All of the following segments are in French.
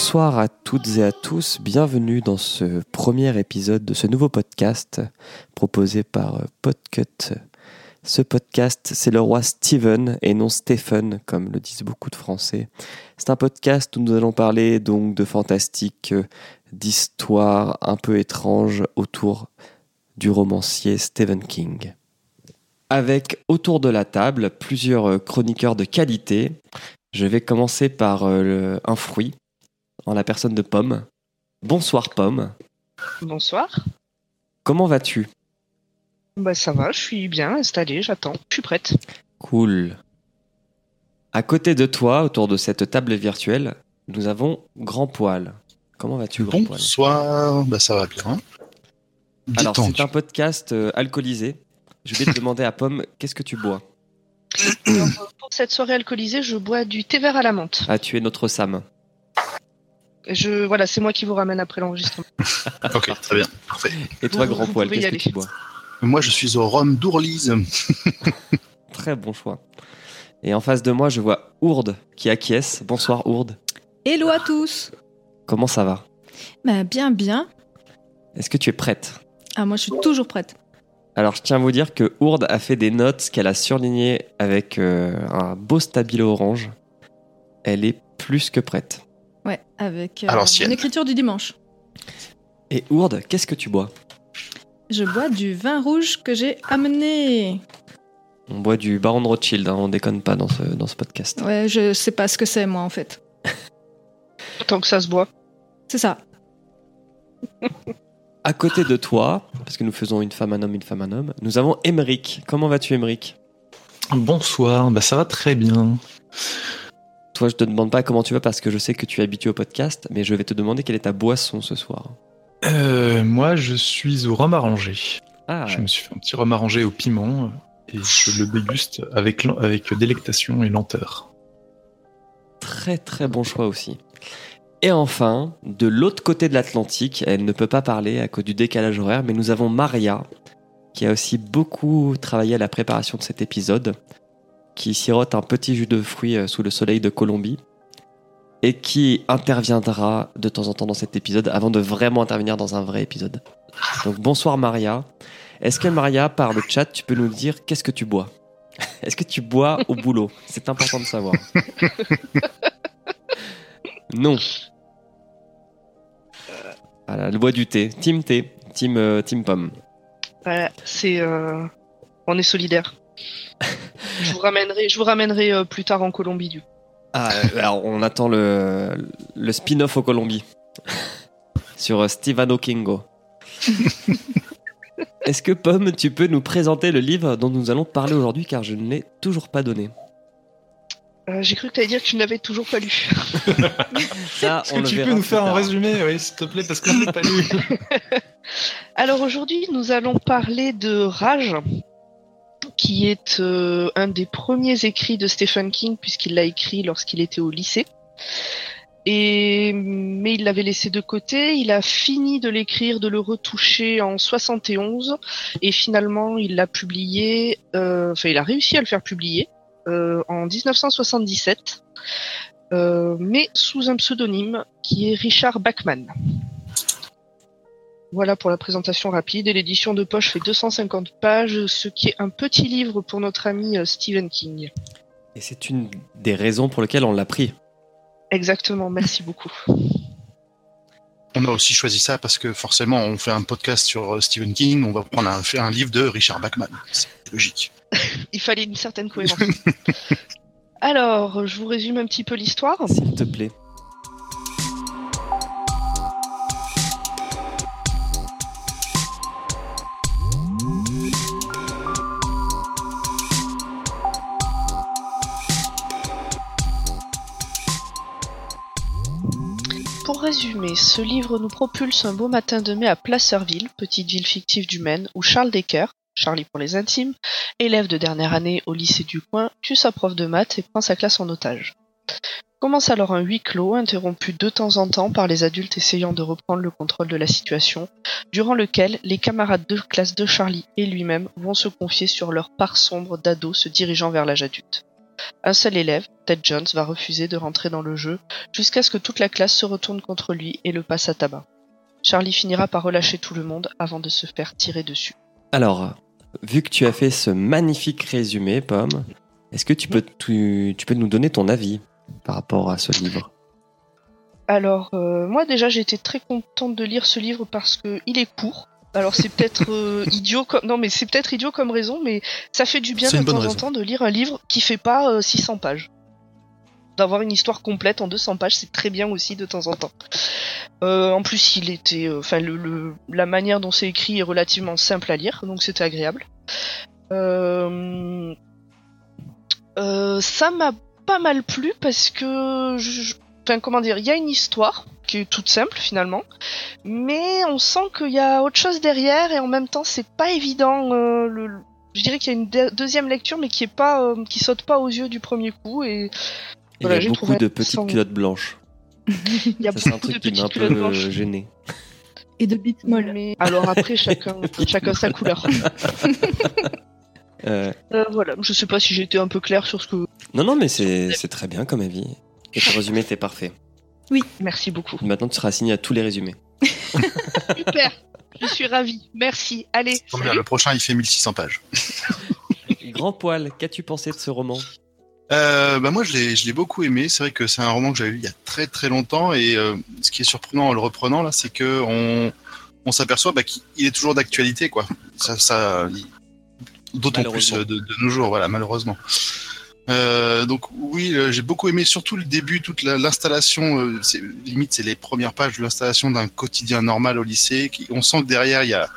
Bonsoir à toutes et à tous, bienvenue dans ce premier épisode de ce nouveau podcast proposé par euh, Podcut. Ce podcast, c'est le roi Steven et non Stephen, comme le disent beaucoup de Français. C'est un podcast où nous allons parler donc de fantastique, euh, d'histoires un peu étranges autour du romancier Stephen King. Avec autour de la table plusieurs euh, chroniqueurs de qualité. Je vais commencer par un fruit, en la personne de Pomme. Bonsoir Pomme, Bonsoir. comment vas-tu? Bah ça va, je suis bien installée, j'attends, je suis prête. Cool. À côté de toi, autour de cette table virtuelle, nous avons Grand Poil. Comment vas-tu Grand Poil? Bonsoir, bah ça va bien. Alors c'est un podcast euh, alcoolisé. Je vais te demander à Pomme, qu'est-ce que tu bois? Alors, euh, pour cette soirée alcoolisée, je bois du thé vert à la menthe. Ah, tu es notre Sam. Je voilà, c'est moi qui vous ramène après l'enregistrement. Ok, très bien, parfait. Et toi, Vous- Grand vous Poil, qu'est-ce que tu bois Moi, je suis au rhum d'Ourlise. Très bon choix. Et en face de moi, je vois Ourde qui acquiesce. Bonsoir Ourde. Hello à tous Comment ça va Bah bien bien. Est-ce que tu es prête Ah moi je suis toujours prête. Alors, je tiens à vous dire que Ourde a fait des notes qu'elle a surlignées avec euh, un beau stabilo orange. Elle est plus que prête. Ouais, avec l'ancienne. mon écriture du dimanche. Et Ourde, qu'est-ce que tu bois? Je bois du vin rouge que j'ai amené. On boit du Baron de Rothschild, hein, on déconne pas dans ce, dans ce podcast. Ouais, je sais pas ce que c'est moi en fait. Tant que ça se boit. C'est ça. À côté de toi, parce que nous faisons une femme, un homme, une femme, un homme, nous avons Emeric. Comment vas-tu, Emeric Bonsoir, bah ça va très bien. Toi, je te demande pas comment tu vas parce que je sais que tu es habitué au podcast, mais je vais te demander quelle est ta boisson ce soir. Euh, moi, je suis au rhum arrangé. Ah, Je me suis fait un petit rhum arrangé au piment euh, et je le déguste avec, avec délectation et lenteur. très très bon choix aussi. Et enfin, de l'autre côté de l'Atlantique, elle ne peut pas parler à cause du décalage horaire, mais nous avons Maria, qui a aussi beaucoup travaillé à la préparation de cet épisode, qui sirote un petit jus de fruits euh, sous le soleil de Colombie, et qui interviendra de temps en temps dans cet épisode avant de vraiment intervenir dans un vrai épisode. Donc bonsoir Maria. Est-ce que Maria, par le chat, tu peux nous dire qu'est-ce que tu bois? Est-ce que tu bois au boulot? C'est important de savoir. Non. Voilà, le bois du thé. Team thé. Team, euh, team pomme. Voilà, c'est euh, on est solidaires. je vous ramènerai, je vous ramènerai euh, plus tard en Colombie du coup. Ah, euh, alors on attend le, le spin-off au Colombie. Sur euh, Stephen Kingo. Est-ce que Pomme, tu peux nous présenter le livre dont nous allons parler aujourd'hui car je ne l'ai toujours pas donné? Euh, J'ai cru que tu allais dire que tu n'avais toujours pas lu. Ça, Est-ce que tu peux nous faire un résumé, oui, s'il te plaît, parce que je l'ai pas lu. Alors aujourd'hui, nous allons parler de Rage, qui est euh, un des premiers écrits de Stephen King, puisqu'il l'a écrit lorsqu'il était au lycée. Mais il l'avait laissé de côté, il a fini de l'écrire, de le retoucher en 71, et finalement il l'a publié, euh, enfin il a réussi à le faire publier euh, en 1977, euh, mais sous un pseudonyme qui est Richard Bachman. Voilà pour la présentation rapide. Et l'édition de poche fait 250 pages, ce qui est un petit livre pour notre ami euh, Stephen King. Et c'est une des raisons pour lesquelles on l'a pris. Exactement, merci beaucoup. On a aussi choisi ça parce que forcément, on fait un podcast sur euh, Stephen King, on va prendre un, faire un livre de Richard Bachman. C'est logique. Il fallait une certaine cohérence. Alors, je vous résume un petit peu l'histoire. S'il te plaît. Pour résumer, ce livre nous propulse un beau matin de mai à Placerville, petite ville fictive du Maine, où Charles Decker, Charlie pour les intimes, élève de dernière année au lycée du coin, tue sa prof de maths et prend sa classe en otage. Commence alors un huis clos, interrompu de temps en temps par les adultes essayant de reprendre le contrôle de la situation, durant lequel les camarades de classe de Charlie et lui-même vont se confier sur leur part sombre d'ados se dirigeant vers l'âge adulte. Un seul élève, Ted Jones, va refuser de rentrer dans le jeu jusqu'à ce que toute la classe se retourne contre lui et le passe à tabac. Charlie finira par relâcher tout le monde avant de se faire tirer dessus. Alors, vu que tu as fait ce magnifique résumé, Pomme, est-ce que tu peux, tu, tu peux nous donner ton avis par rapport à ce livre? Alors, euh, moi déjà, j'ai été très contente de lire ce livre parce que il est court. Alors c'est peut-être euh, idiot comme non mais c'est peut-être idiot comme raison mais ça fait du bien de temps en temps de lire un livre qui fait pas euh, 600 pages. D'avoir une histoire complète en 200 pages, c'est très bien aussi de temps en temps. Euh, en plus, il était, euh, enfin le, le- la manière dont c'est écrit est relativement simple à lire, donc c'était agréable. Euh, euh, ça m'a pas mal plu parce que, je- enfin comment dire, il y a une histoire qui est toute simple finalement, mais on sent qu'il y a autre chose derrière et en même temps c'est pas évident. euh, le, je dirais qu'il y a une deux- deuxième lecture mais qui est pas, euh, qui saute pas aux yeux du premier coup et Il Voilà, y a j'ai beaucoup trouvé de petites sans- culottes blanches. il y a Ça, un beaucoup de truc qui m'a un petites culottes peu blanches. gêné. Et de bits molles. Mais alors après chacun, chacun sa couleur. Euh, Euh, voilà, je sais pas si été un peu clair sur ce que. non, non, mais c'est très bien comme avis. Et ton résumé était parfait. Merci beaucoup. Maintenant, tu seras assigné à tous les résumés. Super, je suis ravie. Merci. Allez. Bien, le prochain, il fait 1600 pages. Grand poil, qu'as-tu pensé de ce roman? Euh, bah moi, je l'ai, je l'ai beaucoup aimé. C'est vrai que c'est un roman que j'avais lu il y a très très longtemps. Et euh, ce qui est surprenant en le reprenant là, c'est que on, on s'aperçoit bah, qu'il il est toujours d'actualité, quoi. Ça, d'autant plus euh, de, de nos jours, voilà, malheureusement. Euh, donc oui, euh, j'ai beaucoup aimé surtout le début, toute la- l'installation. euh, limite, c'est les premières pages de l'installation d'un quotidien normal au lycée. Qui, on sent que derrière, il y a,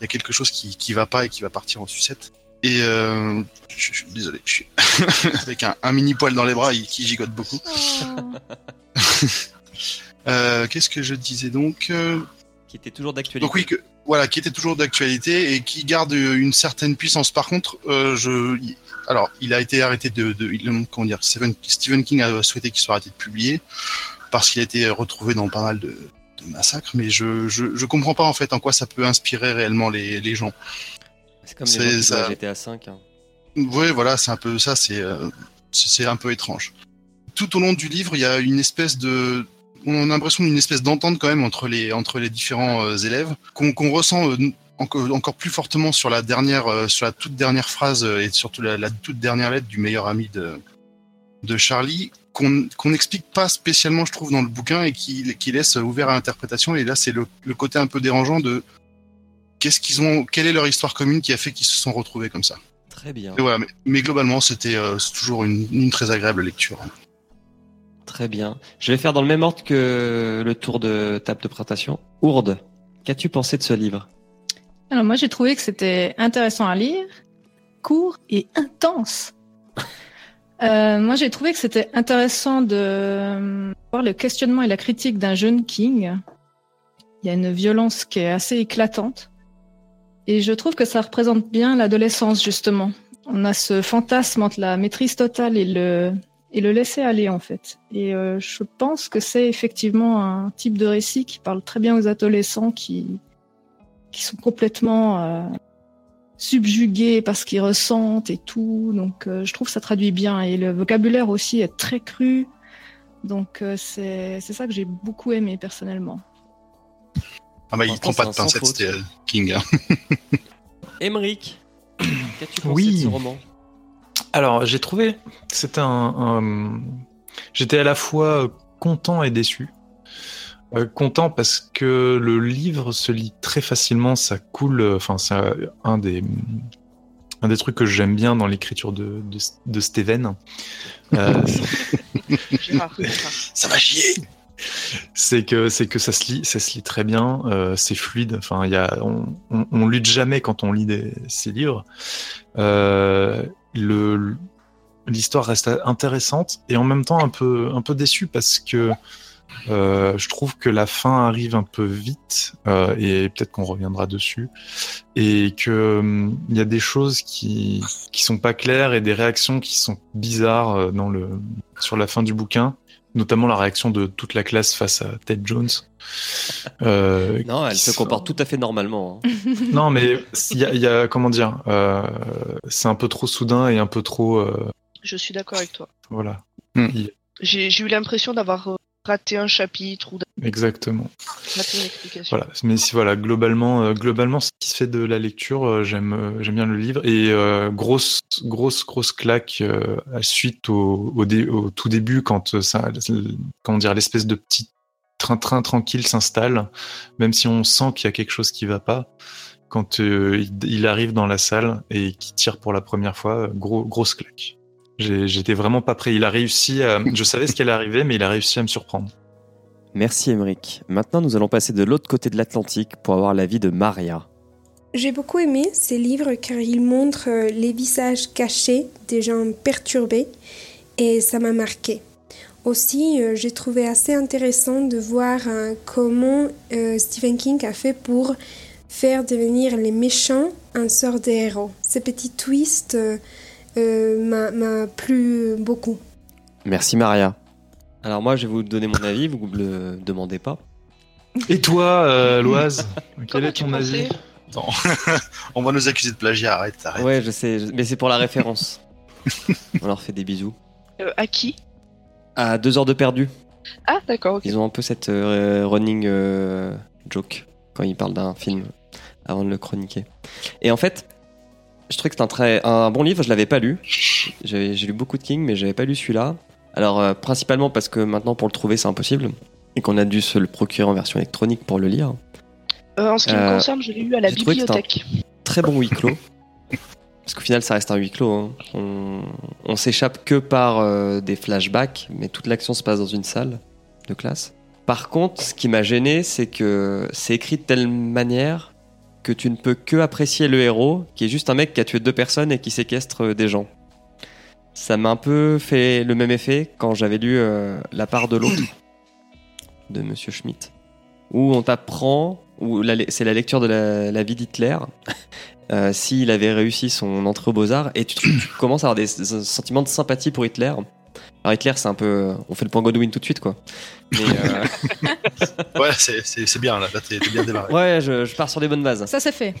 il y a quelque chose qui, qui va pas et qui va partir en sucette. Et euh, je, suis désolé, je suis avec un, un mini poil dans les bras il- qui gigote beaucoup. Euh, Qu'est-ce que je disais donc Euh, Qui était toujours d'actualité. Donc oui, que, voilà, qui était toujours d'actualité et qui garde une certaine puissance. Par contre, euh, je, alors, il a été arrêté de, comment dire, Stephen, Stephen King a souhaité qu'il soit arrêté de publier parce qu'il a été retrouvé dans pas mal de, de massacres, mais je, je, je comprends pas en fait en quoi ça peut inspirer réellement les, les gens. C'est comme les gens ça. à GTA 5. hein. Oui, voilà, c'est un peu ça, c'est euh, c'est c'est un peu étrange. Tout au long du livre, il y a une espèce de on a l'impression d'une espèce d'entente quand même entre les entre les différents euh, élèves qu'on ressent euh, encore plus fortement sur la dernière euh, sur la toute dernière phrase et surtout la, la toute dernière lettre du meilleur ami de de Charlie qu'on n'explique pas spécialement je trouve dans le bouquin et qui qui laisse ouvert à l'interprétation et là c'est le, le côté un peu dérangeant de qu'est-ce qu'ils ont quelle est leur histoire commune qui a fait qu'ils se sont retrouvés comme ça. Très bien. Et voilà, mais, mais globalement, c'était euh, toujours une, une très agréable lecture. Très bien. Je vais faire dans le même ordre que le tour de table de présentation. Ourde, qu'as-tu pensé de ce livre? Alors moi j'ai trouvé que c'était intéressant à lire, court et intense. Euh, moi j'ai trouvé que c'était intéressant de euh, voir le questionnement et la critique d'un jeune King. Il y a une violence qui est assez éclatante. Et je trouve que ça représente bien l'adolescence justement. On a ce fantasme entre la maîtrise totale et le, et le laisser aller en fait. Et euh, je pense que c'est effectivement un type de récit qui parle très bien aux adolescents qui, qui sont complètement euh, subjugués par ce qu'ils ressentent et tout. Donc euh, je trouve que ça traduit bien. Et le vocabulaire aussi est très cru. Donc euh, c'est c'est ça que j'ai beaucoup aimé personnellement. Ah bah, il prend pas de euh, King. hein. Émeric, qu'as-tu pensé Oui. de ce roman? Alors, j'ai trouvé, c'était un, un- j'étais à la fois content et déçu. Euh, content parce que le livre se lit très facilement, ça coule. Enfin, c'est un des un des trucs que j'aime bien dans l'écriture de, de, de Steven. Euh. Ça va chier c'est que c'est que ça se lit ça se lit très bien euh, c'est fluide enfin il y a on, on, on lutte jamais quand on lit des, ces livres euh, l'histoire reste intéressante et en même temps un peu un peu déçu parce que euh, je trouve que la fin arrive un peu vite euh, et peut-être qu'on reviendra dessus et que hum, il y a des choses qui qui sont pas claires et des réactions qui sont bizarres euh, sur la fin du bouquin notamment la réaction de toute la classe face à Ted Jones. Euh, Non, elle se sont- comporte tout à fait normalement. hein. Non, mais il y a, il y a- comment dire, euh, c'est un peu trop soudain et un peu trop. euh, Je suis d'accord avec toi. Voilà. Hmm. Il- J'ai eu l'impression d'avoir raté un chapitre ou Exactement. raté une explication. Voilà. Mais si, voilà, globalement, euh, globalement, ce qui se fait de la lecture, euh, j'aime, euh, j'aime bien le livre. Et euh, grosse, grosse, grosse claque euh, à suite au, au, dé- au tout début quand euh, ça, comment dire, l'espèce de petit train-train tranquille s'installe, même si on sent qu'il y a quelque chose qui va pas. Quand euh, il, arrive dans la salle et qu'il tire pour la première fois, gros, grosse claque. J'étais vraiment pas prêt. Il a réussi à, je savais ce qui allait arriver, mais il a réussi à me surprendre. Merci Émeric. Maintenant, nous allons passer de l'autre côté de l'Atlantique pour avoir l'avis de Maria. J'ai beaucoup aimé ces livres car ils montrent euh, les visages cachés des gens perturbés et ça m'a marqué. Aussi, euh, j'ai trouvé assez intéressant de voir euh, comment euh, Stephen King a fait pour faire devenir les méchants un sort de héros. Ce petit twist euh, euh, m'a- plu beaucoup. Merci Maria. Alors moi, je vais vous donner mon avis, vous ne le demandez pas. Et toi, euh, Loise, quel est ton avis. On va nous accuser de plagiat, arrête, arrête. Ouais, je sais, mais c'est pour la référence. On leur fait des bisous. Euh, à qui? À deux heures de perdu, Ah, d'accord, ok. ils ont un peu cette euh, running euh, joke quand ils parlent d'un film avant de le chroniquer. Et en fait, je trouvais que c'est un, très, un bon livre, je l'avais pas lu. J'ai lu beaucoup de King, mais j'avais pas lu celui-là. Alors, euh, principalement parce que maintenant, pour le trouver, c'est impossible. Et qu'on a dû se le procurer en version électronique pour le lire. En ce qui me concerne, je l'ai lu à la c'était un- bibliothèque. Très bon huis clos. Parce qu'au final, ça reste un huis clos. hein. On, s'échappe que par euh, des flashbacks, mais toute l'action se passe dans une salle de classe. Par contre, ce qui m'a gêné, c'est que c'est écrit de telle manière que tu ne peux que apprécier le héros, qui est juste un mec qui a tué deux personnes et qui séquestre euh, des gens. Ça m'a un peu fait le même effet quand j'avais lu euh, La part de l'autre de Monsieur Schmitt, où on t'apprend, où c'est la lecture de la, la vie d'Hitler, euh, s'il avait réussi son entrée aux Beaux-Arts, et tu, tu commences à avoir des, des sentiments de sympathie pour Hitler. Alors Hitler, c'est un peu... On fait le point Godwin tout de suite, quoi. Mais, euh, Ouais, c'est- bien, là, là t'es bien démarré. ouais, je, je pars sur des bonnes bases. Ça c'est fait.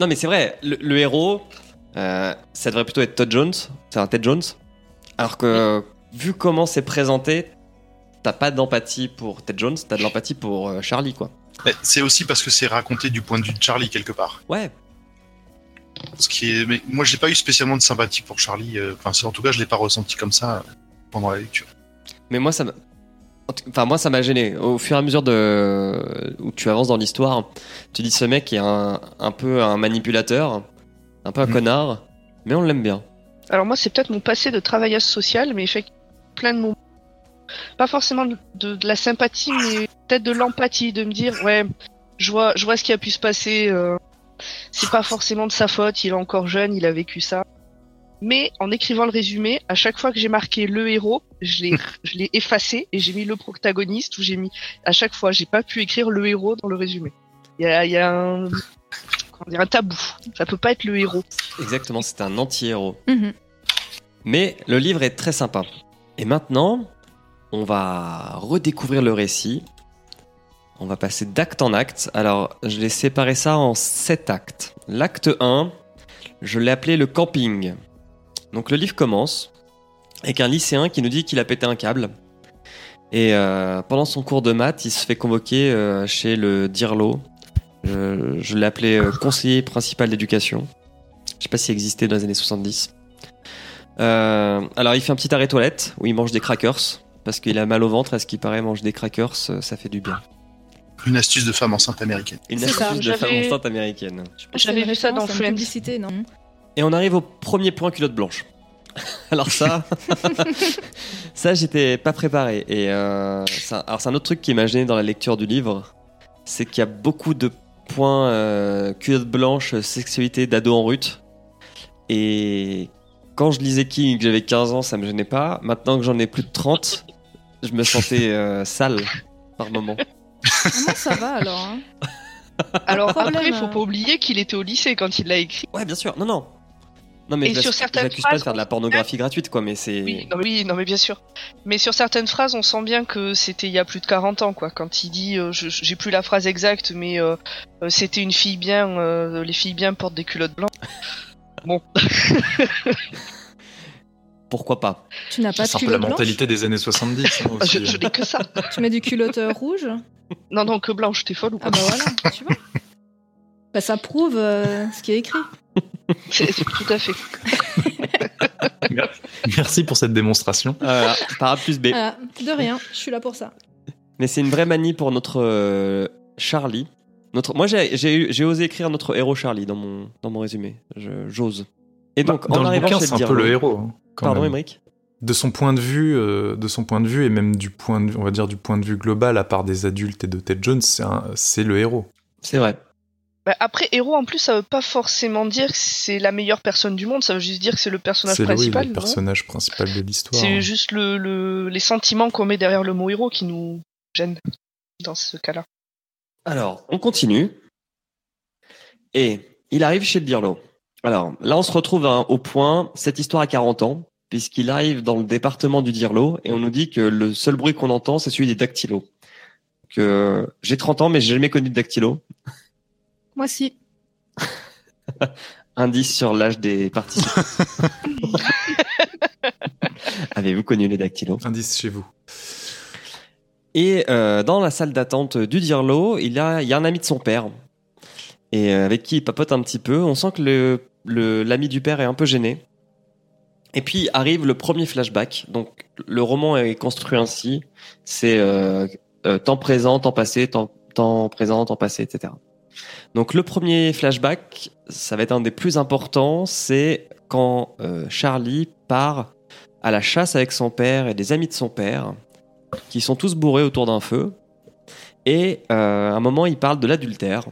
Non, mais c'est vrai, le, le héros, euh, ça devrait plutôt être Todd Jones, c'est un Ted Jones. Alors que, vu comment c'est présenté, t'as pas d'empathie pour Ted Jones, t'as de l'empathie pour euh, Charlie, quoi. Mais C'est aussi parce que c'est raconté du point de vue de Charlie, quelque part. Ouais, Ce qui est... Mais moi, j'ai pas eu spécialement de sympathie pour Charlie. euh, Enfin, c'est- en tout cas, je l'ai pas ressenti comme ça pendant la lecture. mais moi, ça Enfin, moi, ça m'a gêné. Au fur et à mesure de où tu avances dans l'histoire, tu dis ce mec est un, un peu un manipulateur, un peu un Mhm. connard, mais on l'aime bien. Alors moi, c'est peut-être mon passé de travailleuse sociale, mais fait plein de moments. Pas forcément de, de- de la sympathie, mais peut-être de l'empathie, de me dire, ouais, je vois, je vois ce qui a pu se passer. euh, c'est pas forcément de sa faute, il est encore jeune, il a vécu ça. Mais en écrivant le résumé, à chaque fois que j'ai marqué le héros, je l'ai, je l'ai effacé et j'ai mis le protagoniste ou j'ai mis, à chaque fois, j'ai pas pu écrire le héros dans le résumé. Il y a, y a un, comment dire, un tabou. Ça peut pas être le héros. Exactement, c'est un anti-héros. Mhm. Mais le livre est très sympa. Et maintenant, on va redécouvrir le récit. On va passer d'acte en acte. Alors, je l'ai séparé ça en sept actes. L'acte 1, je l'ai appelé le camping. Donc le livre commence avec un lycéen qui nous dit qu'il a pété un câble. Et euh, pendant son cours de maths, il se fait convoquer euh, chez le DIRLO. Je, l'ai appelé euh, conseiller principal d'éducation. Je sais pas s'il existait dans les années 70. Euh, alors il fait un petit arrêt toilette où il mange des crackers parce qu'il a mal au ventre. À ce qui paraît, manger des crackers, euh, ça fait du bien. Une astuce de femme enceinte américaine. Une ça, astuce de femme enceinte américaine. J'avais vu ça dans Friends. publicité, non? Et on arrive au premier point culotte blanche. Alors ça, ça j'étais pas préparé. Et euh, ça- alors c'est un autre truc qui m'a gêné dans la lecture du livre, c'est qu'il y a beaucoup de points euh, culotte blanche, sexualité d'ado en rut. Et quand je lisais King et que j'avais 15 ans, ça me gênait pas. Maintenant que j'en ai plus de 30, je me sentais euh, sale par moment. Ah, Moi ça va alors. hein. Alors Problème, après, il faut euh. pas oublier qu'il était au lycée quand il l'a écrit. Ouais, bien sûr. Non, non. Non, mais Et je sur certaines j'accuse pas de phrases, faire de la pornographie gratuite, quoi, mais c'est. Oui, non, mais oui, non mais bien sûr. Mais sur certaines phrases, on sent bien que c'était il y a plus de 40 ans, quoi. Quand il dit, euh, je- j'ai plus la phrase exacte, mais euh, euh, c'était une fille bien, euh, les filles bien portent des culottes blanches. Bon, pourquoi pas Tu n'as pas de C'est un peu la culotte mentalité des années 70. hein, Ah, aussi. je je n'ai que ça. Tu mets du culotte euh, rouge? Non, non, que blanche, t'es folle ou Ah quoi bah voilà, tu vois. Bah, ça prouve euh, ce qui est écrit. C'est tout à fait. Merci pour cette démonstration. Voilà, par A plus B. Voilà, de rien, je suis là pour ça. Mais c'est une vraie manie pour notre euh, Charlie. Notre... Moi, j'ai- osé écrire notre héros Charlie dans mon, dans mon résumé. Je- J'ose. Et donc, Dans en le arrivant bouquin, c'est un peu le héros. hein, quand Pardon, même. Émeric? De son point de vue, euh, de son point de vue et même du point de vue, on va dire du point de vue global, à part des adultes et de Ted Jones, c'est c'est le héros. C'est vrai. Bah, après, héros, en plus, ça veut pas forcément dire que c'est la meilleure personne du monde, ça veut juste dire que c'est le personnage C'est le, oui, principal. le non? personnage principal de l'histoire. C'est juste le, le- les sentiments qu'on met derrière le mot héros qui nous gênent dans ce cas-là. Alors, on continue. Et il arrive chez le Dirlo. Alors, là, on se retrouve hein, au point, cette histoire a 40 ans, puisqu'il arrive dans le département du Dirlo, et on nous dit que le seul bruit qu'on entend, c'est celui des dactylos. Que j'ai 30 ans, mais j'ai jamais connu de dactylo. Moi si. Indice sur l'âge des participants. Avez-vous connu les dactylos? Indice chez vous. Et euh, dans la salle d'attente du Dirlo, il y a, il y a un ami de son père, et euh, avec qui il papote un petit peu. On sent que le- l'ami du père est un peu gêné. Et puis arrive le premier flashback. Donc le roman est construit ainsi. C'est euh, euh, temps présent, temps passé, temps, temps présent, temps passé, etc. Donc le premier flashback, ça va être un des plus importants. C'est quand euh, Charlie part à la chasse avec son père et des amis de son père qui sont tous bourrés autour d'un feu. Et à un moment, il parle de l'adultère.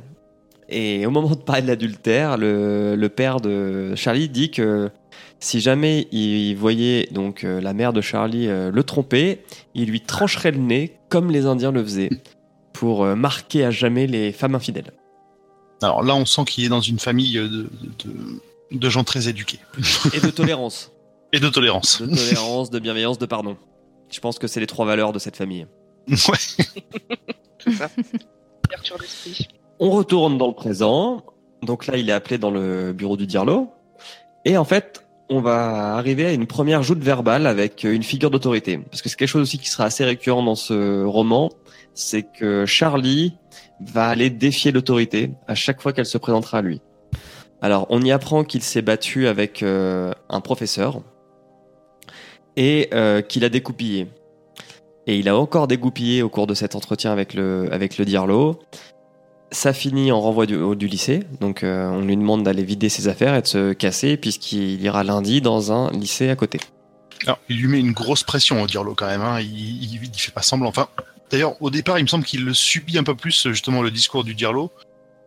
Et au moment de parler de l'adultère, le, le père de Charlie dit que si jamais il voyait donc euh, la mère de Charlie euh, le tromper, il lui trancherait le nez comme les Indiens le faisaient pour euh, marquer à jamais les femmes infidèles. Alors là, on sent qu'il est dans une famille de, de, de- de gens très éduqués Et de tolérance. et de tolérance. De tolérance, de bienveillance, de pardon. Je pense que c'est les trois valeurs de cette famille. Ouais. C'est ça. Ouverture d'esprit. On retourne dans le présent. Donc là, il est appelé dans le bureau du Dirlo. Et en fait, on va arriver à une première joute verbale avec une figure d'autorité. Parce que c'est quelque chose aussi qui sera assez récurrent dans ce roman. C'est que Charlie va aller défier l'autorité à chaque fois qu'elle se présentera à lui. Alors, on y apprend qu'il s'est battu avec euh, un professeur et euh, qu'il a découpillé. Et il a encore dégoupillé au cours de cet entretien avec le, avec le. Ça finit en renvoi du, au- du lycée. Donc, euh, on lui demande d'aller vider ses affaires et de se casser, puisqu'il ira lundi dans un lycée à côté. Alors, il lui met une grosse pression au Dirlo quand même. Hein. Il, il, il fait pas semblant. Enfin, d'ailleurs, au départ, il me semble qu'il le subit un peu plus justement le discours du Dirlo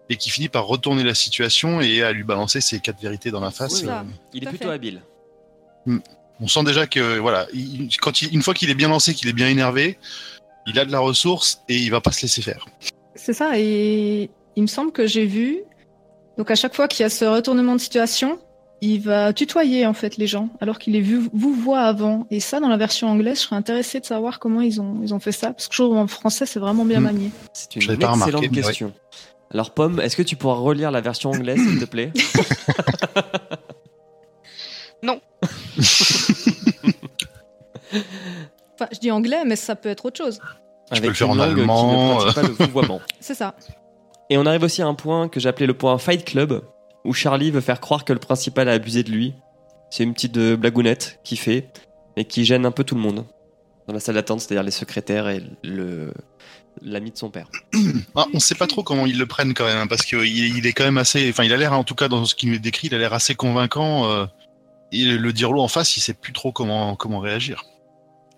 et qui finit par retourner la situation et à lui balancer ses quatre vérités dans la face. Oui, Euh. Il est plutôt habile. on sent déjà que voilà, il- quand il- une fois qu'il est bien lancé, qu'il est bien énervé, il a de la ressource et il va pas se laisser faire. C'est ça, et il me semble que j'ai vu. Donc à chaque fois qu'il y a ce retournement de situation, il va tutoyer en fait les gens, alors qu'il les vu, vous voit avant. Et ça, dans la version anglaise, je serais intéressée de savoir comment ils ont, ils ont fait ça, parce que je trouve en français, c'est vraiment bien Hmm. manié. C'est une Je l'avais pas excellente remarqué, question. Alors, Pomme, est-ce que tu pourras relire la version anglaise, s'il te plaît Enfin, je dis anglais, mais ça peut être autre chose. Peux Avec le faire une en langue allemand, qui ne pratique pas le vouvoiement. C'est ça. Et on arrive aussi à un point que j'appelais le point Fight Club, où Charlie veut faire croire que le principal a abusé de lui. C'est une petite euh, blagounette qu'il fait, et qui gêne un peu tout le monde dans la salle d'attente, c'est-à-dire les secrétaires et le l'ami de son père. Ah, on sait pas trop comment ils le prennent quand même, hein, parce qu'il il est quand même assez. Enfin, il a l'air, en tout cas, dans ce qu'il nous décrit, il a l'air assez convaincant. euh, et le Dirlo en face, il sait plus trop comment comment réagir.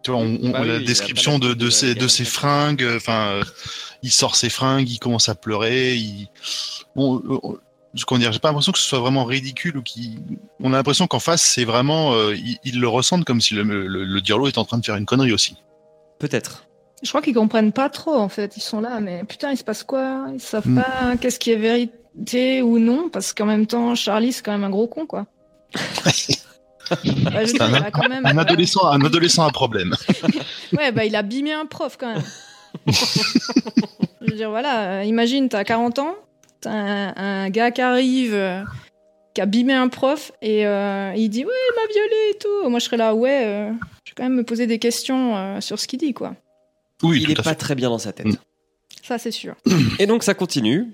Tu vois, on, on- Bah oui, la description de, de de ses de ses fringues. euh, Enfin, euh, il sort ses fringues, il commence à pleurer. Il... Bon, euh, euh, je- comment dire, j'ai pas l'impression que ce soit vraiment ridicule ou qui. On a l'impression qu'en face, c'est vraiment, euh, ils, ils le ressentent comme si le, le, le Dirlo est en train de faire une connerie aussi. Peut-être. Je crois qu'ils comprennent pas trop en fait. Ils sont là, mais putain, il se passe quoi? Ils savent Mm. pas qu'est-ce qui est vérité ou non, parce qu'en même temps, Charlie, c'est quand même un gros con, quoi. Bah, je dire, un- il a quand même. Un adolescent, un adolescent à problème. Ouais, bah il a bimé un prof quand même. je veux dire, voilà, euh, imagine, t'as 40 ans, t'as un, un gars qui arrive, euh, qui a bimé un prof et euh, il dit oui il m'a violé et tout. Moi je serais là ouais, euh, je vais quand même me poser des questions euh, sur ce qu'il dit quoi. Oui, il tout est à pas fait. très bien dans sa tête. Mm. Ça c'est sûr. Et donc ça continue.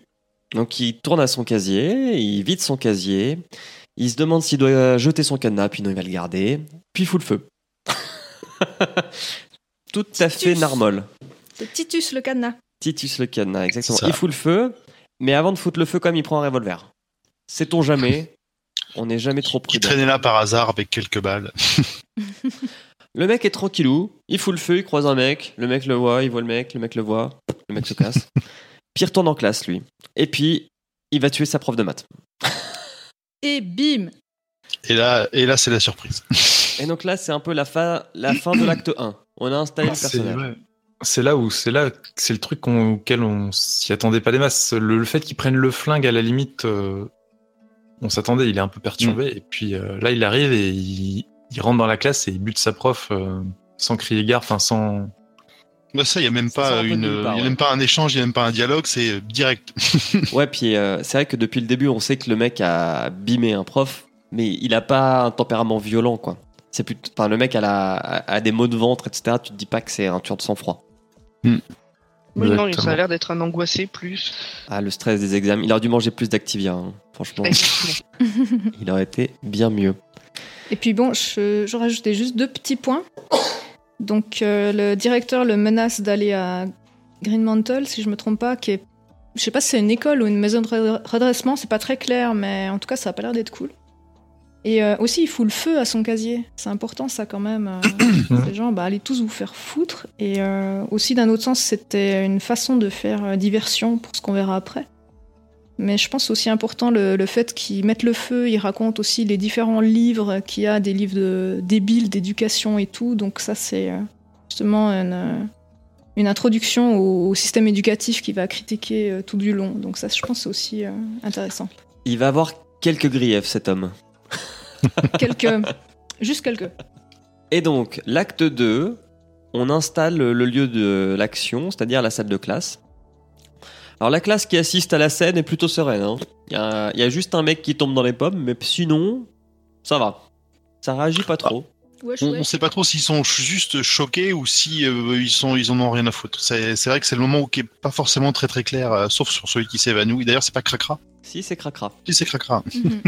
Donc il tourne à son casier, il vide son casier, il se demande s'il doit jeter son cadenas, puis non, il va le garder, puis il fout le feu. Tout à fait narmol. C'est Titus le cadenas. Titus le cadenas, exactement. Ça. Il fout le feu, mais avant de foutre le feu, quand même, il prend un revolver. Sait-on jamais On n'est jamais trop Qui prudent. traînait là par hasard avec quelques balles. Le mec est tranquillou, il fout le feu, il croise un mec, le mec le voit, il voit le mec, le mec le voit, le mec se casse. Puis il retourne en classe, lui. Et puis, il va tuer sa prof de maths. Et bim Et là, et là c'est la surprise. Et donc là, c'est un peu la fin, la fin de l'acte 1. On a installé le C'est personnage. C'est là où c'est là c'est le truc auquel on s'y attendait pas des masses. Le, le fait qu'ils prennent le flingue à la limite, euh, on s'attendait. Il est un peu perturbé et puis euh, là il arrive et il, il rentre dans la classe et il bute sa prof euh, sans crier gare, enfin sans. Bah ça, il y a même Ça pas une, part, y a ouais. même pas un échange, il y a même pas un dialogue, c'est euh, direct. Ouais, puis euh, c'est vrai que depuis le début, on sait que le mec a bimé un prof, mais il a pas un tempérament violent, quoi. C'est plutôt, enfin, le mec a, la- a, des maux de ventre, etc. Tu te dis pas que c'est un tueur de sang-froid. Oui, non, ça a l'air d'être un angoissé plus. Ah, le stress des examens. Il aurait dû manger plus d'Activia, hein. franchement. Il aurait été bien mieux. Et puis bon, je, je rajoutais juste deux petits points. Donc euh, le directeur le menace d'aller à Green Mantle, si je me trompe pas, qui est, je sais pas si c'est une école ou une maison de re- redressement, c'est pas très clair, mais en tout cas ça a pas l'air d'être cool. Et euh, aussi il fout le feu à son casier, c'est important ça quand même. euh, ces gens, bah allez tous vous faire foutre. Et euh, aussi d'un autre sens, c'était une façon de faire diversion pour ce qu'on verra après. Mais je pense aussi important le, le fait qu'ils mettent le feu, ils racontent aussi les différents livres qu'il y a, des livres de, débiles d'éducation et tout. Donc ça, c'est euh, justement une, euh, une introduction au, au système éducatif qui va critiquer euh, tout du long. Donc ça, je pense, c'est aussi intéressant. Il va avoir quelques griefs, cet homme. Quelques... Juste quelques. Et donc, l'acte 2, on installe le lieu de l'action, c'est-à-dire la salle de classe. Alors, la classe qui assiste à la scène est plutôt sereine. hein. Il y, a- il y a juste un mec qui tombe dans les pommes, mais sinon, ça va. Ça réagit pas trop. Wesh, On, on wesh. sait pas trop s'ils sont juste choqués ou si euh, ils sont ils en ont rien à foutre. C'est c'est vrai que c'est le moment où qui est pas forcément très très clair, euh, sauf sur celui qui s'évanouit. D'ailleurs, c'est pas Cracra. Si, c'est cracra. Si c'est Cracra. Mhm.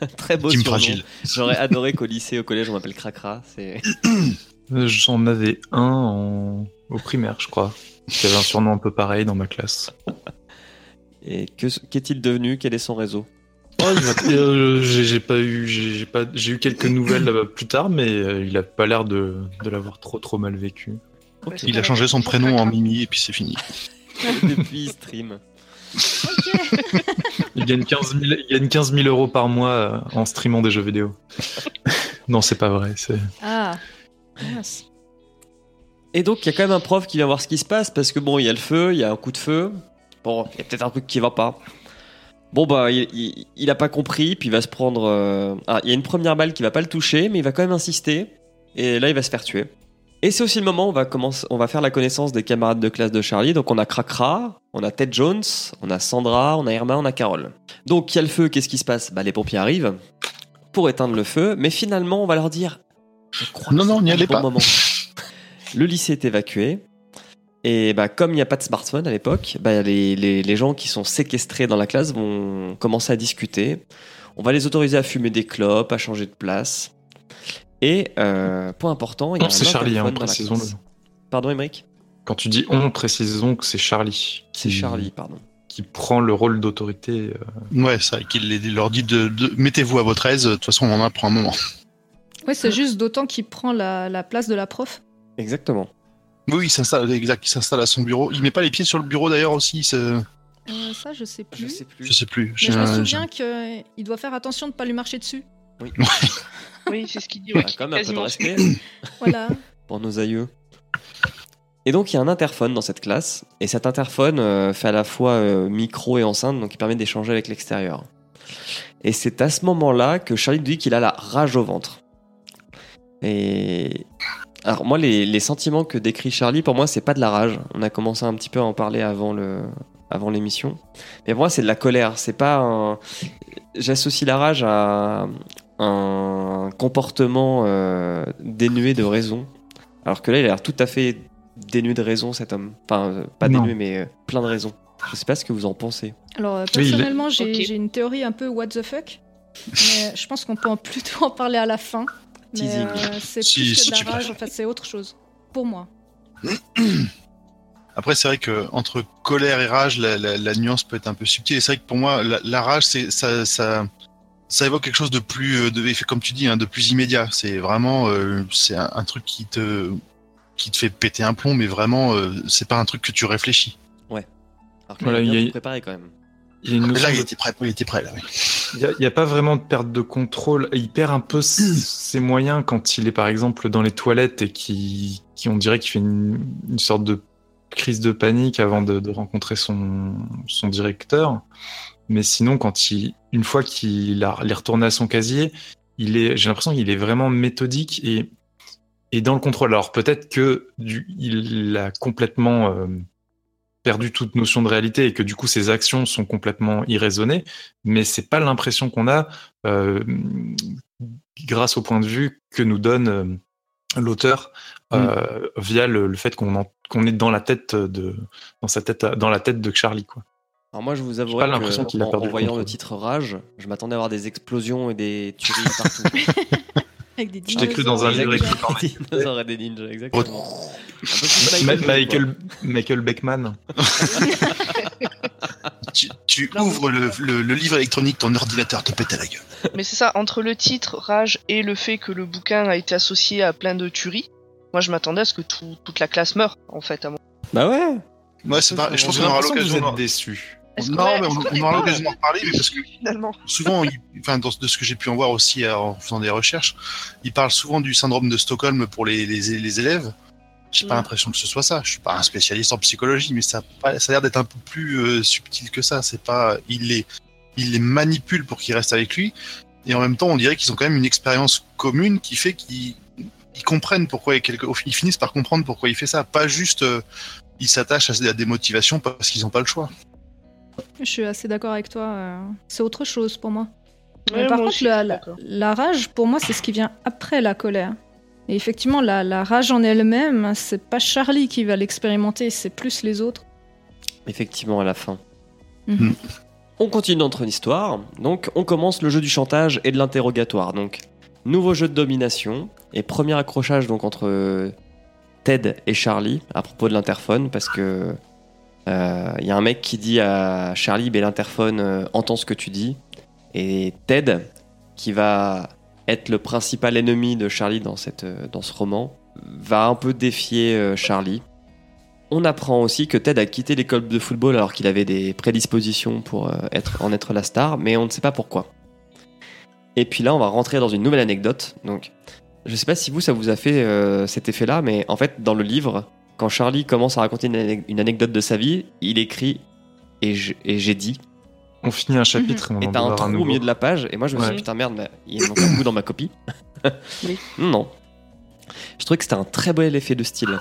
Très beau Team surnom. fragile. J'aurais adoré qu'au lycée, au collège, on m'appelle cracra. C'est... Euh, J'en avais un en... au primaire, je crois. Qui avait un surnom un peu pareil dans ma classe. Et que, qu'est-il devenu? Quel est son réseau? Oh, euh, j'ai pas eu, j'ai pas, j'ai eu quelques nouvelles plus tard, mais euh, il a pas l'air de, de l'avoir trop trop mal vécu. Il a changé son prénom en Mimi et puis c'est fini. Depuis, il stream. Il gagne 15 000, il gagne 15 000 euros par mois euh, en streamant des jeux vidéo. non, c'est pas vrai. C'est Ah, mince. Et donc, il y a quand même un prof qui vient voir ce qui se passe parce que bon, il y a le feu, il y a un coup de feu. Bon, il y a peut-être un truc qui va pas. Bon, bah, il, il, il a pas compris, puis il va se prendre. euh, Ah, il y a une première balle qui va pas le toucher, mais il va quand même insister. Et là, il va se faire tuer. Et c'est aussi le moment où on va, commencer, on va faire la connaissance des camarades de classe de Charlie. Donc, on a Cracra, on a Ted Jones, on a Sandra, on a Irma, on a Carole. Donc, il y a le feu, qu'est-ce qui se passe? Bah, les pompiers arrivent pour éteindre le feu, mais finalement, on va leur dire. Je crois Non, que non, n'y le allez bon pas. moment. Le lycée est évacué. Et bah, comme il n'y a pas de smartphone à l'époque, bah, les, les- les gens qui sont séquestrés dans la classe vont commencer à discuter. On va les autoriser à fumer des clopes, à changer de place. Et euh, point important, il y a c'est Charlie, hein, précisons-le. Pardon, Émeric? Quand tu dis on, précisons que c'est Charlie. C'est qui- Charlie, pardon. Qui prend le rôle d'autorité. euh. Ouais, ça, qu'il leur dit de, de- mettez-vous à votre aise. De toute façon, on en a pour un moment. Oui, c'est juste d'autant qu'il prend la, la place de la prof. Exactement. Oui, il s'installe, exact, il s'installe à son bureau. Il met pas les pieds sur le bureau d'ailleurs aussi. c'est- Euh, ça, je sais Je plus. sais plus. Je sais plus. Mais je me souviens qu'il doit faire attention de ne pas lui marcher dessus. Oui, c'est ce qu'il dit. On Ouais, même un peu de respect Voilà. pour nos aïeux. Et donc, il y a un interphone dans cette classe. Et cet interphone euh, fait à la fois euh, micro et enceinte, donc il permet d'échanger avec l'extérieur. Et c'est à ce moment-là que Charlie nous dit qu'il a la rage au ventre. Et. Alors, moi, les, les sentiments que décrit Charlie, pour moi, c'est pas de la rage. On a commencé un petit peu à en parler avant le, avant l'émission. Mais pour moi, c'est de la colère. C'est pas un. J'associe la rage à un comportement euh, dénué de raison. Alors que là, il a l'air tout à fait dénué de raison, cet homme. Enfin, euh, pas Non. dénué, mais euh, plein de raisons. Je sais pas ce que vous en pensez. Alors, euh, Oui, personnellement, j'ai une théorie un peu what the fuck. Mais je pense qu'on peut en plutôt en parler à la fin. Mais Teasing. euh, c'est Si- plus si que de tu la rage, en fait, c'est autre chose. Pour moi. Après, c'est vrai que entre colère et rage, la, la- la nuance peut être un peu subtile. Et c'est vrai que pour moi, la, la rage, c'est ça, ça, ça évoque quelque chose de plus, euh, de, comme tu dis, hein, de plus immédiat. C'est vraiment, euh, c'est un, un truc qui te, qui te fait péter un plomb, mais vraiment, euh, c'est pas un truc que tu réfléchis. Alors que Voilà, là, il y a- préparé quand même. Il y a une notion Là, il était prêt. Il était prêt là. oui. Il n'y a, pas vraiment de perte de contrôle. Il perd un peu s- ses moyens quand il est par exemple dans les toilettes et qui, qui on dirait qu'il fait une, une sorte de crise de panique avant de, de rencontrer son, son directeur. Mais sinon, quand il, une fois qu'il est retourné à son casier, il est, j'ai l'impression qu'il est vraiment méthodique et, et dans le contrôle. Alors peut-être que du, il a complètement euh, perdu toute notion de réalité et que du coup ses actions sont complètement irraisonnées, mais c'est pas l'impression qu'on a euh, grâce au point de vue que nous donne euh, l'auteur euh, via le, le fait qu'on est dans la tête de dans sa tête dans la tête de Charlie quoi. Alors moi, je vous pas avouerai l'impression que qu'il a en, perdu en le voyant le titre Rage, je m'attendais à avoir des explosions et des tueries partout. Avec des Je t'ai cru dans un livre écrit Des dinosaures et des ninjas, exactement. Ma- Michael Michael Beckman. Tu, tu ouvres le, le- le livre électronique, ton ordinateur te pète à la gueule. Mais c'est ça, entre le titre Rage et le fait que le bouquin a été associé à plein de tueries, moi je m'attendais à ce que tout- toute la classe meure, en fait. À mon... Bah ouais. Ouais, c'est pas- je pense qu'on aura l'occasion. Vous êtes déçus. Non, mais on, aura pas l'occasion d'en reparler, mais parce que Finalement. souvent, il- enfin, dans- de ce que j'ai pu en voir aussi euh, en faisant des recherches, il parle souvent du syndrome de Stockholm pour les, les, les élèves. J'ai pas Mm. l'impression que ce soit ça. Je suis pas un spécialiste en psychologie, mais ça, a ça a l'air d'être un peu plus euh, subtil que ça. C'est pas, il les, il les manipule pour qu'ils restent avec lui, et en même temps, on dirait qu'ils ont quand même une expérience commune qui fait qu'ils ils comprennent pourquoi a quelque- ils finissent par comprendre pourquoi il fait ça. Pas juste, euh, ils s'attachent à des motivations parce qu'ils n'ont pas le choix. Je suis assez d'accord avec toi. euh, C'est autre chose pour moi. Ouais, Mais par moi contre, aussi, la, rage, pour moi, c'est ce qui vient après la colère. Et effectivement, la, la rage en elle-même, c'est pas Charlie qui va l'expérimenter, c'est plus les autres. Effectivement, à la fin. Mhm. On continue notre histoire. Donc, on commence le jeu du chantage et de l'interrogatoire. Donc, nouveau jeu de domination et premier accrochage donc entre euh, Ted et Charlie à propos de l'interphone parce que euh, il y a un mec qui dit à Charlie, ben l'interphone euh, entend ce que tu dis et Ted qui va être le principal ennemi de Charlie dans cette euh, dans ce roman va un peu défier euh, Charlie on apprend aussi que Ted a quitté l'école de football alors qu'il avait des prédispositions pour euh, être, en être la star, mais on ne sait pas pourquoi. Et puis là, on va rentrer dans une nouvelle anecdote. Donc, je sais pas si vous, ça vous a fait euh, cet effet-là, mais en fait, dans le livre, quand Charlie commence à raconter une, ane- une anecdote de sa vie, il écrit et j'ai dit. On finit un chapitre et on Et t'as un trou au milieu de la page, et moi je me suis dit, Ouais. putain merde, mais il manque un bout dans ma copie. Oui. Non. Je trouvais que c'était un très bel effet de style.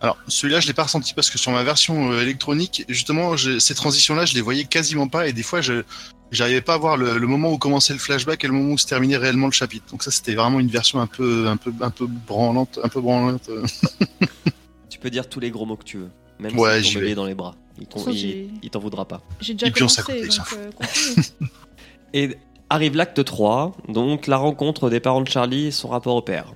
Alors, celui-là, je l'ai pas ressenti parce que sur ma version euh, électronique, justement, je- ces transitions-là, je les voyais quasiment pas et des fois, je j'arrivais pas à voir le, le moment où commençait le flashback et le moment où se terminait réellement le chapitre. Donc ça, c'était vraiment une version un peu, un peu, un peu branlante, un peu branlante. Tu peux dire tous les gros mots que tu veux. Même Ouais, si ton bébé est dans les bras. Il t'en voudra pas. J'ai déjà Et puis on s'est commencé, à côté, donc ça. euh. Et arrive l'acte 3, donc la rencontre des parents de Charlie et son rapport au père.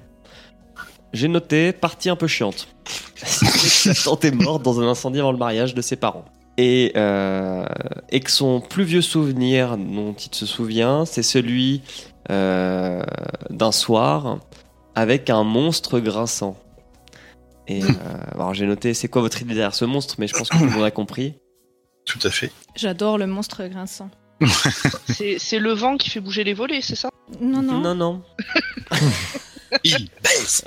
J'ai noté partie un peu chiante. Sa tante est morte dans un incendie avant le mariage de ses parents. Et, euh, et que son plus vieux souvenir dont il se souvient, c'est celui euh, d'un soir avec un monstre grinçant. Et euh, alors j'ai noté c'est quoi votre idée derrière ce monstre, mais je pense que tout le monde a compris. Tout à fait. J'adore le monstre grinçant. C'est c'est le vent qui fait bouger les volets, c'est ça? Non, non. non. non. Il baisse.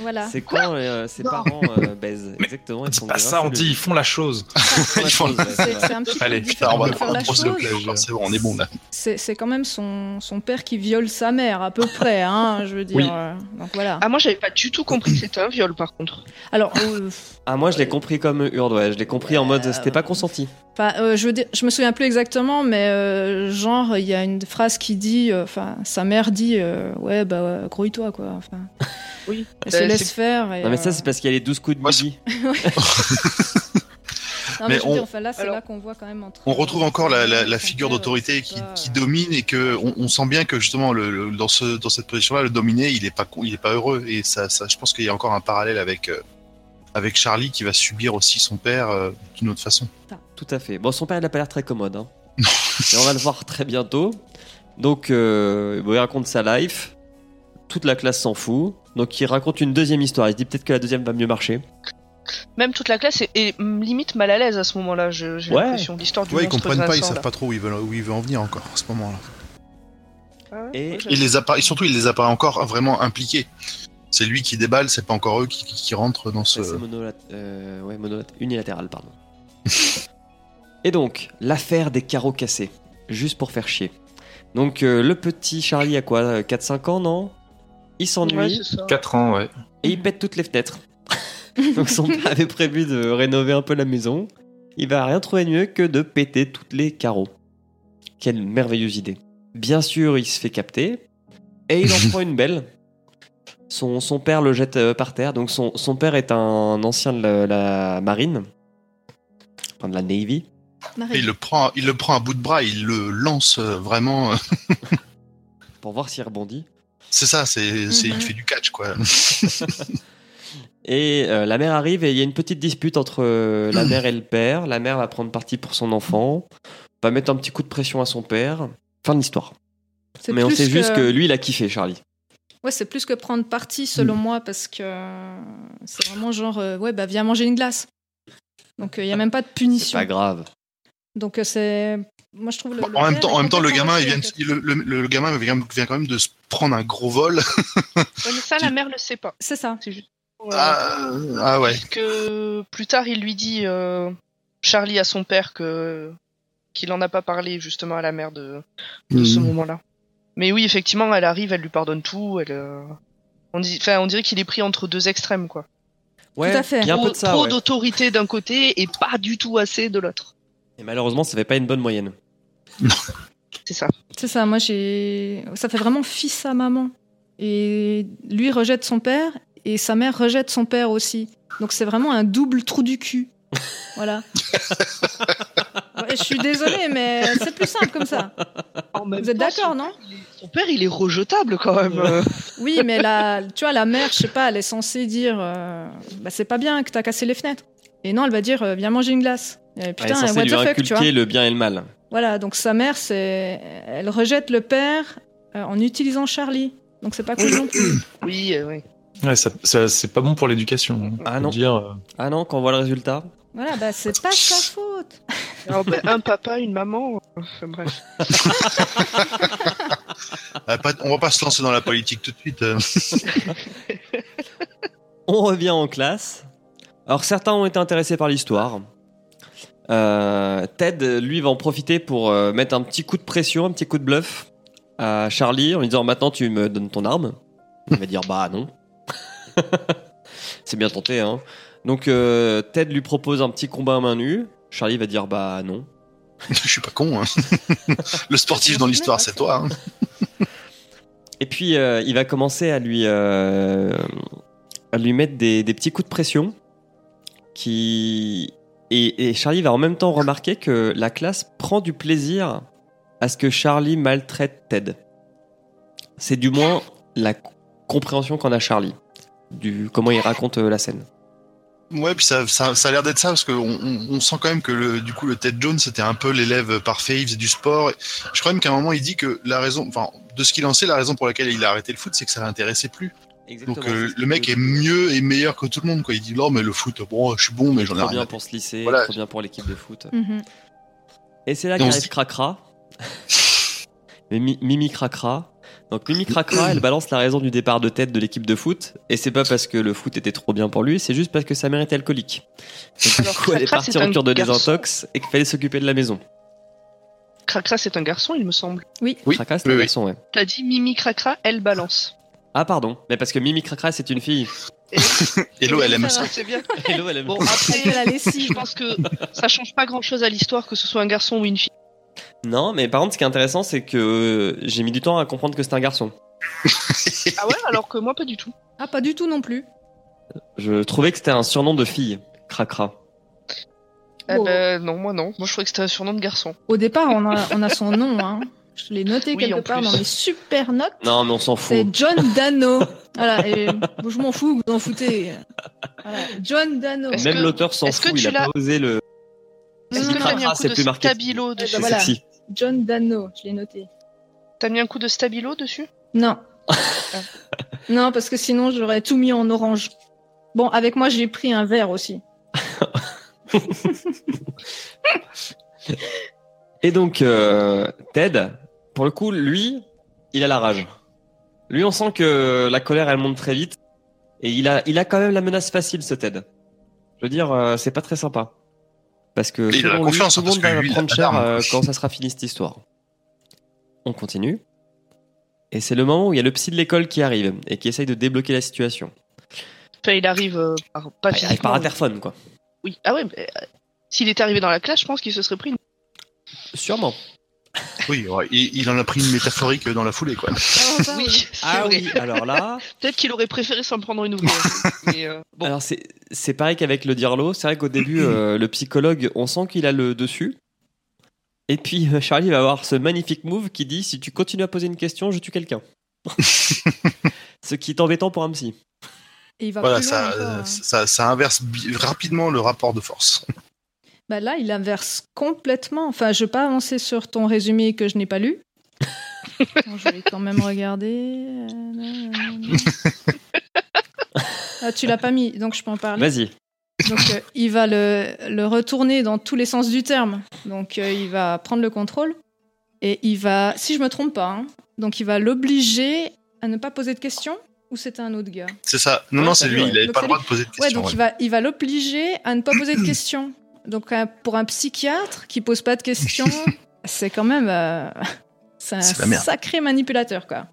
Voilà. C'est quand euh, ses parents euh, baisent. Mais Exactement. ils pas ça, on dit ils font la chose. Ils font la chose, ouais, c'est C'est vrai. c'est un petit Allez, peu putain, on va faire un procès. C'est bon, on est bon là. C'est c'est quand même son, son père qui viole sa mère, à peu près, hein, je veux dire. Oui. euh, donc voilà. Ah, moi, j'avais pas du tout compris que c'était un viol, par contre. Alors, euh, Ah, moi, je l'ai compris comme Urde, ouais. Je l'ai compris en mode Euh, c'était pas consenti. Enfin, euh, je, veux dire, je me souviens plus exactement, mais euh, genre, il y a une phrase qui dit, euh, enfin, sa mère dit, euh, ouais, bah, grouille-toi, quoi. Enfin, Oui. Se laisse faire. Et, Non, mais ça, euh, c'est parce qu'il y a les 12 coups de midi. non, mais, on- dire, enfin, là, c'est Alors, là qu'on voit quand même entre. On retrouve encore la, la, la son figure d'autorité qui, pas, qui euh, domine et que on, on sent bien que justement le, le- dans, ce, dans cette position-là, le dominé, il est pas con- il est pas heureux et ça, ça je pense qu'il y a encore un parallèle avec euh, avec Charlie qui va subir aussi son père euh, d'une autre façon. Tout à fait. Bon, son père, il a pas l'air très commode. Hein. Et on va le voir très bientôt. Donc, euh, il raconte sa life. Toute la classe s'en fout. Donc, il raconte une deuxième histoire. Il se dit peut-être que la deuxième va mieux marcher. Même toute la classe est, est, limite mal à l'aise à ce moment-là, je- j'ai Ouais. l'impression. L'histoire du Ouais, ils comprennent pas, ils savent pas trop où il veut où il veut en venir encore à ce moment-là. Ah Et- les surtout il les a pas encore vraiment impliqués. C'est lui qui déballe, c'est pas encore eux qui, qui, qui rentrent dans ce. Ouais, c'est monolat- euh, ouais, monolat- unilatéral, pardon. Et donc, l'affaire des carreaux cassés. Juste pour faire chier. Donc, euh, le petit Charlie a quoi 4-5 ans, non? Il s'ennuie c'est ça. 4 ans, ouais. et il pète toutes les fenêtres. donc, son père avait prévu de rénover un peu la maison. Il va rien trouver de mieux que de péter toutes les carreaux. Quelle merveilleuse idée. Bien sûr, il se fait capter et il en prend une belle. Son, son père le jette euh, par terre. Donc son, son père est un ancien de la, la marine, enfin de la Navy. Il le prend, il le prend à bout de bras, il le lance euh, vraiment. euh, pour voir s'il rebondit. C'est ça, c'est, c'est- Mhm. il fait du catch quoi. Et euh, la mère arrive et il y a une petite dispute entre euh, la mère et le père. La mère va prendre parti pour son enfant, va mettre un petit coup de pression à son père. Fin de l'histoire. C'est Mais on sait juste que lui, il a kiffé, Charlie. Ouais, c'est plus que prendre parti selon moi parce que c'est vraiment genre euh, ouais bah viens manger une glace. Donc il y a même pas de C'est punition. pas grave. Donc euh, c'est moi je trouve le, le en même temps, en même temps, le gamin, il vient, le, le- le gamin vient, vient quand même de se prendre un gros vol. Ouais, mais ça, la mère le sait pas. C'est ça. C'est juste. Ah, ah ouais. que plus tard il lui dit euh, Charlie à son père que qu'il en a pas parlé justement à la mère de, de ce Mhm. moment-là. Mais oui, effectivement, elle arrive, elle lui pardonne tout. Elle, euh, on, dit, enfin, on dirait qu'il est pris entre deux extrêmes, quoi. Ouais, Tout à fait. Il y a un trop peu de ça. trop ouais. d'autorité d'un côté et pas du tout assez de l'autre. Et malheureusement, ça fait pas une bonne moyenne. C'est ça. C'est ça. Moi j'ai ça fait vraiment fils à maman. Et lui rejette son père et sa mère rejette son père aussi. Donc c'est vraiment un double trou du cul. Voilà. Ouais, je suis désolée, mais c'est plus simple comme ça. Vous êtes d'accord, non? Son père, il est rejetable quand même. Oui, mais la, tu vois, la mère, je sais pas, elle est censée dire euh, bah, c'est pas bien que t'as cassé les fenêtres. Et non, elle va dire euh, viens manger une glace. Et Elle est putain, censée what lui the fuck, tu vois. inculquer le bien et le mal. Voilà, donc sa mère, c'est, elle rejette le père euh, en utilisant Charlie. Donc c'est pas cool non plus. Oui, euh, oui. Ouais, ça, ça- c'est pas bon pour l'éducation. hein. Ah non. Dire, euh, Ah non, quand on voit le résultat. Voilà, bah c'est pas sa faute. Alors, ben, un papa, une maman. Enfin, bref. Ah, on va pas se lancer dans la politique tout de suite. euh. On revient en classe. Alors certains ont été intéressés par l'histoire. Euh, Ted, lui, va en profiter pour euh, mettre un petit coup de pression, un petit coup de bluff à Charlie en lui disant maintenant tu me donnes ton arme. Il va dire bah non. C'est bien tenté, hein. Donc euh, Ted lui propose un petit combat à main nue. Charlie va dire bah non. Je suis pas con. hein. Le sportif dans l'histoire, c'est toi. hein. Et puis il va commencer à lui, à lui mettre des, des petits coups de pression. Qui... Et, Charlie va en même temps remarquer que la classe prend du plaisir à ce que Charlie maltraite Ted. C'est du moins la compréhension qu'en a Charlie. Du comment il raconte euh, la scène. Ouais, puis ça, ça, a l'air d'être ça parce qu'on on, on sent quand même que le, du coup le Ted Jones c'était un peu l'élève parfait, il faisait du sport. Je crois même qu'à un moment il dit que la raison, enfin de ce qu'il en sait, la raison pour laquelle il a arrêté le foot, c'est que ça l'intéressait plus. Donc euh, le mec est mieux et meilleur que tout le monde quoi. Il dit non mais le foot, bon, je suis bon mais j'en ai Trop rien. bien à pour se lisser, Voilà. trop bien pour l'équipe de foot. Mhm. Et c'est là qu'arrive Cracra. Mais Mi- Mimi Cracra. Donc Mimi Cracra, elle balance la raison du départ de tête de l'équipe de foot, et c'est pas parce que le foot était trop bien pour lui, c'est juste parce que sa mère était alcoolique. Donc, du coup, elle est partie en cure de garçon. désintox et qu'il fallait s'occuper de la maison. Cracra, c'est un garçon, il me semble. Oui, Cracra, c'est oui, un oui. garçon, ouais. T'as dit Mimi Cracra, elle balance. Ah pardon, mais parce que Mimi Cracra, c'est une fille. Hello, elle aime ça. C'est bien. Hello, elle aime Bon, après, la lessive. je pense que ça change pas grand chose à l'histoire que ce soit un garçon ou une fille. Non, mais par contre, ce qui est intéressant, c'est que euh, j'ai mis du temps à comprendre que c'est un garçon. Ah ouais, alors que moi, pas du tout. Ah, pas du tout non plus. Je trouvais que c'était un surnom de fille, Cracra. Eh Oh. ben, non, moi non. Moi, je trouvais que c'était un surnom de garçon. Au départ, on a, on a son nom. Hein. Je l'ai noté Oui, quelque part plus. dans mes super notes. Non, mais on s'en C'est fout. John Dano. voilà, et bon, je m'en fous, vous en foutez. Voilà, John Dano. Est-ce Même que- l'auteur s'en est-ce que fout, il a pas l'as- osé le. Est-ce que t'as mis un Cracra, coup c'est de stabilo dessus bah voilà. Sexy. John Dano, je l'ai noté. T'as mis un coup de stabilo dessus Non. non, parce que sinon, j'aurais tout mis en orange. Bon, avec moi, j'ai pris un vert aussi. Et donc, euh, Ted, pour le coup, lui, il a la rage. Lui, on sent que la colère, elle monte très vite. Et il a, il a quand même la menace facile, ce Ted. Je veux dire, euh, c'est pas très sympa. Parce que il a la selon lui, confiance, tout le monde va a prendre cher euh, quand ça sera fini cette histoire. On continue. Et c'est le moment où il y a le psy de l'école qui arrive et qui essaye de débloquer la situation. Enfin, il arrive euh, par, pas Ah, il arrive physiquement. par interphone, quoi. Oui. Ah ouais, mais, euh, s'il était arrivé dans la classe, je pense qu'il se serait pris une... Sûrement. Oui, ouais, il, il en a pris une métaphorique dans la foulée, quoi. Oui, Ah vrai. oui, alors là, Peut-être qu'il aurait préféré s'en prendre une ouvrière. mais, euh, bon. Alors c'est c'est pareil qu'avec le Dirlo, c'est vrai qu'au début euh, le psychologue, on sent qu'il a le dessus. Et puis euh, Charlie va avoir ce magnifique move qui dit si tu continues à poser une question, je tue quelqu'un. ce qui est embêtant pour un psy. Et il va Voilà, plus loin ça, encore, hein. ça, ça inverse rapidement le rapport de force. Bah là, il inverse complètement. Enfin, je vais pas avancer sur ton résumé que je n'ai pas lu. Attends, je vais quand même regarder. Ah, tu l'as pas mis, donc je peux en parler. Vas-y. Donc, euh, il va le, le retourner dans tous les sens du terme. Donc, euh, il va prendre le contrôle et il va, si je me trompe pas, hein, donc il va l'obliger à ne pas poser de questions. Ou c'était un autre gars? C'est ça. Non, Ouais, non, c'est c'est lui, lui. ouais. Il avait Donc pas le droit de poser de Ouais, questions. donc ouais. il va, il va l'obliger à ne pas poser de questions. Donc un- pour un psychiatre qui pose pas de questions, c'est quand même euh, c'est un sacré manipulateur quoi.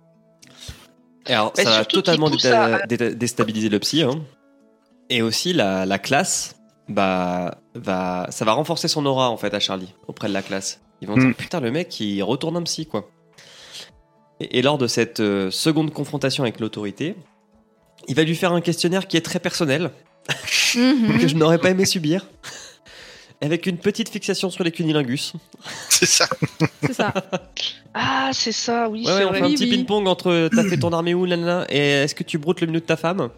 Et alors Mais ça va totalement déta- déta- déstabiliser le psy. hein. Et aussi la, la classe, bah va ça va renforcer son aura en fait à Charlie auprès de la classe. Ils vont dire Mm. putain le mec il retourne un psy quoi. Et, et lors de cette euh, seconde confrontation avec l'autorité, il va lui faire un questionnaire qui est très personnel. Mhm. que je n'aurais pas aimé subir. Avec une petite fixation sur les cunilingus. C'est ça. C'est ça. Ah, c'est ça, oui, Ouais, c'est ouais, on fait un Oui, petit oui. ping-pong entre t'as fait ton armée où, nanana, et est-ce que tu broutes le minute de ta femme?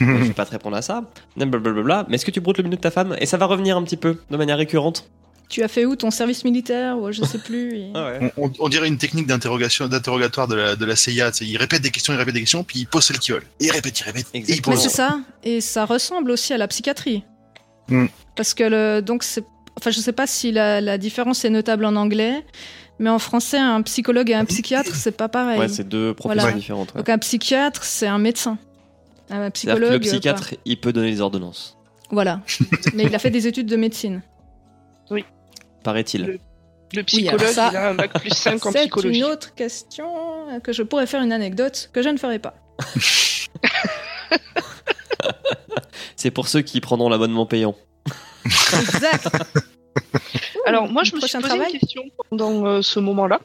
Je vais pas te répondre à ça. Blablabla. Mais est-ce que tu broutes le minute de ta femme? Et ça va revenir un petit peu, de manière récurrente. Tu as fait où ton service militaire ou je sais plus. et- Ah ouais. On, on- on dirait une technique d'interrogation, d'interrogatoire de la, de la CIA. tu sais, Il répète des questions, il répète des questions, puis il pose celles qu'il veut. Et il répète, il répète. Et il Exactement. Mais pose. c'est ça. Et ça ressemble aussi à la psychiatrie. Mm. Parce que le, donc c'est, enfin je sais pas si la, la différence est notable en anglais, mais en français un psychologue et un psychiatre c'est pas pareil. Ouais, c'est deux professions Voilà. différentes. ouais. Donc un psychiatre c'est un médecin. Un psychologue. le psychiatre, il peut donner les ordonnances. Voilà. mais il a fait des études de médecine. paraît-il. Le- Le Oui, psychologue, ça, il a un bac plus 5 en C'est psychologie. une autre question euh, que je pourrais faire une anecdote que je ne ferai pas. C'est pour ceux qui prendront l'abonnement payant. Exact. Alors moi, je me suis posé travail une question pendant euh, ce moment-là.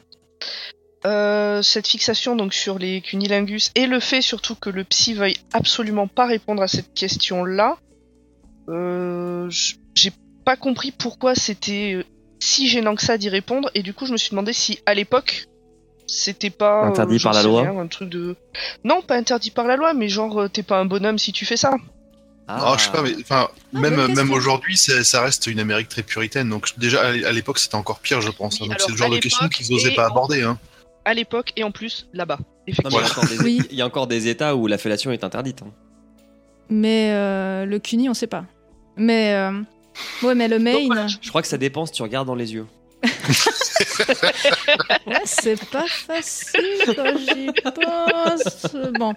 Euh, cette fixation donc sur les cunilingus et le fait surtout que le psy veuille absolument pas répondre à cette question-là, euh, j'ai pas compris pourquoi c'était si gênant que ça d'y répondre et du coup je me suis demandé si à l'époque c'était pas Interdit par la loi rien, un truc de non pas interdit par la loi mais genre t'es pas un bonhomme si tu fais ça. Ah, je sais pas, mais enfin, Ah, même, question. aujourd'hui, ça reste une Amérique très puritaine. Donc déjà à l'é- à l'époque, c'était encore pire, je pense. Oui, donc c'est le genre de questions l'époque qu'ils osaient et pas en- aborder. Hein. À l'époque et en plus là-bas Non, mais effectivement. il, y a encore des, Oui. il y a encore des États où la fellation est interdite. hein. Mais euh, le CUNY, on sait pas. Mais euh, ouais, mais le Maine. voilà, Je crois que ça dépend si tu regardes dans les yeux. Ouais, c'est pas facile quand j'y pense. Bon.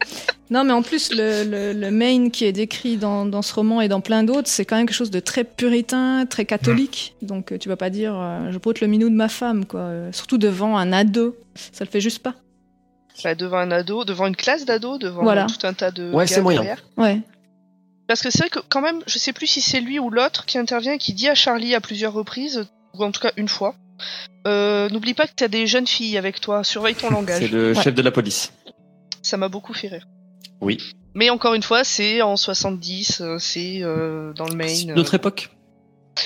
Non, mais en plus, le, le, le Maine qui est décrit dans, dans ce roman et dans plein d'autres, c'est quand même quelque chose de très puritain, très catholique. Donc, euh, tu vas pas dire, euh, je broute le minou de ma femme, quoi. Euh, Surtout devant un ado. Ça le fait juste pas. Bah, devant un ado, devant une classe d'ados, devant Voilà. tout un tas de Ouais, c'est gars moyen. derrière. Ouais. Parce que c'est vrai que quand même, je sais plus si c'est lui ou l'autre qui intervient et qui dit à Charlie à plusieurs reprises, ou en tout cas une fois, euh, n'oublie pas que t'as des jeunes filles avec toi, surveille ton C'est langage. le Ouais. chef de la police. Ça m'a beaucoup fait rire. Oui. Mais encore une fois, c'est en 70, euh, c'est euh, dans le C'est Maine. notre euh, époque.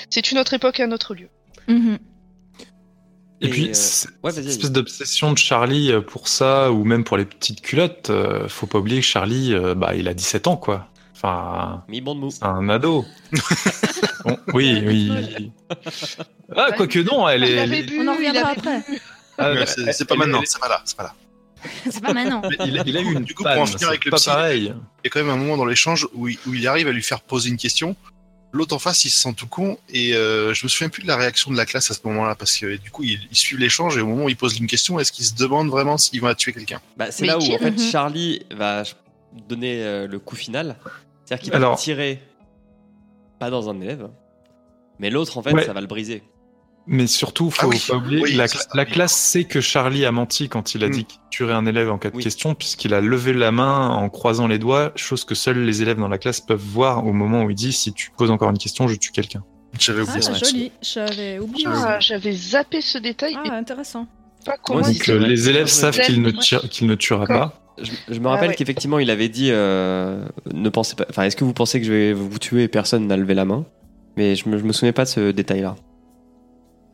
C'est une autre époque et un autre lieu. Mhm. Et, Et, puis, euh, c'est- ouais, cette espèce d'obsession de Charlie pour ça, ou même pour les petites culottes, euh, faut pas oublier que Charlie, euh, bah, il a 17 ans, quoi. Enfin, Mi bande mou. c'est un ado. Bon, oui, oui. Ah, quoique non, elle est. elle bu, On en reviendra après. Ah, c'est pas maintenant, c'est pas là, c'est pas là. C'est pas maintenant. il, a- il a eu une Du coup, pour en finir avec le pas psy, pareil. Il y a quand même un moment dans l'échange où, il- où il arrive à lui faire poser une question. L'autre en face, il se sent tout con et euh, je me souviens plus de la réaction de la classe à ce moment-là parce que du coup, ils, ils suivent l'échange et au moment où il pose une question, est-ce qu'il se demande vraiment s'il va tuer quelqu'un? Bah, c'est là où en fait Mhm. Charlie va donner euh, le coup final. C'est-à-dire qu'il va Alors- tirer pas dans un élève, mais l'autre en fait Ouais. ça va le briser. Mais surtout, faut Ah oui, pas oublier, oui, la, ça, classe sait que Charlie a menti quand il a Mm. dit qu'il tuerait un élève en cas de Oui. question, puisqu'il a levé la main en croisant les doigts, chose que seuls les élèves dans la classe peuvent voir au moment où il dit si tu poses encore une question, je tue quelqu'un. J'avais Ah, oublié ça. joli. J'avais oublié. Ah, J'avais zappé ce détail et Ah, intéressant. pas comment Donc euh, les élèves savent qu'il ne, tire- qu'il ne tuera pas. Je, je me Ah rappelle ouais. qu'effectivement il avait dit euh, ne pensez pas. Enfin, est-ce que vous pensez que je vais vous tuer et personne n'a levé la main? Mais je me, je me souvenais pas de ce détail-là.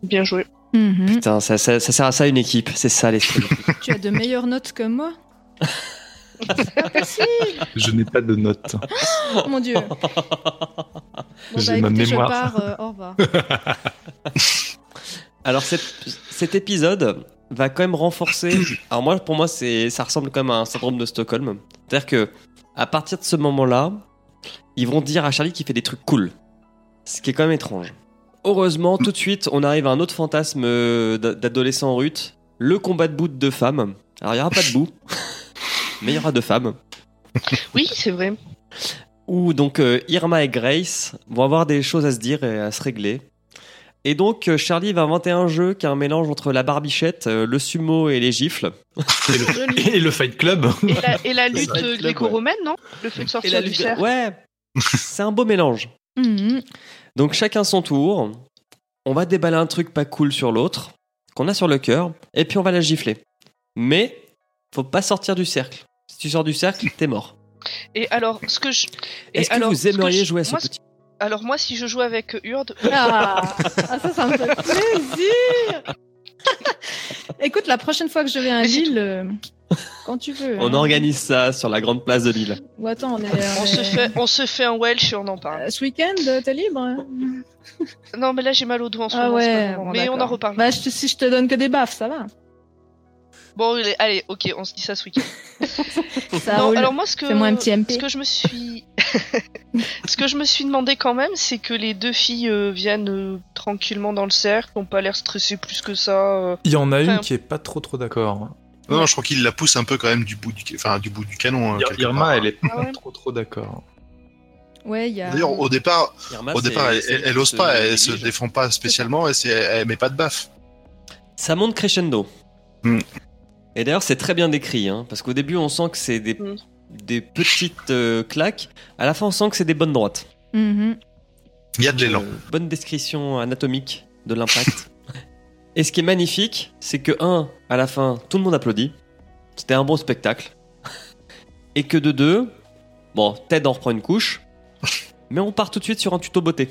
Bien joué. Mhm. Putain, ça, ça- ça sert à ça une équipe. C'est ça l'esprit. Tu as de meilleures notes que moi? Je n'ai pas de notes. Oh mon dieu. Bon, J'ai bah, ma écoutez, mémoire. je pars. euh, au revoir. Alors cet, cet épisode va quand même renforcer. Alors moi, pour moi, c'est ça ressemble quand même à un syndrome de Stockholm. C'est-à-dire que à partir de ce moment-là, ils vont dire à Charlie qu'il fait des trucs cool, ce qui est quand même étrange. Heureusement, tout de suite, on arrive à un autre fantasme euh, d'a- d'adolescent ruth, le combat de bout de deux femmes. Alors il y aura pas de bout, mais il y aura deux femmes. Oui, c'est vrai. Où donc euh, Irma et Grace vont avoir des choses à se dire et à se régler. Et donc euh, Charlie va inventer un jeu qui est un mélange entre la barbichette, euh, le sumo et les gifles. Et le, et le Fight Club. Et la, et la lutte gréco-romaine, non? Le fait de la du cercle. Ouais, c'est un beau mélange. Mhm. Donc chacun son tour. On va déballer un truc pas cool sur l'autre, qu'on a sur le cœur, et puis on va la gifler. Mais faut pas sortir du cercle. Si tu sors du cercle, t'es mort. Et alors, ce que je. Est-ce que alors, vous que aimeriez je- jouer à ce moi, petit Alors moi, si je joue avec Urde, Ah, ah, ça, ça me fait plaisir. Écoute, la prochaine fois que je vais à Lille, euh, quand tu veux. On hein. organise ça sur la grande place de Lille. Ou attends, on est. on on se fait, on se fait un Welsh et on en parle. Euh, Ce week-end, euh, t'es libre hein Non, mais là j'ai mal au dos en ce Ah moment. ouais. bon, mais on en reparle. Bah, je te- si je te donne que des baffes, ça va. Bon, allez, allez, ok, on se dit ça ce week-end. Ça non, roule. alors moi, ce que, Fais-moi un petit MP. ce que je me suis, ce que je me suis demandé quand même, c'est que les deux filles euh, viennent euh, tranquillement dans le cercle, n'ont pas l'air stressées plus que ça. euh. Il y en a une qui est pas trop trop d'accord. Non, je crois qu'il la pousse un peu quand même du bout du, enfin, du, bout du canon. hein, Irma, part. elle est pas Ah ouais trop trop d'accord. Ouais, il y a. D'ailleurs, au départ, Irma, au départ, elle, elle, elle ose pas, elle se défend pas spécialement, et elle met pas de baffe. Ça monte crescendo. Hmm. Et d'ailleurs, c'est très bien décrit, hein, parce qu'au début, on sent que c'est des, Hmm. des petites euh, claques. À la fin, on sent que c'est des bonnes droites. Mhm. Il y a de l'élan. Euh, bonne description anatomique de l'impact. Et ce qui est magnifique, c'est que, un, à la fin, tout le monde applaudit. C'était un bon spectacle. Et que de deux, bon, Ted en reprend une couche, mais on part tout de suite sur un tuto beauté.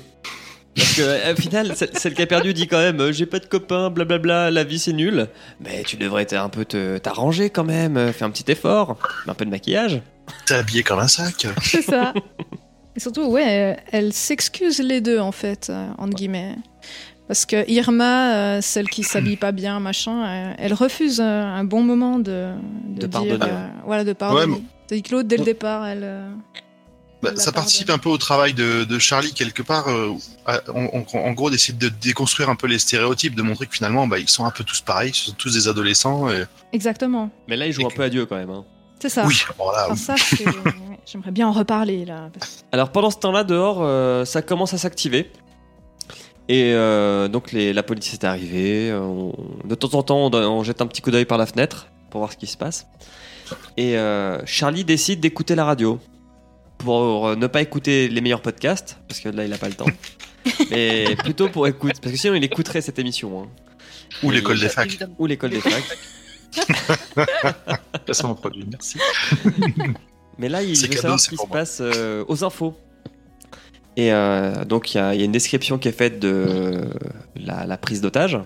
Parce que, euh, au final, celle qui a perdu dit quand même euh, J'ai pas de copain, blablabla, la vie c'est nul. Mais tu devrais un peu t'arranger quand même, euh, fais un petit effort, un peu de maquillage. T'es habillé comme un sac. C'est ça. Et surtout, ouais, elles s'excusent les deux, en fait, entre guillemets. Parce que Irma, celle qui s'habille pas bien, machin, elle refuse un bon moment de, De dire, pardonner, euh, voilà, de pardonner. Ouais, que l'autre, dès le départ, elle. Bah, ça part participe de- un peu au travail de, de Charlie quelque part, euh, en, en- en gros d'essayer de déconstruire un peu les stéréotypes, de montrer que finalement bah, ils sont un peu tous pareils, ce sont tous des adolescents. Et... Exactement. Mais là, il joue un peu à Dieu quand même. hein. C'est ça. Oui, ça, ouais, j'aimerais bien en reparler là. Alors pendant ce temps-là, dehors, euh, ça commence à s'activer. Et euh, donc les- la police est arrivée. on- de temps en temps, on, jette un petit coup d'œil par la fenêtre pour voir ce qui se passe. Et euh, Charlie décide d'écouter la radio pour euh, ne pas écouter les meilleurs podcasts parce que là, il n'a pas le temps. Mais plutôt pour écouter, parce que sinon, il écouterait cette émission. hein. Ou l'école des facs. Ou l'école des facs. Placement produit, merci. Mais là, il veut cadeau, savoir ce qui se moi. passe euh, aux infos. Et euh, donc, il y, a il y a une description qui est faite de la, la prise d'otage.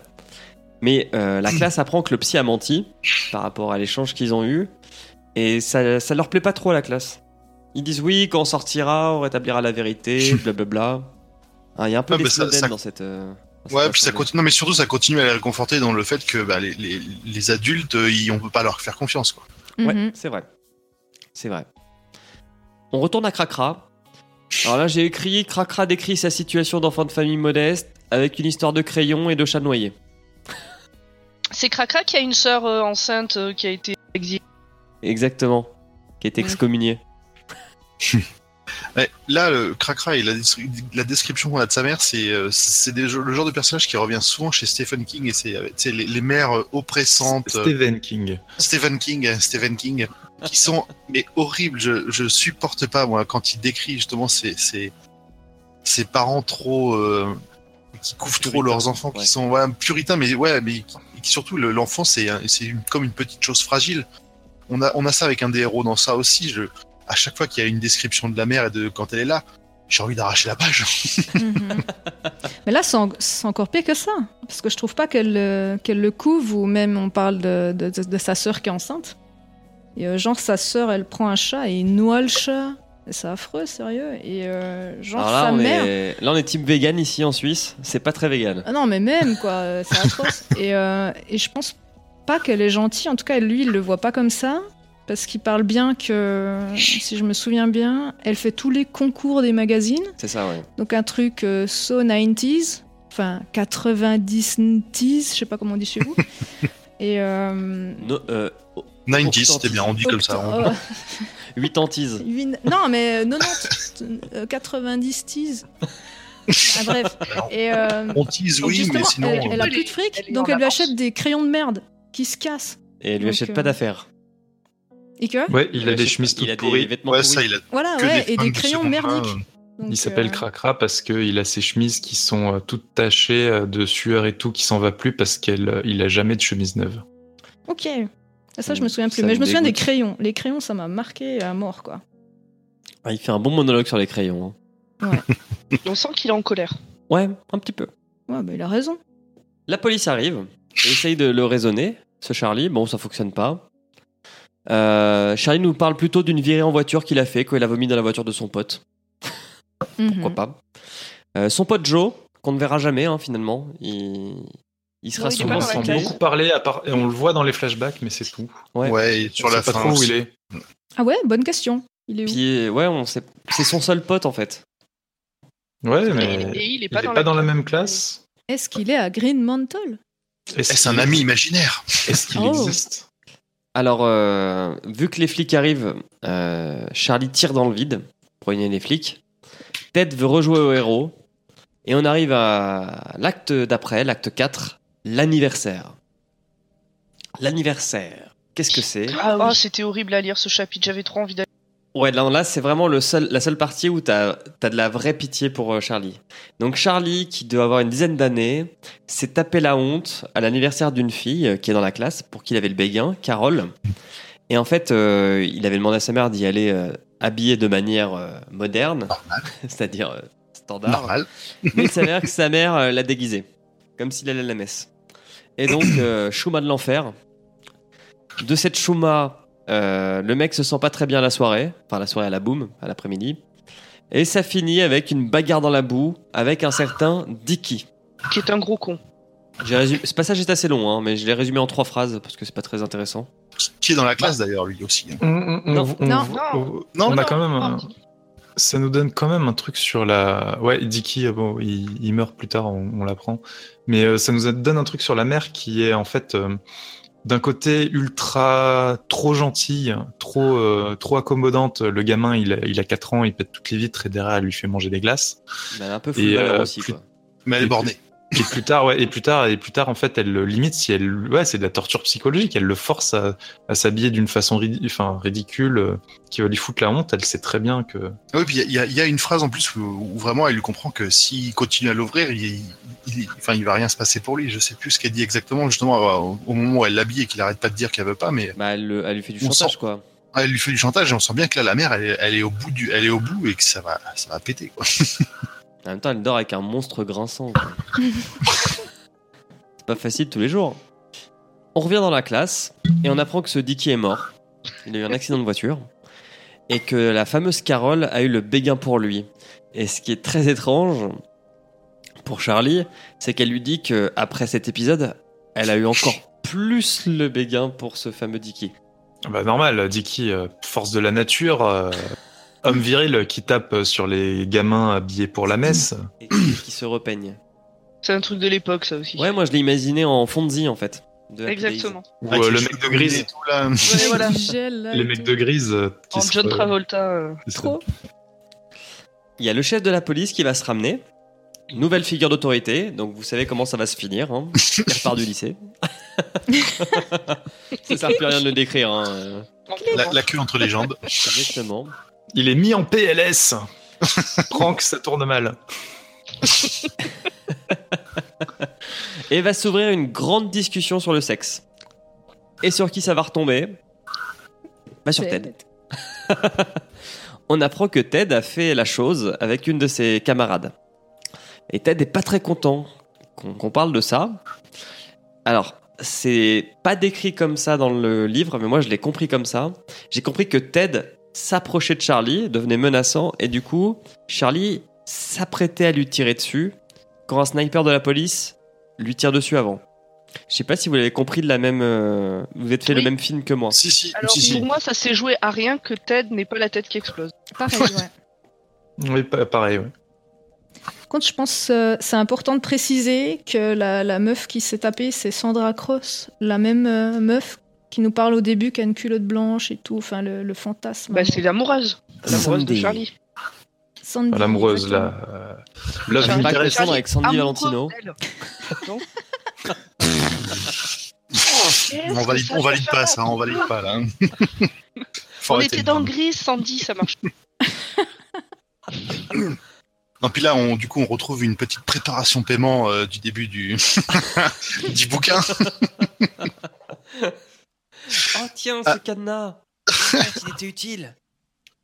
Mais euh, la classe apprend que le psy a menti par rapport à l'échange qu'ils ont eu. Et ça, ça leur plaît pas trop à la classe. Ils disent oui, quand on sortira, on rétablira la vérité, blablabla. Ah, Il y a un peu Ouais, des mais ça- Snowden ça- dans cette. euh, dans cette Ouais, puis ça continue. Non, mais surtout, ça continue à les réconforter dans le fait que bah, les, les, les adultes, euh, ils- on peut pas leur faire confiance. Quoi. Ouais, Mhm. c'est vrai. C'est vrai. On retourne à Cracra. Alors là, j'ai écrit Cracra décrit sa situation d'enfant de famille modeste avec une histoire de crayon et de chat noyé. C'est Cracra qui a une sœur euh, enceinte euh, qui a été exilée. Exactement. Qui a été Ouais. Là, le Cracra et la, des- la description qu'on a de sa mère, c'est euh, c'est des- le genre de personnage qui revient souvent chez Stephen King et c'est euh, les, les mères euh, oppressantes. Stephen King. Stephen King, Stephen King, qui sont mais horribles. Je, je supporte pas moi quand il décrit justement ces ces, ces parents trop euh, qui couvrent trop leurs enfants, ouais. qui sont ouais, puritains, mais ouais, mais qui- qui surtout le- l'enfant c'est c'est comme une petite chose fragile. On a on a ça avec un des héros dans ça aussi. Je à chaque fois qu'il y a une description de la mère et de quand elle est là, j'ai envie d'arracher la page. Mhm. Mais là, c'est en- c'est encore pire que ça. Parce que je trouve pas qu'elle euh, qu'elle le couvre, ou même on parle de, de, de- de sa sœur qui est enceinte. Et euh, genre, sa sœur, elle prend un chat et il noie le chat. Et C'est affreux, sérieux. Et euh, genre, Alors là sa on, mère. est... là, on est type vegan ici en Suisse. C'est pas très vegan. Ah non, mais même, quoi, c'est atroce. et, euh, et je pense pas qu'elle est gentille. En tout cas, lui, il le voit pas comme ça. Parce qu'il parle bien que, si je me souviens bien, elle fait tous les concours des magazines. C'est ça, ouais. Donc un truc euh, so 90s, enfin 90s, je sais pas comment on dit chez vous. Et euh, No, euh, 90, c'était bien, on dit comme ça. on- octo- 8 antises. huit- non, mais euh, 90, euh, 90 teas. Ah, bref. Et euh, On tease, oui, mais sinon. elle, elle a plus de fric, elle donc elle lui avance. achète des crayons de merde qui se cassent. Et elle lui Donc, achète pas d'affaires. Et que Ouais, il a des chemises pas- Il a toutes des pourries. vêtements Ouais, pourris. ça, il a voilà, ouais, des et des de crayons merdiques. euh. Donc, Il s'appelle euh, Cracra parce qu'il a ses chemises qui sont euh, toutes tachées euh, de sueur et tout, qui s'en va plus parce qu'il a jamais de chemise neuve. Ok. Ça, je me souviens plus. Ça Mais je me souviens des crayons. Les crayons, ça m'a marqué à mort, quoi. Ah, il fait un bon monologue sur les crayons. hein. On sent qu'il est en colère. Ouais, un petit peu. Ouais, bah, il a raison. La police arrive essaye de le raisonner, ce Charlie. Bon, ça fonctionne pas. Euh, Charlie nous parle plutôt d'une virée en voiture qu'il a fait quand il a vomi dans la voiture de son pote. Pourquoi Mhm. pas Euh, Son pote Joe, qu'on ne verra jamais hein, finalement, il, il sera est souvent sans beaucoup parler, à part... et on le voit dans les flashbacks, mais c'est tout. Ouais. Ouais, et sur on la sait pas fin. trop où il est. Ah ouais, bonne question. Il est où? Puis ouais, on sait, c'est son seul pote en fait. Ouais, mais et il est il pas, est dans, pas la... dans la même classe. Est-ce qu'il est à Green Mantle? Est-ce un ami imaginaire? Est-ce qu'il Oh. existe? Alors, euh, vu que les flics arrivent, euh, Charlie tire dans le vide pour éliminer les flics. Ted veut rejouer au héros. Et on arrive à l'acte d'après, l'acte 4, l'anniversaire. L'anniversaire, qu'est-ce que c'est? Ah, oh, c'était horrible à lire ce chapitre, j'avais trop envie d'aller. Ouais, là, là c'est vraiment le seul, la seule partie où t'as as de la vraie pitié pour euh, Charlie. Donc Charlie, qui doit avoir une dizaine d'années, s'est tapé la honte à l'anniversaire d'une fille euh, qui est dans la classe pour qui il avait le béguin, Carole. Et en fait, euh, il avait demandé à sa mère d'y aller euh, habillé de manière moderne, c'est-à-dire standard. Normal. Mais il s'avère que sa mère l'a déguisé, comme s'il allait à la messe. Et donc, chouma de l'enfer. De cette chouma, euh, le mec se sent pas très bien la soirée, enfin la soirée à la boum, à l'après-midi. Et ça finit avec une bagarre dans la boue avec un certain Dicky. Qui est un gros con. Ce passage est assez long, hein, mais je l'ai résumé en trois phrases parce que c'est pas très intéressant. Qui est dans la classe d'ailleurs, lui aussi. hein. On, on- Non. on- Non. on- Non, on a non, quand même non. un, ça nous donne quand même un truc sur la. Ouais, Dicky, euh, bon, il, il meurt plus tard, on, on l'apprend. Mais euh, ça nous donne un truc sur la mère qui est en fait euh, d'un côté ultra trop gentille, trop euh, trop accommodante. Le gamin, il a, il a 4 ans, il pète toutes les vitres et derrière, elle lui fait manger des glaces. Mais elle est un peu Et, full euh, aussi, plus- quoi. Mais elle est bornée. Et plus tard, ouais, et plus tard, et plus tard, en fait, elle le limite si elle, ouais, c'est de la torture psychologique. Elle le force à, à s'habiller d'une façon enfin, ridicule, euh, qui va lui foutre la honte. Elle sait très bien que. Ah Oui, puis il y a- y, y une phrase en plus où, où vraiment elle lui comprend que s'il continue à l'ouvrir, il, il, enfin, il va rien se passer pour lui. Je sais plus ce qu'elle dit exactement, justement, au, au moment où elle l'habille et qu'il arrête pas de dire qu'elle veut pas, mais Bah, elle, le- elle lui fait du On chantage, sent- quoi. elle lui fait du chantage et on sent bien que là, la mère, elle, est- elle est au bout du, elle est au bout et que ça va, ça va péter, quoi. En même temps, elle dort avec un monstre grinçant. quoi. c'est pas facile tous les jours. On revient dans la classe et on apprend que ce Dicky est mort. Il a eu un accident de voiture. Et que la fameuse Carole a eu le béguin pour lui. Et ce qui est très étrange pour Charlie, c'est qu'elle lui dit que après cet épisode, elle a eu encore plus le béguin pour ce fameux Dicky. Bah, normal, Dicky, euh, force de la nature, euh, homme viril qui tape sur les gamins habillés pour la messe. Et qui se repeigne. C'est un truc de l'époque, ça aussi. Ouais, moi je l'ai imaginé en fonzie en fait. de. Exactement. Ou euh, le mec de brûlés et grise. tout, là. Ouais, voilà. Du gel, là, Les mecs tout. de grise. euh, qui En se- John Travolta. euh. Trop. Il y a le chef de la police qui va se ramener. Nouvelle figure d'autorité, donc vous savez comment ça va se finir. Hein. Il repart du lycée. ça sert plus à rien de le décrire. Hein. La, la queue entre les jambes. Exactement. Il est mis en PLS. Prank, ça tourne mal. Et va s'ouvrir une grande discussion sur le sexe. Et sur qui ça va retomber Bah sur Ted. On apprend que Ted a fait la chose avec une de ses camarades. Et Ted est pas très content qu'on qu'on parle de ça. Alors, c'est pas décrit comme ça dans le livre, mais moi je l'ai compris comme ça. J'ai compris que Ted s'approchait de Charlie, devenait menaçant, et du coup, Charlie s'apprêtait à lui tirer dessus quand un sniper de la police lui tire dessus avant. Je sais pas si vous l'avez compris de la même. euh, Vous êtes fait le même film que moi. Si, si, Alors si, si. pour moi, ça s'est joué à rien que Ted n'ait pas la tête qui explose. Pareil, ouais. Oui, pa- pareil, ouais. Par contre, je pense que c'est important de préciser que la, la meuf qui s'est tapée, c'est Sandra Cross, la même euh, meuf qui nous parle au début qui a une culotte blanche et tout, enfin le, le fantasme. Bah, c'est l'amoureuse. L'amoureuse de. Charlie. Sandy, L'amoureuse, exactement. là. Euh, Love pas avec Sandy Amoureux Valentino. On valide, on valide pas ça, on valide pas là. On était dans. Gris, Sandy, ça marche. Non, puis là, on, du coup, on retrouve une petite préparation paiement euh, du début du, du bouquin. Oh tiens, Ah. ce cadenas Ah, Il était utile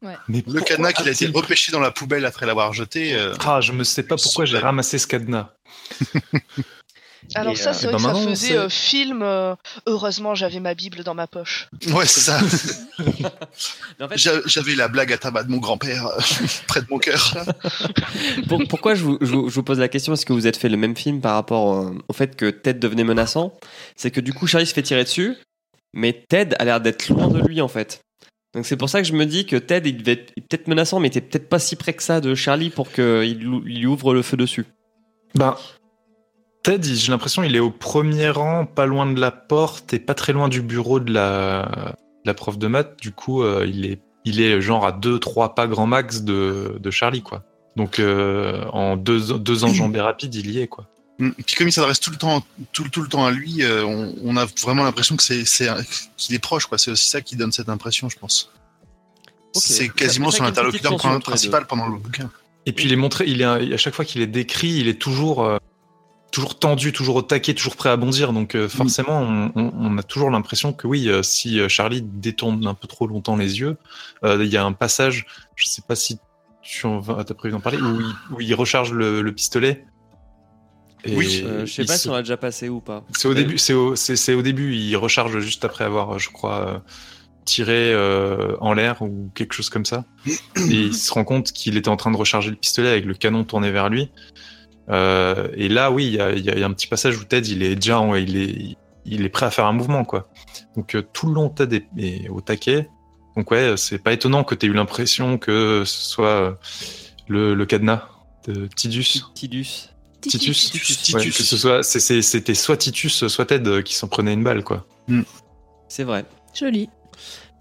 Mais Le cadenas qu'il a été a-t-il- repêché dans la poubelle après l'avoir jeté. euh, Ah, je me sais pas pourquoi j'ai ramassé ce cadenas. Alors Et, ça, euh, c'est eh vrai que ça faisait euh, film. euh, heureusement, j'avais ma Bible dans ma poche. Ouais, c'est ça. En fait, J'avais la blague à tabac de mon grand-père euh, près de mon cœur. pour- pourquoi je vous, je vous- je vous pose la question? Est-ce que vous êtes fait le même film par rapport euh, au fait que Ted devenait menaçant? C'est que du coup, Charlie se fait tirer dessus, mais Ted a l'air d'être loin de lui en fait. Donc c'est pour ça que je me dis que Ted, il devait être peut-être menaçant, mais il était peut-être pas si près que ça de Charlie pour qu'il lui ouvre le feu dessus. Ben, Ted, j'ai l'impression il est au premier rang, pas loin de la porte et pas très loin du bureau de la, prof de maths. Du coup, euh, il, est, il est genre à 2-3 pas grand max de, Charlie, quoi. Donc, euh, en deux enjambées rapides, il y est, quoi. Mm. Puis comme il s'adresse tout le temps, tout, tout le temps à lui, euh, on, on a vraiment l'impression que c'est, qu'il est proche, quoi. C'est aussi ça qui donne cette impression, je pense. C'est quasiment son interlocuteur principal pendant le bouquin. Et puis il est montré, il est à chaque fois qu'il est décrit, il est toujours euh, toujours tendu, toujours au taquet, toujours prêt à bondir. Donc euh, forcément, on, on- on a toujours l'impression que oui, euh, si Charlie détourne un peu trop longtemps les yeux, euh, il y a un passage, je sais pas si tu en vas- t'as prévu d'en parler, où il, où il recharge le, le pistolet. Et Oui. Euh, je sais pas se- si on l'a déjà passé ou pas. c'est au début, c'est au, c'est, c'est au début, il recharge juste après avoir, je crois, euh, tiré euh, en l'air ou quelque chose comme ça. Et il se rend compte qu'il était en train de recharger le pistolet avec le canon tourné vers lui. Euh, et là, oui, il y a, il y a- il y a un petit passage où Ted, il est déjà, en- il est, il est prêt à faire un mouvement, quoi. Donc euh, tout le long, Ted est, est au taquet. Donc ouais, c'est pas étonnant que tu aies eu l'impression que ce soit le, le cadenas de Tidus. Tidus. Titus. Titus. Ouais, que ce soit, c'était soit Titus, soit Ted qui s'en prenait une balle, quoi. C'est vrai. Joli.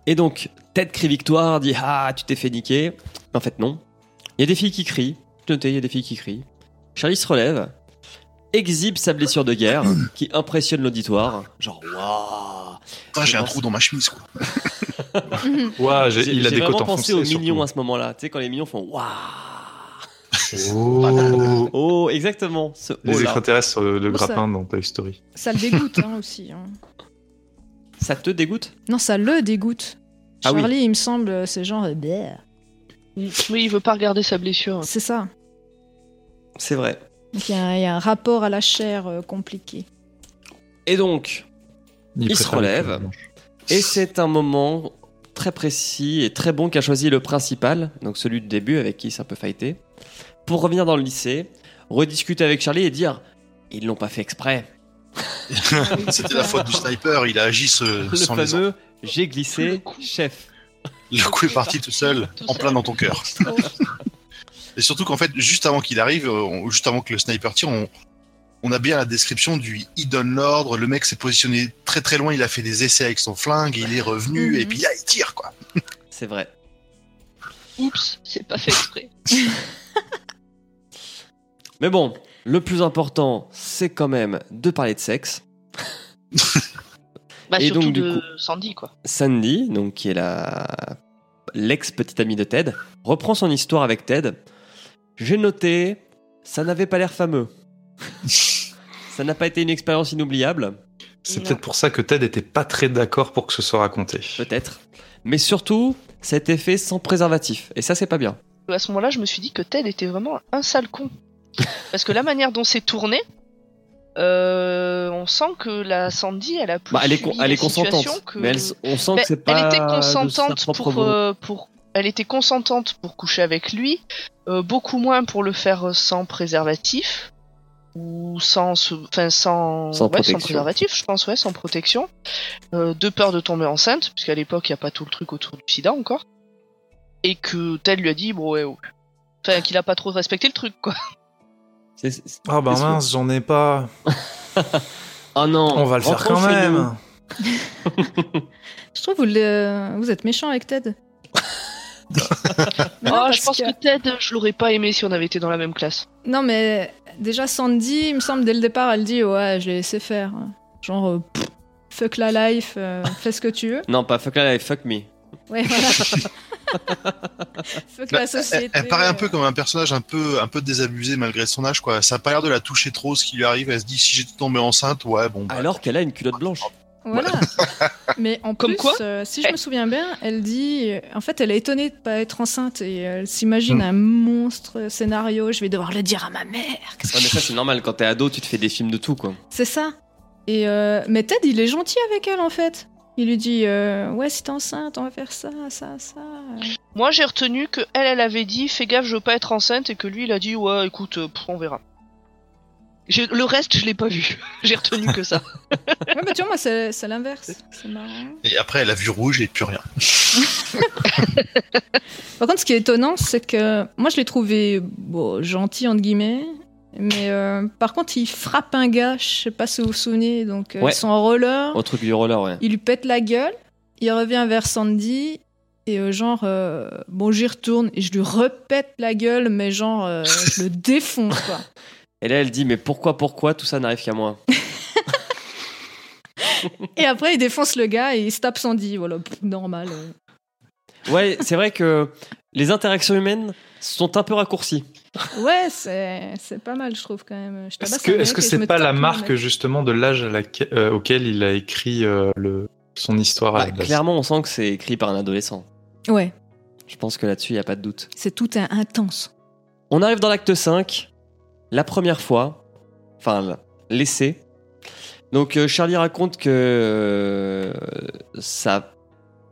Et donc, Ted crie victoire, dit Ah, tu t'es fait niquer. En fait, non. Il y a des filles qui crient. Notez, il y a des filles qui crient. Charlie se relève, exhibe sa blessure de guerre, qui impressionne l'auditoire. Genre, waouh Ah, j'ai un trou dans ma chemise, quoi. J'ai- J'ai il a j'ai des côtes vraiment pensé aux surtout. à ce moment-là. Tu sais, quand les mignons font waouh Oh. Oh, exactement. Ce Les oh extraterrestres sur le, le ça- grappin dans Toy Story. Ça le dégoûte hein, aussi. hein. Ça te dégoûte? Non, ça le dégoûte. Ah oui. Charlie, il me semble, c'est genre. euh, bleh. Oui, il veut pas regarder sa blessure. C'est ça. C'est vrai. Il y, a un- il y a un rapport à la chair euh, compliqué. Et donc, Il se relève. Et c'est un moment très précis et très bon qu'a choisi le principal, donc celui du début avec qui il s'est un peu fighté, pour revenir dans le lycée, rediscuter avec Charlie et dire ils l'ont pas fait exprès. C'était la faute du sniper, il a agi ce- Le sans les fameux j'ai Le glissé, coup. chef. Le coup est parti tout seul, Tout en seul. plein dans ton cœur. Et surtout qu'en fait, juste avant qu'il arrive, euh, on- juste avant que le sniper tire, on, on a bien la description du il donne l'ordre, le mec s'est positionné très très loin, il a fait des essais avec son flingue, il est revenu, Mhm. et puis là, il tire, quoi. C'est vrai. Oups, c'est pas fait exprès. Mais bon, le plus important, c'est quand même de parler de sexe. Bah, Et surtout donc, du de coup- Sandy, quoi. Sandy, donc qui est la l'ex-petite amie de Ted, reprend son histoire avec Ted. J'ai noté, ça n'avait pas l'air fameux. ça n'a pas été une expérience inoubliable, C'est Non. peut-être pour ça que Ted était pas très d'accord pour que ce soit raconté. peut-être. Mais surtout, ça a été fait sans préservatif. Et ça, c'est pas bien. À ce moment-là, je me suis dit que Ted était vraiment un sale con. Parce que la manière dont c'est tourné, euh, on sent que la Sandy, elle a plus Bah, elle est, elle consentante. que... Mais elle- on sent Mais que c'est elle pas. était consentante pour, euh, pour, elle était consentante pour coucher avec lui, euh, beaucoup moins pour le faire sans préservatif ou sans, enfin sans, Sans ouais, protection. préservatif, je pense, ouais, sans protection, de peur de tomber enceinte, puisqu'à l'époque il y a pas tout le truc autour du SIDA encore, et que Ted lui a dit bon ouais, ouais. enfin qu'il a pas trop respecté le truc quoi. C'est- c'est- Ah bah sûr. mince, j'en ai pas. Oh non On va le faire quand même. Je trouve que vous, le- vous êtes méchant avec Ted. Non, Ah, parce je pense que- que... Ted, je l'aurais pas aimé si on avait été dans la même classe. Non, mais déjà Sandy, il me semble, dès le départ, elle dit Ouais, je l'ai laissé faire. Genre, euh, pff, fuck la life, euh, fais ce que tu veux. Non, pas fuck la life, fuck me. Ouais, voilà. Bah, la société. Elle, elle paraît un peu euh. comme un personnage un peu, un peu désabusé malgré son âge, quoi. Ça a pas l'air de la toucher trop ce qui lui arrive. Elle se dit si j'étais tombée enceinte, ouais, bon. bah, Alors qu'elle a une culotte blanche. Voilà. Mais en Comme plus, quoi euh, si je me souviens bien, elle dit, euh, en fait, elle est étonnée de pas être enceinte et elle s'imagine un monstre scénario. Je vais devoir le dire à ma mère. Ouais, mais ça, c'est normal. Quand t'es ado, tu te fais des films de tout, quoi. C'est ça. Et euh, mais Ted, il est gentil avec elle en fait. Il lui dit, euh, ouais, si t'es enceinte, on va faire ça, ça, ça. Moi, j'ai retenu que elle, elle avait dit fais gaffe, je veux pas être enceinte, et que lui, il a dit ouais, écoute, euh, pff, on verra. J'ai- Le reste, je l'ai pas vu. j'ai retenu que ça. Ouais, bah tu vois, moi, c'est c'est l'inverse. C'est marrant. Et après, elle a vu rouge et plus rien. Par contre, ce qui est étonnant, c'est que moi, je l'ai trouvé bon, gentil, entre guillemets. Mais euh, par contre, il frappe un gars, je sais pas si vous vous souvenez, donc euh, Ouais. ils sont en roller, Au truc du roller, ouais. il lui pète la gueule, il revient vers Sandy, et euh, genre, bon, j'y retourne, et je lui repète la gueule, mais genre, je le défonce, quoi. Et là, elle dit Mais pourquoi, pourquoi tout ça n'arrive qu'à moi? Et après, il défonce le gars, et il se tape Sandy, voilà, normal. Ouais, c'est vrai que les interactions humaines sont un peu raccourcies. Ouais, c'est c'est pas mal, je trouve, quand même. Je Est-ce que je c'est pas la marque justement de l'âge à laquelle- euh, auquel il a écrit euh, le son histoire à Bah, la base? clairement, on sent que c'est écrit par un adolescent. Ouais, Je pense que là-dessus, il n'y a pas de doute. c'est tout un intense. On arrive dans l'acte 5, la première fois, enfin, l'essai. Donc, euh, Charlie raconte que euh, sa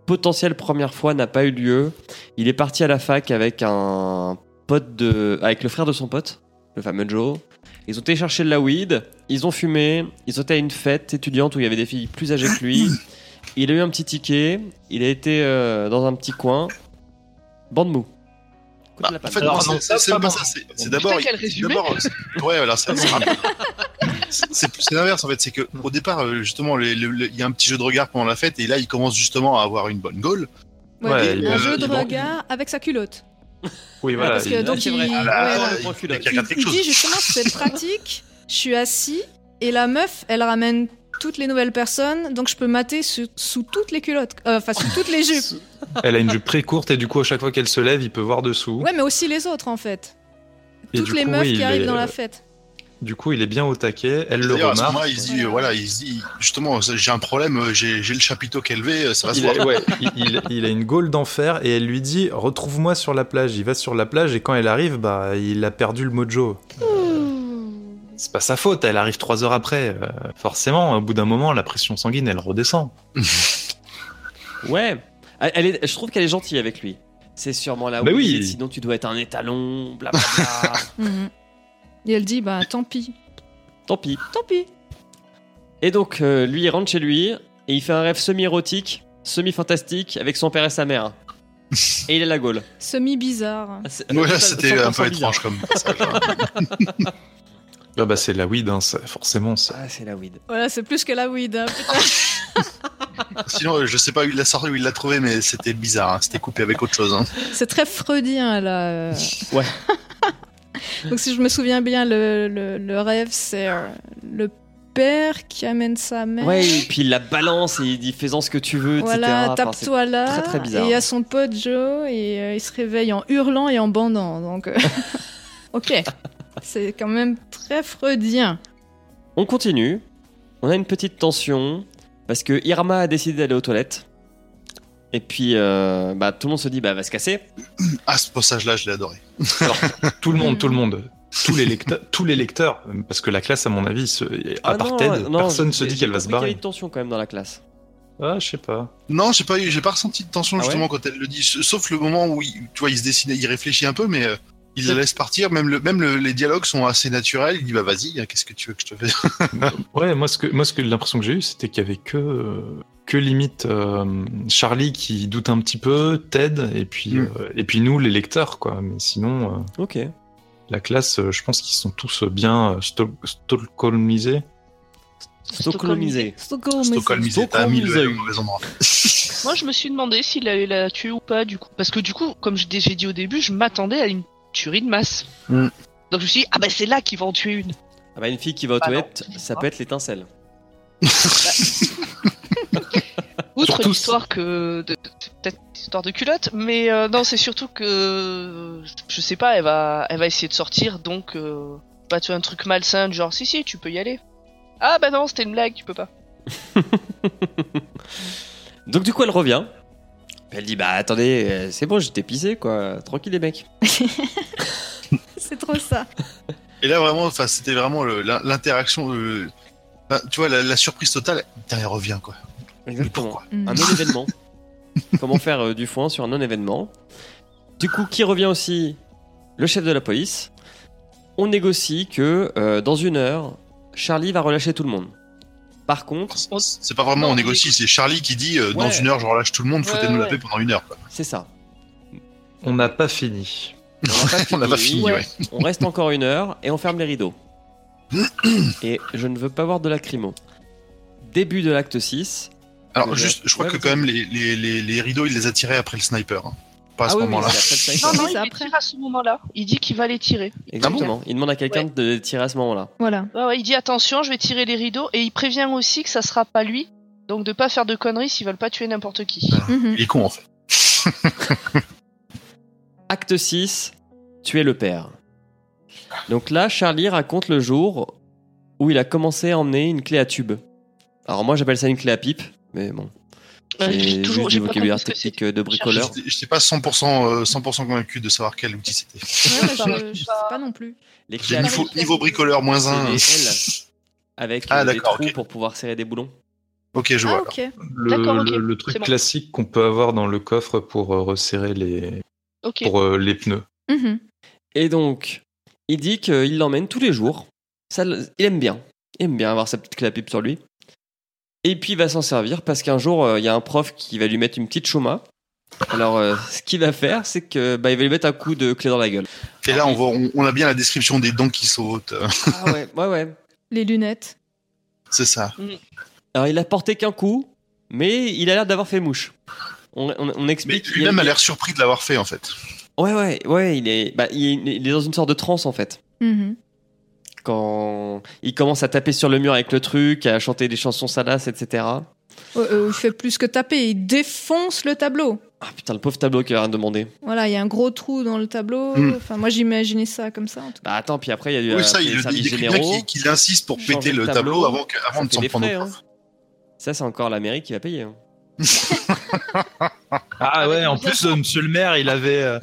potentielle première fois n'a pas eu lieu. Il est parti à la fac avec un pote de. avec le frère de son pote, le fameux Joe. Ils ont été chercher de la weed, ils ont fumé, ils ont été à une fête étudiante où il y avait des filles plus âgées que lui. il a eu un petit ticket, il a été euh, dans un petit coin. Bande mou. Bah, la en fait, Alors, non, non, c'est- pas ça. C'est d'abord. Ouais, ça- c'est l'inverse en fait. C'est que au départ, euh, justement, il y a un petit jeu de regard pendant la fête et là, il commence justement à avoir une bonne gaule. Ouais, il- un euh, jeu de regard avec sa culotte. Oui, voilà. parce que il- donc il, vrai. Ah, voilà. il chose. dit justement c'est pratique, je suis assis et la meuf elle ramène toutes les nouvelles personnes donc je peux mater sous, sous toutes les culottes, Euh, enfin sous toutes les jupes. Elle a une jupe très courte et du coup, à chaque fois qu'elle se lève, il peut voir dessous. Ouais mais aussi les autres en fait. Et Toutes les coup, meufs oui, qui arrivent est- dans la fête. Du coup, il est bien au taquet. Elle le D'ailleurs, à ce remarque. il se dit, euh, Voilà. voilà, il se dit, justement, j'ai un problème, euh, j'ai le chapiteau qu'élevé, euh, ça va se Il voir. a, ouais, il, il- il a une gaule d'enfer et elle lui dit retrouve-moi sur la plage. Il va sur la plage et quand elle arrive, bah il a perdu le mojo. C'est pas sa faute, elle arrive trois heures après. Euh, forcément, au bout d'un moment, la pression sanguine elle redescend. Ouais. Elle est, je trouve qu'elle est gentille avec lui. C'est sûrement là où Bah il oui. dit, sinon tu dois être un étalon, blablabla. Mhm. Et elle dit bah tant pis, Tant pis. tant pis. Et donc, euh, lui, il rentre chez lui et il fait un rêve semi-érotique, semi-fantastique avec son père et sa mère. Et il est la Gaule. Semi bizarre. Ah, Ouais, c'était un 100% peu bizarre. étrange comme passage. Ah bah c'est la weed, hein, ça- forcément. ça- Ah, c'est la weed. Voilà c'est plus que la weed. hein. Sinon, euh, je sais pas où il l'a sorti, où il l'a trouvé, mais c'était bizarre. hein. C'était coupé avec autre chose. hein. C'est très freudien là. euh. Ouais. Donc si je me souviens bien, le, le, le rêve c'est euh, le père qui amène sa mère. Ouais, et puis il la balance et il dit fais-en ce que tu veux, Voilà, etc. Enfin, c'est- tape-toi là. très, très bizarre. Et il y a son pote Joe et euh, il se réveille en hurlant et en bandant. Donc, euh, ok, c'est quand même très freudien. On continue. On a une petite tension parce que Irma a décidé d'aller aux toilettes. Et puis, euh, bah, tout le monde se dit, bah, elle va se casser. Ah, ce passage-là, je l'ai adoré. Tout le monde, tout le monde. Tous les, lecteurs, tous les lecteurs, parce que la classe, à mon avis, se, à Ah part non, Ted, non, personne se dit qu'elle va se compris qu'il y a barrer. une tension quand même dans la classe. Ah, je sais pas. Non, j'ai pas eu, j'ai pas ressenti de tension Ah ouais justement quand elle le dit, sauf le moment où il, tu vois, il se dessine, il réfléchit un peu, mais euh, il la laisse partir. Même, le, même le- les dialogues sont assez naturels. Il dit bah vas-y, hein, qu'est-ce que tu veux que je te fasse? Ouais, moi, ce que, moi, ce que l'impression que j'ai eue, c'était qu'il y avait que, que limite euh, Charlie qui doute un petit peu, Ted, et puis, Mm. euh, et puis nous, les lecteurs, quoi. Mais sinon, euh, Ok. la classe, euh, je pense qu'ils sont tous bien stol- stockholmisés. Stockholmisé. Stockholmisé, t'as mis le, Stockholmisé. le mauvais endroit. Moi, je me suis demandé s'il allait la tuer ou pas, du coup. Parce que du coup, comme je- j'ai dit au début, je m'attendais à une tuerie de masse. Mm. Donc je me suis dit, ah bah c'est là qu'ils vont en tuer une. Ah bah, une fille qui va aux Bah non. ça peut être l'étincelle. Outre Surtout l'histoire que. de- Peut-être histoire de culotte, mais euh, non, c'est surtout que. Je sais pas, elle va, elle va essayer de sortir, donc. Euh, pas tuer un truc malsain, du genre, si, si, tu peux y aller. Ah bah non, c'était une blague, tu peux pas. Donc, du coup, elle revient. Elle dit, bah, attendez, euh, c'est bon, j'étais pissé, quoi. Tranquille, les mecs. C'est trop ça. Et là vraiment, enfin, c'était vraiment le- l'in- l'interaction. euh, enfin, tu vois, la, la surprise totale. Putain, elle revient quoi. Exactement. pourquoi Mm. Un non-événement. Comment faire euh, du foin sur un non-événement. Du coup, qui revient aussi Le chef de la police. On négocie que euh, dans une heure, Charlie va relâcher tout le monde. Par contre, On- C'est pas vraiment Non, on négocie, c'est Charlie qui dit euh, dans une heure, je relâche tout le monde, Ouais, foutez-nous la ouais. paix pendant une heure. C'est ça. On n'a pas fini. On n'a pas On n'a pas fini. fini, Ouais. ouais. On reste encore une heure et on ferme les rideaux. et je ne veux pas voir de lacrymo. Début de l'acte 6. Alors juste, je crois ouais, que quand même les, les, les, les rideaux, il les a tirés après le sniper. hein. Pas à ah ce oui, moment-là. Non, non, il les après. tire à ce moment-là. Il dit qu'il va les tirer. Exactement. Il demande à quelqu'un de les tirer à ce moment-là. Voilà. Ouais, ouais, il dit attention, je vais tirer les rideaux, et il prévient aussi que ça sera pas lui. Donc de pas faire de conneries s'ils veulent pas tuer n'importe qui. Mhm. Il est con en fait. Acte 6, tuer le père. Donc là, Charlie raconte le jour où il a commencé à emmener une clé à tube. Alors moi, j'appelle ça une clé à pipe, mais bon. J'ai toujours- du vocabulaire technique de bricoleur. J'étais j'étais pas 100%, euh, 100% convaincu de savoir quel outil c'était. Ouais, bah, je, je sais pas non plus. Les clés Niveau, bricoleur moins c'est un. des L avec Ah, euh, des trous pour pouvoir serrer des boulons. Ok, je vois. Ah. Le, truc bon. classique qu'on peut avoir dans le coffre pour euh, resserrer les, pour euh, les pneus. Mhm. Et donc, il dit qu'il l'emmène tous les jours. Ça, il aime bien. Il aime bien avoir sa petite clé à pipe sur lui. Et puis il va s'en servir parce qu'un jour, euh, il y a un prof qui va lui mettre une petite choma. Alors, euh, ce qu'il va faire, c'est que bah, il va lui mettre un coup de clé dans la gueule. Et là, on, voit, on, on a bien la description des dents qui sautent. Ah ouais, ouais, ouais. Les lunettes. C'est ça. Alors, il a porté qu'un coup, mais il a l'air d'avoir fait mouche. On, on, explique. lui-même a- l'air surpris de l'avoir fait, en fait. Ouais, ouais, ouais. Il est, bah, il, il est dans une sorte de transe en fait. Mhm. Quand il commence à taper sur le mur avec le truc, à chanter des chansons salaces, etc. Ouais, euh, il fait plus que taper, il défonce le tableau. Ah putain, le pauvre tableau qui a rien demandé. Voilà, il y a un gros trou dans le tableau. Mm. Enfin, moi j'imaginais ça comme ça. En tout cas. Bah attends, puis après il y a eu Oui, euh, ça, il, bien généraux. qu'il qu'il insiste pour péter le le tableau, tableau avant, que, avant de s'en prendre frais, hein. Ça, c'est encore la mairie qui va payer. hein. Ah ouais, en plus, euh, monsieur le maire, il avait. euh,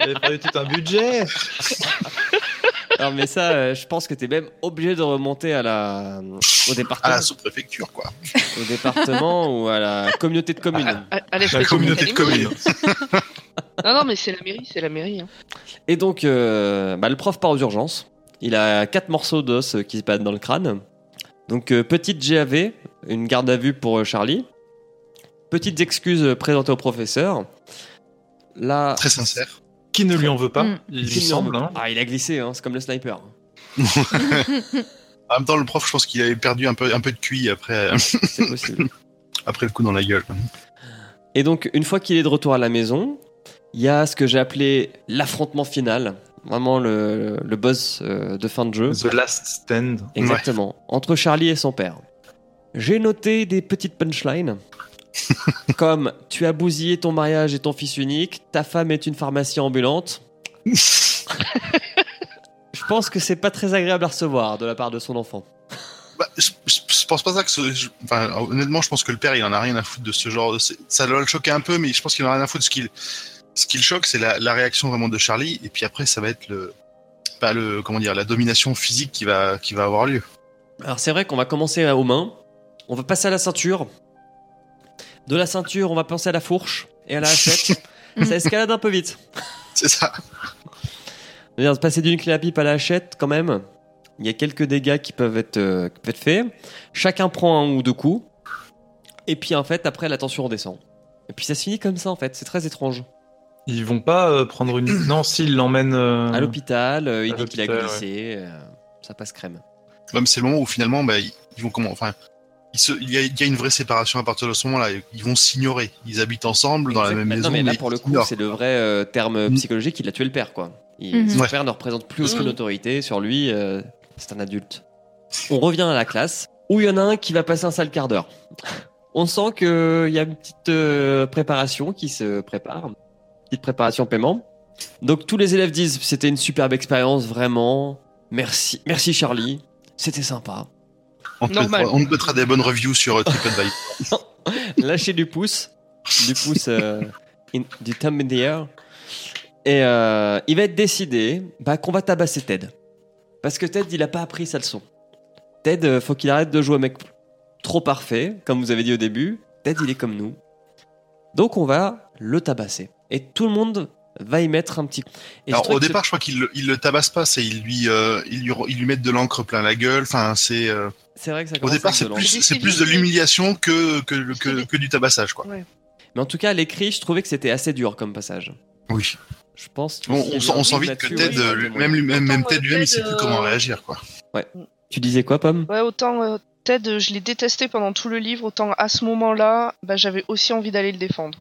il avait prévu tout un budget. Alors, mais ça, euh, je pense que t'es même obligé de remonter à la, au À département, la sous-préfecture, quoi. au département ou à la communauté de communes. À, à La l'espèce communauté de communes. Non, non, mais c'est la mairie, c'est la mairie. hein. Et donc, euh, bah, le prof part aux urgences. Il a quatre morceaux d'os euh, qui se battent dans le crâne. Donc, euh, petite GAV, une garde à vue pour euh, Charlie. Petites excuses euh, présentées au professeur. Là, Très sincère. Qui ne lui en veut pas, Mm. il lui semble. hein. Ah, il a glissé, hein, c'est comme le sniper. En même temps, le prof, je pense qu'il avait perdu un peu, un peu de QI après, possible. après le coup dans la gueule. Et donc, une fois qu'il est de retour à la maison, il y a ce que j'ai appelé l'affrontement final. Vraiment le, le boss euh, de fin de jeu. The Last Stand. Exactement. Entre Charlie et son père. J'ai noté des petites punchlines. comme tu as bousillé ton mariage et ton fils unique, ta femme est une pharmacie ambulante. Je pense que c'est pas très agréable à recevoir de la part de son enfant. Bah, je, je- je pense pas ça que ce, je- enfin, honnêtement, je pense que le père, il en a rien à foutre de ce genre. de- Ça doit le choquer un peu, mais je pense qu'il en a rien à foutre. Ce qui, le- ce qui le choque, c'est la, la réaction vraiment de Charlie. Et puis après, ça va être le, pas le, comment dire, la domination physique qui va, qui va avoir lieu. Alors c'est vrai qu'on va commencer aux mains, on va passer à la ceinture. De la ceinture, on va passer à la fourche et à la hachette. ça escalade un peu vite. C'est ça. C'est-à-dire, passer d'une clé à pipe à la hachette, quand même, il y a quelques dégâts qui peuvent être, euh, qui peuvent être faits. Chacun prend un ou deux coups. Et puis, en fait, après, la tension redescend. Et puis, ça se finit comme ça, en fait. C'est très étrange. Ils vont pas euh, prendre une. Non, s'ils l'emmènent. euh, À l'hôpital, euh, il À dit qu'il a glissé. euh, ça passe crème. Ouais, mais c'est le moment où finalement, bah, ils ils vont comment, enfin, se- il y, a, il y a une vraie séparation à partir de ce moment-là. Ils vont s'ignorer. Ils habitent ensemble dans la même maison. Non, mais là, mais pour le coup, c'est le vrai euh, terme Mm. psychologique. Il a tué le père, quoi. Il, Mhm. Son Ouais. père ne représente plus aucune Mhm. autorité sur lui. euh, c'est un adulte. On revient à la classe où il y en a un qui va passer un sale quart d'heure. On sent qu'il y a une petite euh, préparation qui se prépare. Une petite préparation paiement. Donc tous les élèves disent c'était une superbe expérience, vraiment. Merci, merci Charlie. C'était sympa. On te, mettra, on te mettra des bonnes reviews sur euh, TripAdvisor. Lâchez du pouce, du pouce, euh, in- du thumb in the air. Et euh, il va être décidé bah, qu'on va tabasser Ted. Parce que Ted, il a pas appris sa leçon. Ted, faut qu'il arrête de jouer mec trop parfait, comme vous avez dit au début. Ted, il est comme nous. Donc on va le tabasser. Et tout le monde va y mettre un petit. Et Alors au départ, je crois qu'ils le, ils le tabassent pas, c'est ils lui, euh, ils lui, mettent de l'encre plein la gueule. Enfin, c'est euh, c'est vrai que ça au départ, c'est plus, C'est c'est plus de l'humiliation que que, que que du tabassage, quoi. Mais en tout cas, à l'écrit, je trouvais que c'était assez dur comme passage. Oui. Je pense. que On, on, sent- on vite que Ted, ouais, euh, il lui- même, lui- même, même Ted euh, lui-même, il sait plus comment réagir, quoi. Tu disais quoi, Pomme? Ouais, autant Ted, je l'ai détesté pendant tout le livre, autant à ce moment-là, bah, j'avais aussi envie d'aller le défendre.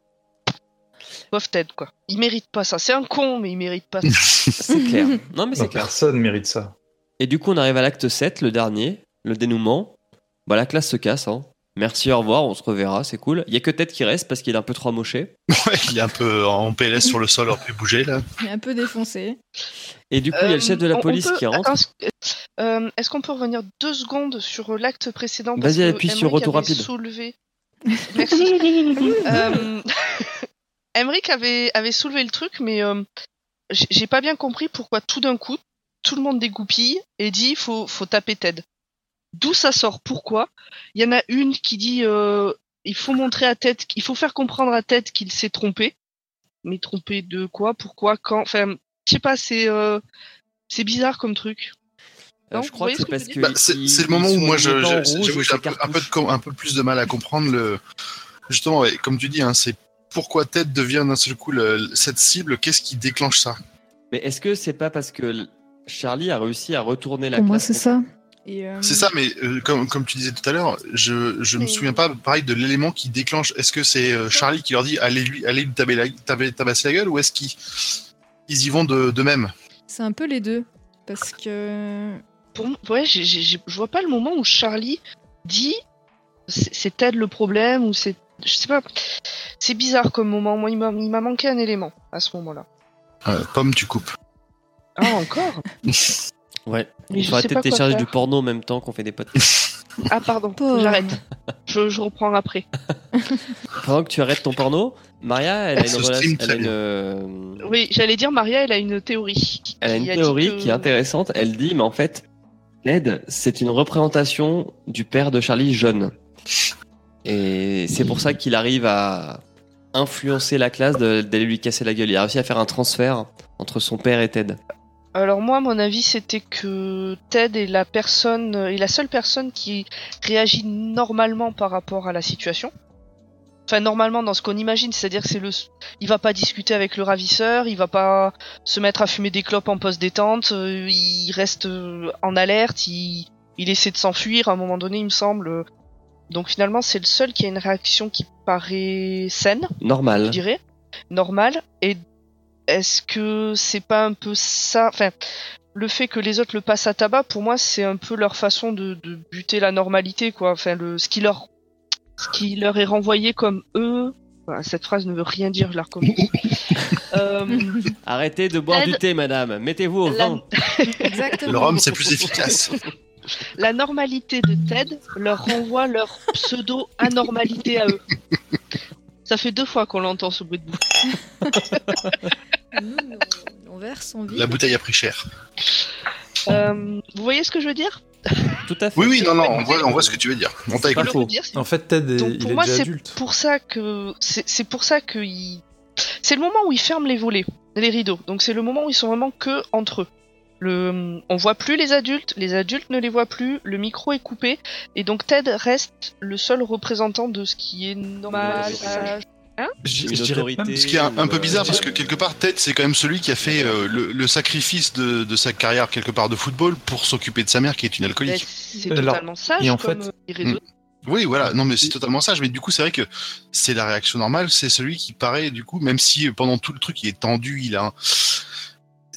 Pauvre Ted, quoi. Il mérite pas ça. C'est un con, mais il mérite pas ça. C'est clair. Non, mais c'est clair. personne mérite ça. Et du coup, on arrive à l'acte 7, le dernier, le dénouement. Bah, la classe se casse. Hein. Merci, au revoir, on se reverra, c'est cool. Il y a que Ted qui reste parce qu'il est un peu trop amoché. Ouais, il est un peu en PLS sur le sol, on peut bouger, là. Il est un peu défoncé. Et du coup, il y a le chef de la Euh, police peut- qui rentre. Euh, Est-ce qu'on peut revenir deux secondes sur l'acte précédent? Vas-y, parce que appuie sur retour rapide. Soulevé... Merci. euh, Emmerich avait, avait soulevé le truc, mais euh, j'ai pas bien compris pourquoi tout d'un coup, tout le monde dégoupille et dit faut, faut taper Ted. D'où ça sort? Pourquoi? Il y en a une qui dit euh, il faut montrer à Ted, il faut faire comprendre à Ted qu'il s'est trompé. Mais trompé de quoi? Pourquoi? Quand Enfin, je sais pas, c'est euh, c'est bizarre comme truc. Euh, Non, je crois que c'est ce parce que. Bah, c'est le moment où moi j'ai un un peu un plus de mal à comprendre le. Justement, ouais, comme tu dis, hein, c'est pourquoi Ted devient d'un seul coup le- cette cible. Qu'est-ce qui déclenche ça? Mais est-ce que c'est pas parce que Charlie a réussi à retourner la Pour moi, c'est ça. Euh, C'est ça, mais euh, comme, comme tu disais tout à l'heure, je, je me souviens pas pareil de l'élément qui déclenche. Est-ce que c'est euh, Charlie qui leur dit allez lui, allez lui taber la, taber- tabasser la gueule ou est-ce qu'ils ils y vont de, de même? C'est un peu les deux. Parce que. Pour ouais, je vois pas le moment où Charlie dit c'est c'est Ted le problème ou c'est. Je sais pas. C'est bizarre comme moment. Moi, il m'a il m'a manqué un élément à ce moment-là. Euh, Pomme, tu coupes. Ah, encore? Ouais. Mais Il je faudra sais peut-être télécharger du porno en même temps qu'on fait des podcasts. Ah, pardon, j'arrête. Je, je reprends après. Pendant que tu arrêtes ton porno, Maria, elle a une relation. Elle a une, Oui, j'allais dire, Maria, elle a une théorie. Elle a une théorie que- qui est intéressante. Elle dit, mais en fait, Ted, c'est une représentation du père de Charlie jeune. Et c'est pour ça qu'il arrive à influencer la classe d'aller lui casser la gueule. Il a réussi à faire un transfert entre son père et Ted. Alors moi, mon avis, c'était que Ted est la personne, est la seule personne qui réagit normalement par rapport à la situation. Enfin, normalement dans ce qu'on imagine, c'est-à-dire c'est le, il va pas discuter avec le ravisseur, il va pas se mettre à fumer des clopes en poste détente, euh, il reste euh, en alerte, il, il essaie de s'enfuir à un moment donné, il me semble. Donc finalement, c'est le seul qui a une réaction qui paraît saine je Normal. dirais, normal. Et est-ce que c'est pas un peu ça? Enfin, le fait que les autres le passent à tabac, pour moi, c'est un peu leur façon de, de buter la normalité, quoi. Enfin, le, ce qui leur, ce qui leur est renvoyé comme eux. Cette phrase ne veut rien dire, je la recommence. euh, Arrêtez de boire Ted- du thé, madame. Mettez-vous au la, vin. Exactement. Le rhum, c'est plus efficace. la normalité de Ted leur renvoie leur pseudo-anormalité à eux. Ça fait deux fois qu'on l'entend ce bruit de bouche. Nous, verres sont vides. La bouteille a pris cher. Euh, vous voyez ce que je veux dire? Tout à fait. Oui, oui, non, non, on voit, on voit ce que tu veux dire. On t'a écouté. En fait, Ted, est, Donc, il pour est moi, déjà c'est adulte. pour ça que c'est c'est pour ça que il- c'est le moment où ils ferment les volets, les rideaux. Donc c'est le moment où ils sont vraiment que entre eux. Le, on voit plus les adultes, les adultes ne les voient plus, le micro est coupé et donc Ted reste le seul représentant de ce qui est normal. Une Je- Une je dirais autorité. même- Ce qui est un, un peu Euh, bizarre parce que quelque part, Ted, c'est quand même celui qui a fait euh, le, le sacrifice de, de sa carrière quelque part de football pour s'occuper de sa mère qui est une alcoolique. C'est Alors, totalement sage et en comme fait- euh, irraisonnable. Oui, voilà. Non, mais c'est totalement sage. Mais du coup, c'est vrai que c'est la réaction normale. C'est celui qui paraît, du coup, même si euh, pendant tout le truc, il est tendu, il a un...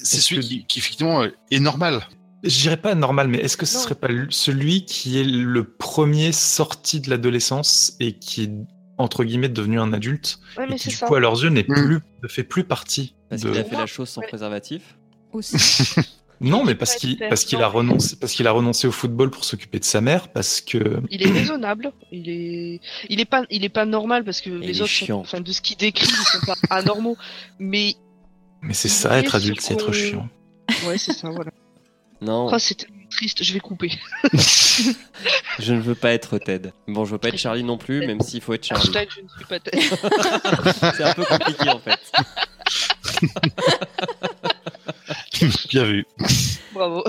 C'est celui que- qui, qui, effectivement, est normal. Je dirais pas normal, mais est-ce que ce Non. serait pas celui qui est le premier sorti de l'adolescence et qui est entre guillemets devenu un adulte Ouais, et mais qui du ça. coup à leurs yeux n'est Mm. plus ne fait plus partie Parce de qu'il a fait la chose sans ouais. préservatif. Aussi. non mais parce qu'il parce qu'il a renoncé parce qu'il a renoncé au football pour s'occuper de sa mère parce que Il est raisonnable, il est, il est pas, il est pas normal parce que les autres, sont- chiant. enfin de ce qu'il décrit, ils sont pas anormaux. Mais mais c'est ça être adulte c'est être chiant ouais, c'est ça, voilà. Non, Oh, c'est triste, je vais couper. je ne veux pas être Ted. Bon, je veux pas être Charlie non plus, même s'il faut être Charlie. Hashtag je ne suis pas tête. C'est un peu compliqué en fait. Bien vu. Bravo.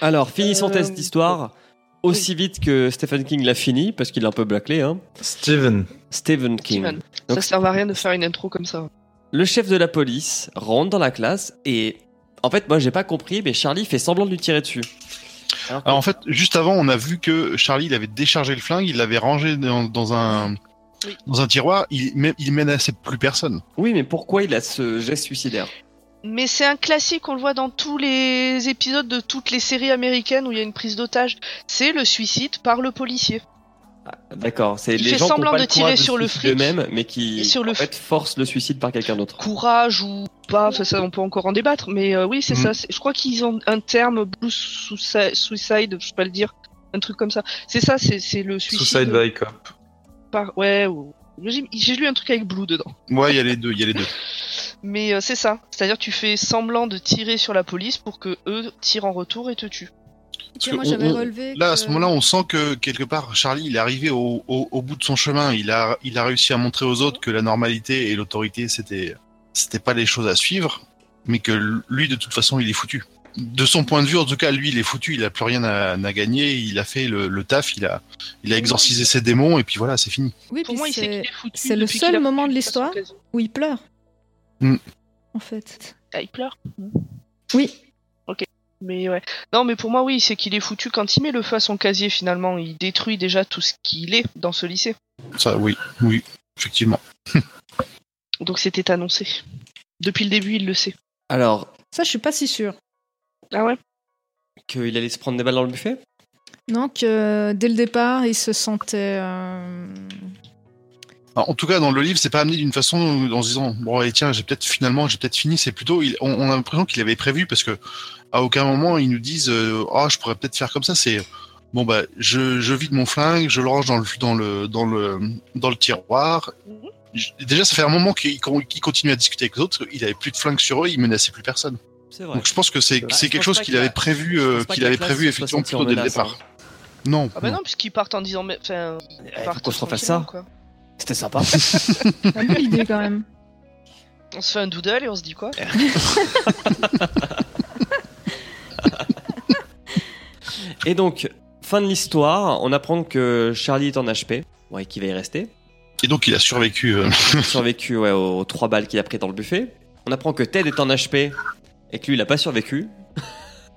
Alors, finissons Euh, cette histoire aussi vite que Stephen King l'a fini, parce qu'il est un peu blacklé. Hein. Steven Stephen King. Steven, Donc- ça sert à rien de faire une intro comme ça. Le chef de la police rentre dans la classe et en fait, moi j'ai pas compris, mais Charlie fait semblant de lui tirer dessus. Alors en fait, juste avant, on a vu que Charlie, il avait déchargé le flingue, il l'avait rangé dans, dans un Oui. dans un tiroir. Il, il menaçait plus personne. Oui, mais pourquoi il a ce geste suicidaire? Mais c'est un classique, on le voit dans tous les épisodes de toutes les séries américaines où il y a une prise d'otage. C'est le suicide par le policier. D'accord, c'est les fait gens qui ont semblant pas de le tirer sur le fric eux-mêmes, mais qui et sur le en fait forcent le suicide par quelqu'un d'autre. Courage ou pas, ça on peut encore en débattre, mais euh, oui c'est Mhm. ça. Je crois qu'ils ont un terme blue suicide, je sais pas le dire, un truc comme ça. C'est ça, c'est c'est le suicide. Suicide by Cop par ouais. ou- J'ai j'ai lu un truc avec blue dedans. Ouais, il y a les deux, il y a les deux. Mais euh, c'est ça, c'est-à-dire tu fais semblant de tirer sur la police pour que eux tirent en retour et te tuent. Tiens, que moi on- relevé. Là, à ce moment-là, on sent que quelque part, Charlie, il est arrivé au, au, au bout de son chemin. Il a, il a réussi à montrer aux autres que la normalité et l'autorité, c'était, c'était pas les choses à suivre, mais que lui, de toute façon, il est foutu. de son point de vue, en tout cas, lui, il est foutu, il a plus rien à, à gagner, il a fait le, le taf, il a, il a exorcisé ses démons et puis voilà, c'est fini. Oui, Pour moi, il sait qu'il c'est est foutu. c'est le seul moment de l'histoire où il pleure. Mm. En fait. Ah, il pleure? Oui. Mais ouais. Non, mais pour moi, oui, c'est qu'il est foutu quand il met le feu à son casier. Finalement, il détruit déjà tout ce qu'il est dans ce lycée. Ça, oui, oui, effectivement. Donc c'était annoncé. Depuis le début, il le sait. Alors, Ça, je suis pas si sûre. Ah ouais? qu'il allait se prendre des balles dans le buffet? Non, que dès le départ, il se sentait. euh, en tout cas, dans le livre, c'est pas amené d'une façon en se disant bon, allez, tiens, j'ai peut-être finalement, j'ai peut-être fini. C'est plutôt, il- on, on a l'impression qu'il avait prévu parce que à aucun moment ils nous disent euh, ah, je pourrais peut-être faire comme ça. C'est bon bah, je, je vide mon flingue, je le range dans le dans le dans le dans le tiroir. Je- Déjà, ça fait un moment qu'il qu'il continue à discuter avec les autres. Il avait plus de flingue sur eux, il menaçait plus personne. Vrai. Donc, je pense que c'est Bah, quelque chose qu'il avait a- prévu, euh, qu'il avait prévu se effectivement plutôt dès le départ. Non. Ah bah non. non, puisqu'ils partent en disant. mais- Enfin, ils Eh, partent pourquoi je refasse ça quoi. C'était sympa. bonne idée quand même. On se fait un doodle et on se dit quoi? Et donc, fin de l'histoire, on apprend que Charlie est en HP. Ouais, qu'il va y rester. Et donc, il a survécu. euh, Il a survécu ouais, aux trois balles qu'il a pris dans le buffet. On apprend que Ted est en HP et que lui, il a pas survécu.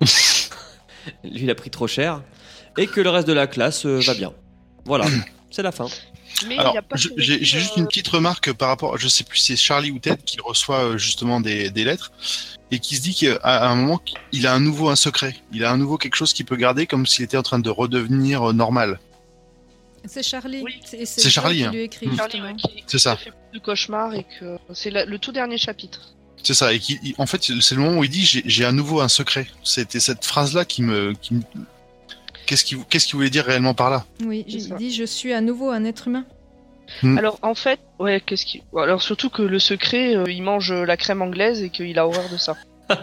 lui, il a pris trop cher. Et que le reste de la classe euh, va bien. Voilà, c'est la fin. Mais Alors, il a pas je- survécu, j'ai juste euh, une petite remarque par rapport, je sais plus si c'est Charlie ou Ted qui reçoit euh, justement des, des lettres et qui se dit qu'à à un moment il a un nouveau un secret, il a un nouveau quelque chose qu'il peut garder comme s'il était en train de redevenir euh, normal. C'est Charlie. Oui. C'est Charlie, hein. qui lui écrit Mm. Charlie, ouais, C'est ça. fait de cauchemars et que c'est le tout dernier chapitre. C'est ça et qui, en fait c'est le moment où il dit j'ai- un nouveau un secret. C'était cette phrase là qui me, qui me- qu'est-ce qu'il qu'est-ce qu'il voulait dire réellement par là? Oui, ça. dit je suis à nouveau un être humain. Mm. Alors en fait, ouais, qu'est-ce qui Alors surtout que le secret, euh, il mange la crème anglaise et qu'il a horreur de ça.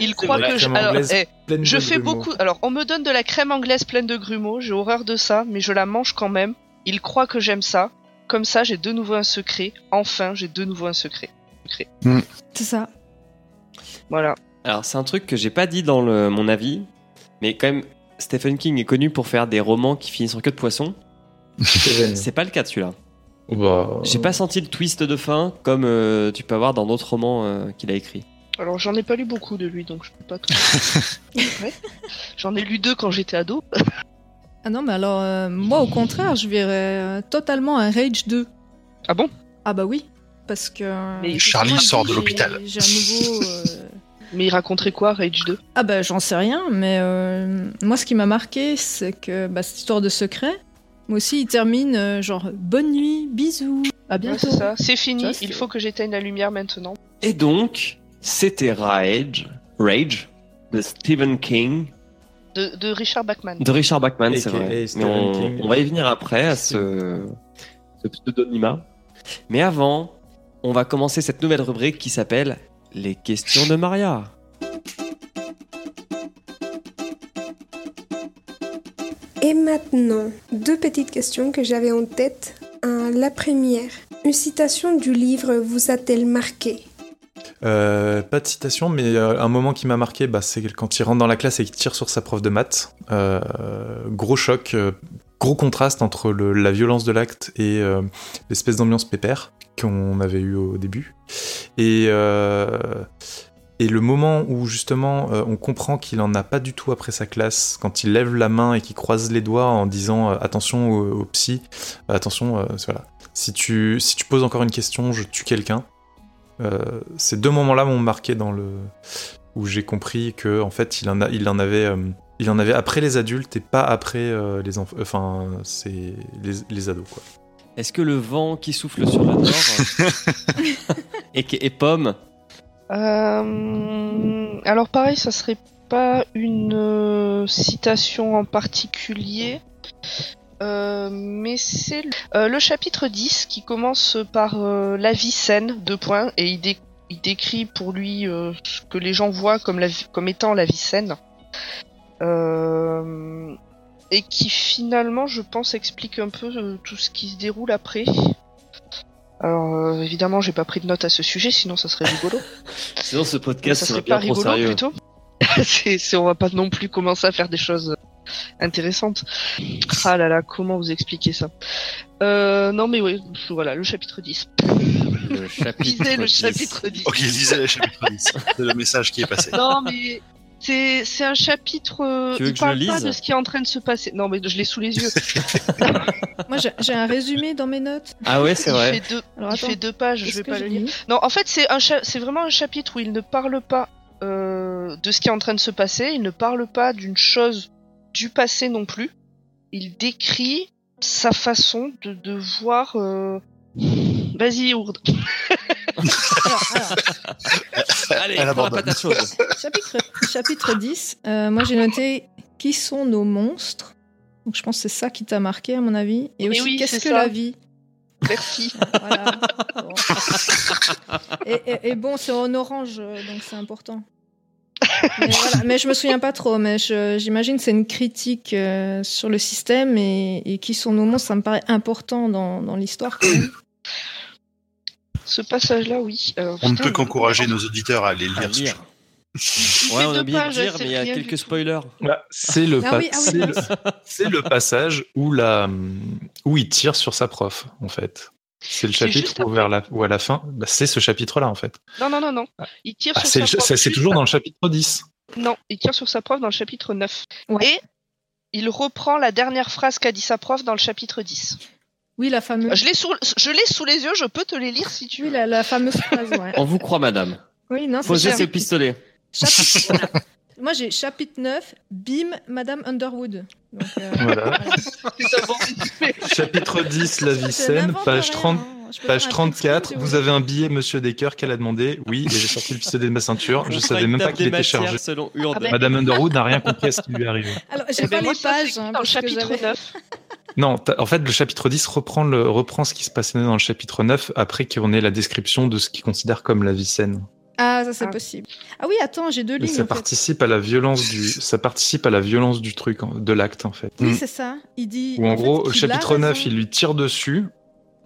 Il croit vrai, que je... alors, eh, je fais grumeaux. beaucoup. Alors on me donne de la crème anglaise pleine de grumeaux, j'ai horreur de ça, mais je la mange quand même. Il croit que j'aime ça. Comme ça, j'ai de nouveau un secret. Enfin, j'ai de nouveau un secret. C'est ça. Voilà. Alors, c'est un truc que j'ai pas dit dans le- mon avis, mais quand même, Stephen King est connu pour faire des romans qui finissent en queue de poisson. C'est pas le cas de celui-là. Bah, J'ai pas senti le twist de fin comme euh, tu peux avoir dans d'autres romans euh, qu'il a écrits. Alors j'en ai pas lu beaucoup de lui, donc je peux pas tout. Ouais. J'en ai lu deux quand j'étais ado. Ah non, mais alors, euh, moi, au contraire, je verrais euh, totalement un Rage 2. Ah bon? Ah bah oui, parce que... Mais Charlie sort de l'hôpital. J'ai un nouveau... Mais il raconterait quoi, Rage 2 Ah bah j'en sais rien, mais euh, moi, ce qui m'a marqué, c'est que bah, cette histoire de secret, moi aussi, il termine euh, genre « Bonne nuit, bisous, à Ouais, bientôt c'est ça. C'est fini. Ça, il faut que j'éteigne la lumière maintenant. Et donc, c'était Rage, Rage de Stephen King, De, de Richard Bachman. de Richard Bachman, c'est vrai. Mais Stephen on, King. on va y venir après à ce, ce pseudonymat. Mais avant, on va commencer cette nouvelle rubrique qui s'appelle Les questions de Maria. Et maintenant, deux petites questions que j'avais en tête. La première, une citation du livre vous a-t-elle marqué? Euh, pas de citation, mais euh, un moment qui m'a marqué, bah, c'est quand il rentre dans la classe et qu'il tire sur sa prof de maths. Euh, gros choc, euh, gros contraste entre le- la violence de l'acte et euh, l'espèce d'ambiance pépère qu'on avait eu au début. Et, euh, et le moment où justement euh, on comprend qu'il en a pas du tout après sa classe, quand il lève la main et qu'il croise les doigts en disant attention au, psy, attention, voilà. Si tu, si tu poses encore une question, je tue quelqu'un. Ces deux moments-là m'ont marqué dans le où j'ai compris que en fait il en a, il en avait, euh, il en avait après les adultes et pas après euh, les enfants, enfin c'est les, les ados quoi. Est-ce que le vent qui souffle sur le nord et, et Pomme? Euh, alors pareil, ça serait pas une euh, citation en particulier, euh, mais c'est le- euh, le chapitre 10 qui commence par euh, la vie saine, deux points, et il, dé- il décrit pour lui euh, ce que les gens voient la comme étant la vie saine. Euh, et qui finalement, je pense, explique un peu euh, tout ce qui se déroule après. Alors euh, évidemment, j'ai pas pris de notes à ce sujet, sinon ça serait rigolo. Sinon, ce podcast ça serait pas trop rigolo sérieux. plutôt. c'est, c'est- on va pas non plus commencer à faire des choses intéressantes. Ah là là, comment vous expliquer ça? Euh, Non mais oui, voilà, le chapitre 10. Le chapitre. Lisez le 10. chapitre 10. Ok, lisez le chapitre 10. C'est le message qui est passé. Non mais c'est, c'est un chapitre... euh, Tu veux il que je parle le pas lise de ce qui est en train de se passer. Non mais je l'ai sous les yeux. Moi, j'ai j'ai un résumé dans mes notes. Ah ouais, c'est il vrai. fait deux, Alors, il attends. fait deux pages, je vais que pas j'ai le lire. mis Non, en fait, c'est un cha- c'est vraiment un chapitre où il ne parle pas euh, de ce qui est en train de se passer. Il ne parle pas d'une chose du passé non plus. Il décrit sa façon de, de voir. euh, Vas-y, Ourde. Allez, Elle prends la patate chaude. chapitre, chapitre 10, euh, moi j'ai noté qui sont nos monstres. Donc je pense que c'est ça qui t'a marqué à mon avis. Et aussi oui, qu'est-ce que ça. la vie? Merci. Voilà. Bon. Et, et- et bon, c'est en orange, euh, donc c'est important. Mais, voilà. mais je me souviens pas trop, mais je- j'imagine que c'est une critique euh, sur le système et, et qui sont nos monstres, ça me paraît important dans, dans l'histoire. quand même. Ce passage-là, oui. On ne peut qu'encourager nos auditeurs à aller À lire. lire. Ouais, on a deux oublié de dire, mais il y a quelques spoilers. Bah, c'est le, Ah pa- oui, ah oui, le- le passage où, la, où il tire sur sa prof, en fait. C'est le chapitre où, vers la, où à la fin, bah, c'est ce chapitre-là, en fait. Non, non, non, non. Il tire Ah, sur c'est sa le- prof c'est toujours dans le chapitre 10. Non, il tire sur sa prof dans le chapitre 9. Ouais. Et il reprend la dernière phrase qu'a dit sa prof dans le chapitre 10. Oui, la fameuse, Je l'ai sous, je l'ai sous les yeux, je peux te les lire si tu oui, veux. la, la fameuse phrase. Ouais. On vous croit, madame. Oui, non, c'est Posez ça. ce pistolet. Chapitre-. Moi j'ai chapitre 9, bim, Madame Underwood. Donc, euh, Voilà. Chapitre 10, la vie saine, page rien, 30. hein. Page faire un 34, truc, si vous avez un billet, monsieur Decker, qu'elle a demandé. Oui, et j'ai sorti le pistolet de ma ceinture. Je fera savais même pas qu'il était chargé. Selon. Ah ben- Madame Underwood n'a rien compris à ce qui lui est arrivé. Alors, Eh j'ai ben, pas les pages. hein, dans le chapitre j'avais- 9. Non, en fait, le chapitre 10 reprend, le, reprend ce qui se passait dans le chapitre 9 après qu'on ait la description de ce qu'il considère comme la vie saine. Ah, ça c'est Ah. possible. Ah oui, attends, j'ai deux lignes. ça en fait. participe à la violence du, ça participe à la violence du truc, en- de l'acte en fait. Oui, Mm. c'est ça. Il dit. Où en fait, gros, au chapitre 9, raison. il lui tire dessus.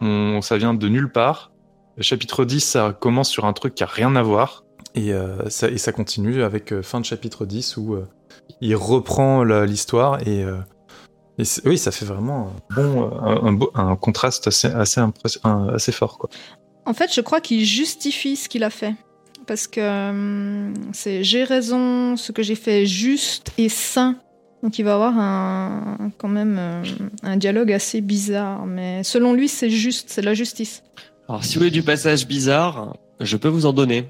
On, ça vient de nulle part. Le chapitre 10, ça commence sur un truc qui a rien à voir. Et, euh, ça, et ça continue avec euh, fin de chapitre 10 où euh, il reprend l'histoire et, euh, et oui, ça fait vraiment bon, euh, un, un beau- un contraste assez, assez, impress- un- assez fort. Quoi. En fait, je crois qu'il justifie ce qu'il a fait. Parce que hum, c'est j'ai raison, ce que j'ai fait est juste et sain. Donc il va avoir un, quand même euh, un dialogue assez bizarre. Mais selon lui, c'est juste, c'est la justice. Alors, si vous voulez du passage bizarre, je peux vous en donner.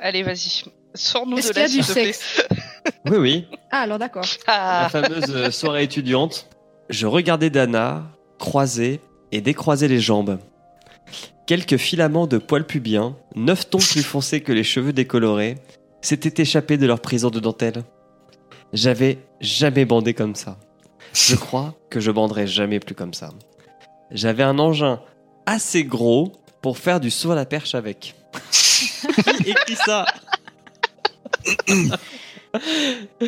Allez, vas-y. Sors-nous Est-ce de qu'il y là, a du s'il te plaît. Oui, oui. Ah, alors d'accord. Ah, La fameuse euh, soirée étudiante. Je regardais Dana croiser et décroiser les jambes. Quelques filaments de poils pubiens, neuf tons plus foncés que les cheveux décolorés, s'étaient échappés de leur prison de dentelle. J'avais jamais bandé comme ça. Je crois que je banderai jamais plus comme ça. J'avais un engin assez gros pour faire du saut à la perche avec. Qui écrit ça?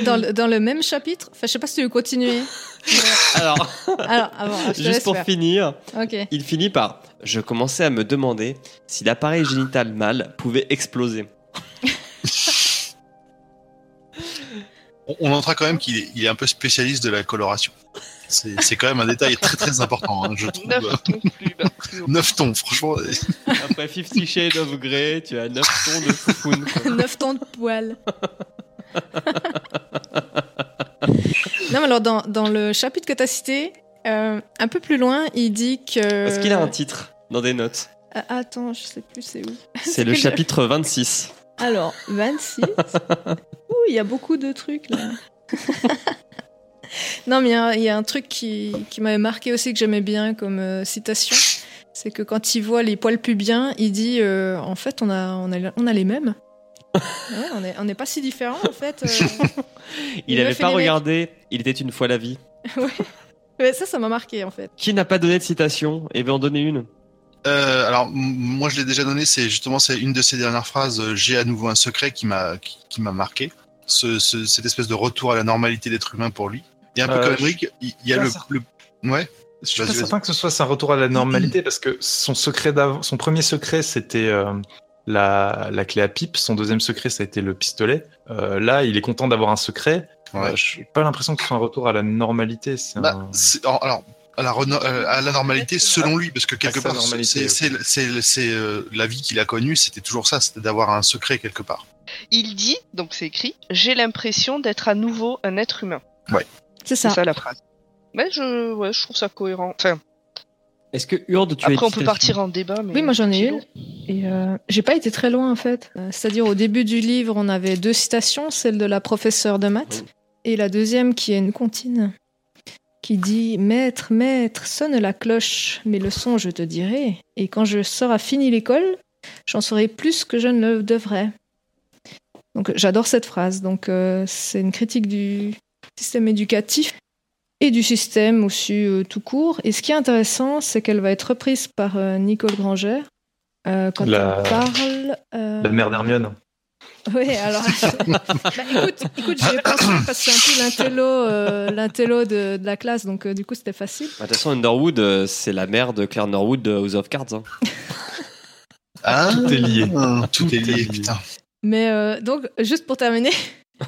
Dans le, dans le même chapitre, enfin, je sais pas si tu veux continuer. Mais- Alors, Alors, avant, je te juste pour faire. finir. Il finit par Je commençais à me demander si l'appareil génital mâle pouvait exploser. On, on notera quand même qu'il est, il est un peu spécialiste de la coloration. C'est c'est quand même un détail très très important, hein, je trouve. 9 tons plus bas. plus haut. 9 tons, franchement. Après Fifty Shades of Grey, tu as 9 tons de foufoune. quoi. 9 tons de poils. Non, mais alors, dans, dans le chapitre que tu as cité, euh, un peu plus loin, il dit que. Est-ce qu'il a un titre dans des notes? Ah, attends, je sais plus c'est où. C'est le chapitre 26. Alors, 26. Ouh, il y a beaucoup de trucs là. non, mais il y a- il y, a un truc qui, qui m'avait marqué aussi, que j'aimais bien comme euh, citation. C'est que quand il voit les poils pubiens, il dit euh, En fait, on a, on a, on a les mêmes. Ouais, on n'est on est pas si différents en fait. euh. Il n'avait pas regardé Il était une fois la vie. Ouais, ça, ça m'a marqué en fait. Qui n'a pas donné de citation? Et veut en donner une Euh, alors, moi je l'ai déjà donné, c'est justement c'est une de ces dernières phrases. euh, J'ai à nouveau un secret qui m'a qui, qui m'a marqué. Ce, ce- cette espèce de retour à la normalité d'être humain pour lui. Et un peu Euh, comme Rick, il il y a le, le- ouais. Je suis pas certain que ce soit un retour à la normalité parce que son secret d'avant, son premier secret, c'était euh, la, la clé à pipe. Son deuxième secret, ça a été le pistolet. Euh, là, il est content d'avoir un secret. Ouais. Euh, Je n'ai pas l'impression que ce soit un retour à la normalité. C'est Bah, un- alors, à la, euh, à la normalité selon lui, parce que quelque part, c'est euh, la vie qu'il a connue, c'était toujours ça, c'était d'avoir un secret quelque part. Il dit, donc c'est écrit, j'ai l'impression d'être à nouveau un être humain. C'est C'est ça. ça la phrase. Mais je, ouais, je trouve ça cohérent. Enfin, Est-ce que Urde, tu as après, on peut partir en débat. Mais Oui, moi j'en ai une. Et euh, j'ai pas été très loin en fait. Euh, C'est-à-dire au début du livre, on avait deux citations, celle de la professeure de maths et la deuxième qui est une comptine qui dit Maître, maître, sonne la cloche, mes leçons je te dirai, et quand je serai fini l'école, j'en saurai plus que je ne le devrais. Donc j'adore cette phrase. Donc euh, c'est une critique du système éducatif et du système aussi euh, tout court. Et ce qui est intéressant, c'est qu'elle va être reprise par euh, Nicole Granger euh, quand La- elle parle. euh, La mère d'Hermione. oui, alors. bah, écoute, écoute j'y ai pensé parce que c'est un peu l'intello, euh, l'intello de, de la classe, donc euh, du coup c'était facile. Bah, De toute façon, Underwood, euh, c'est la mère de Claire Norwood de House of Cards. hein. Ah, Tout est lié. Tout, Tout est est lié, lié. putain. Mais euh, donc, juste pour terminer.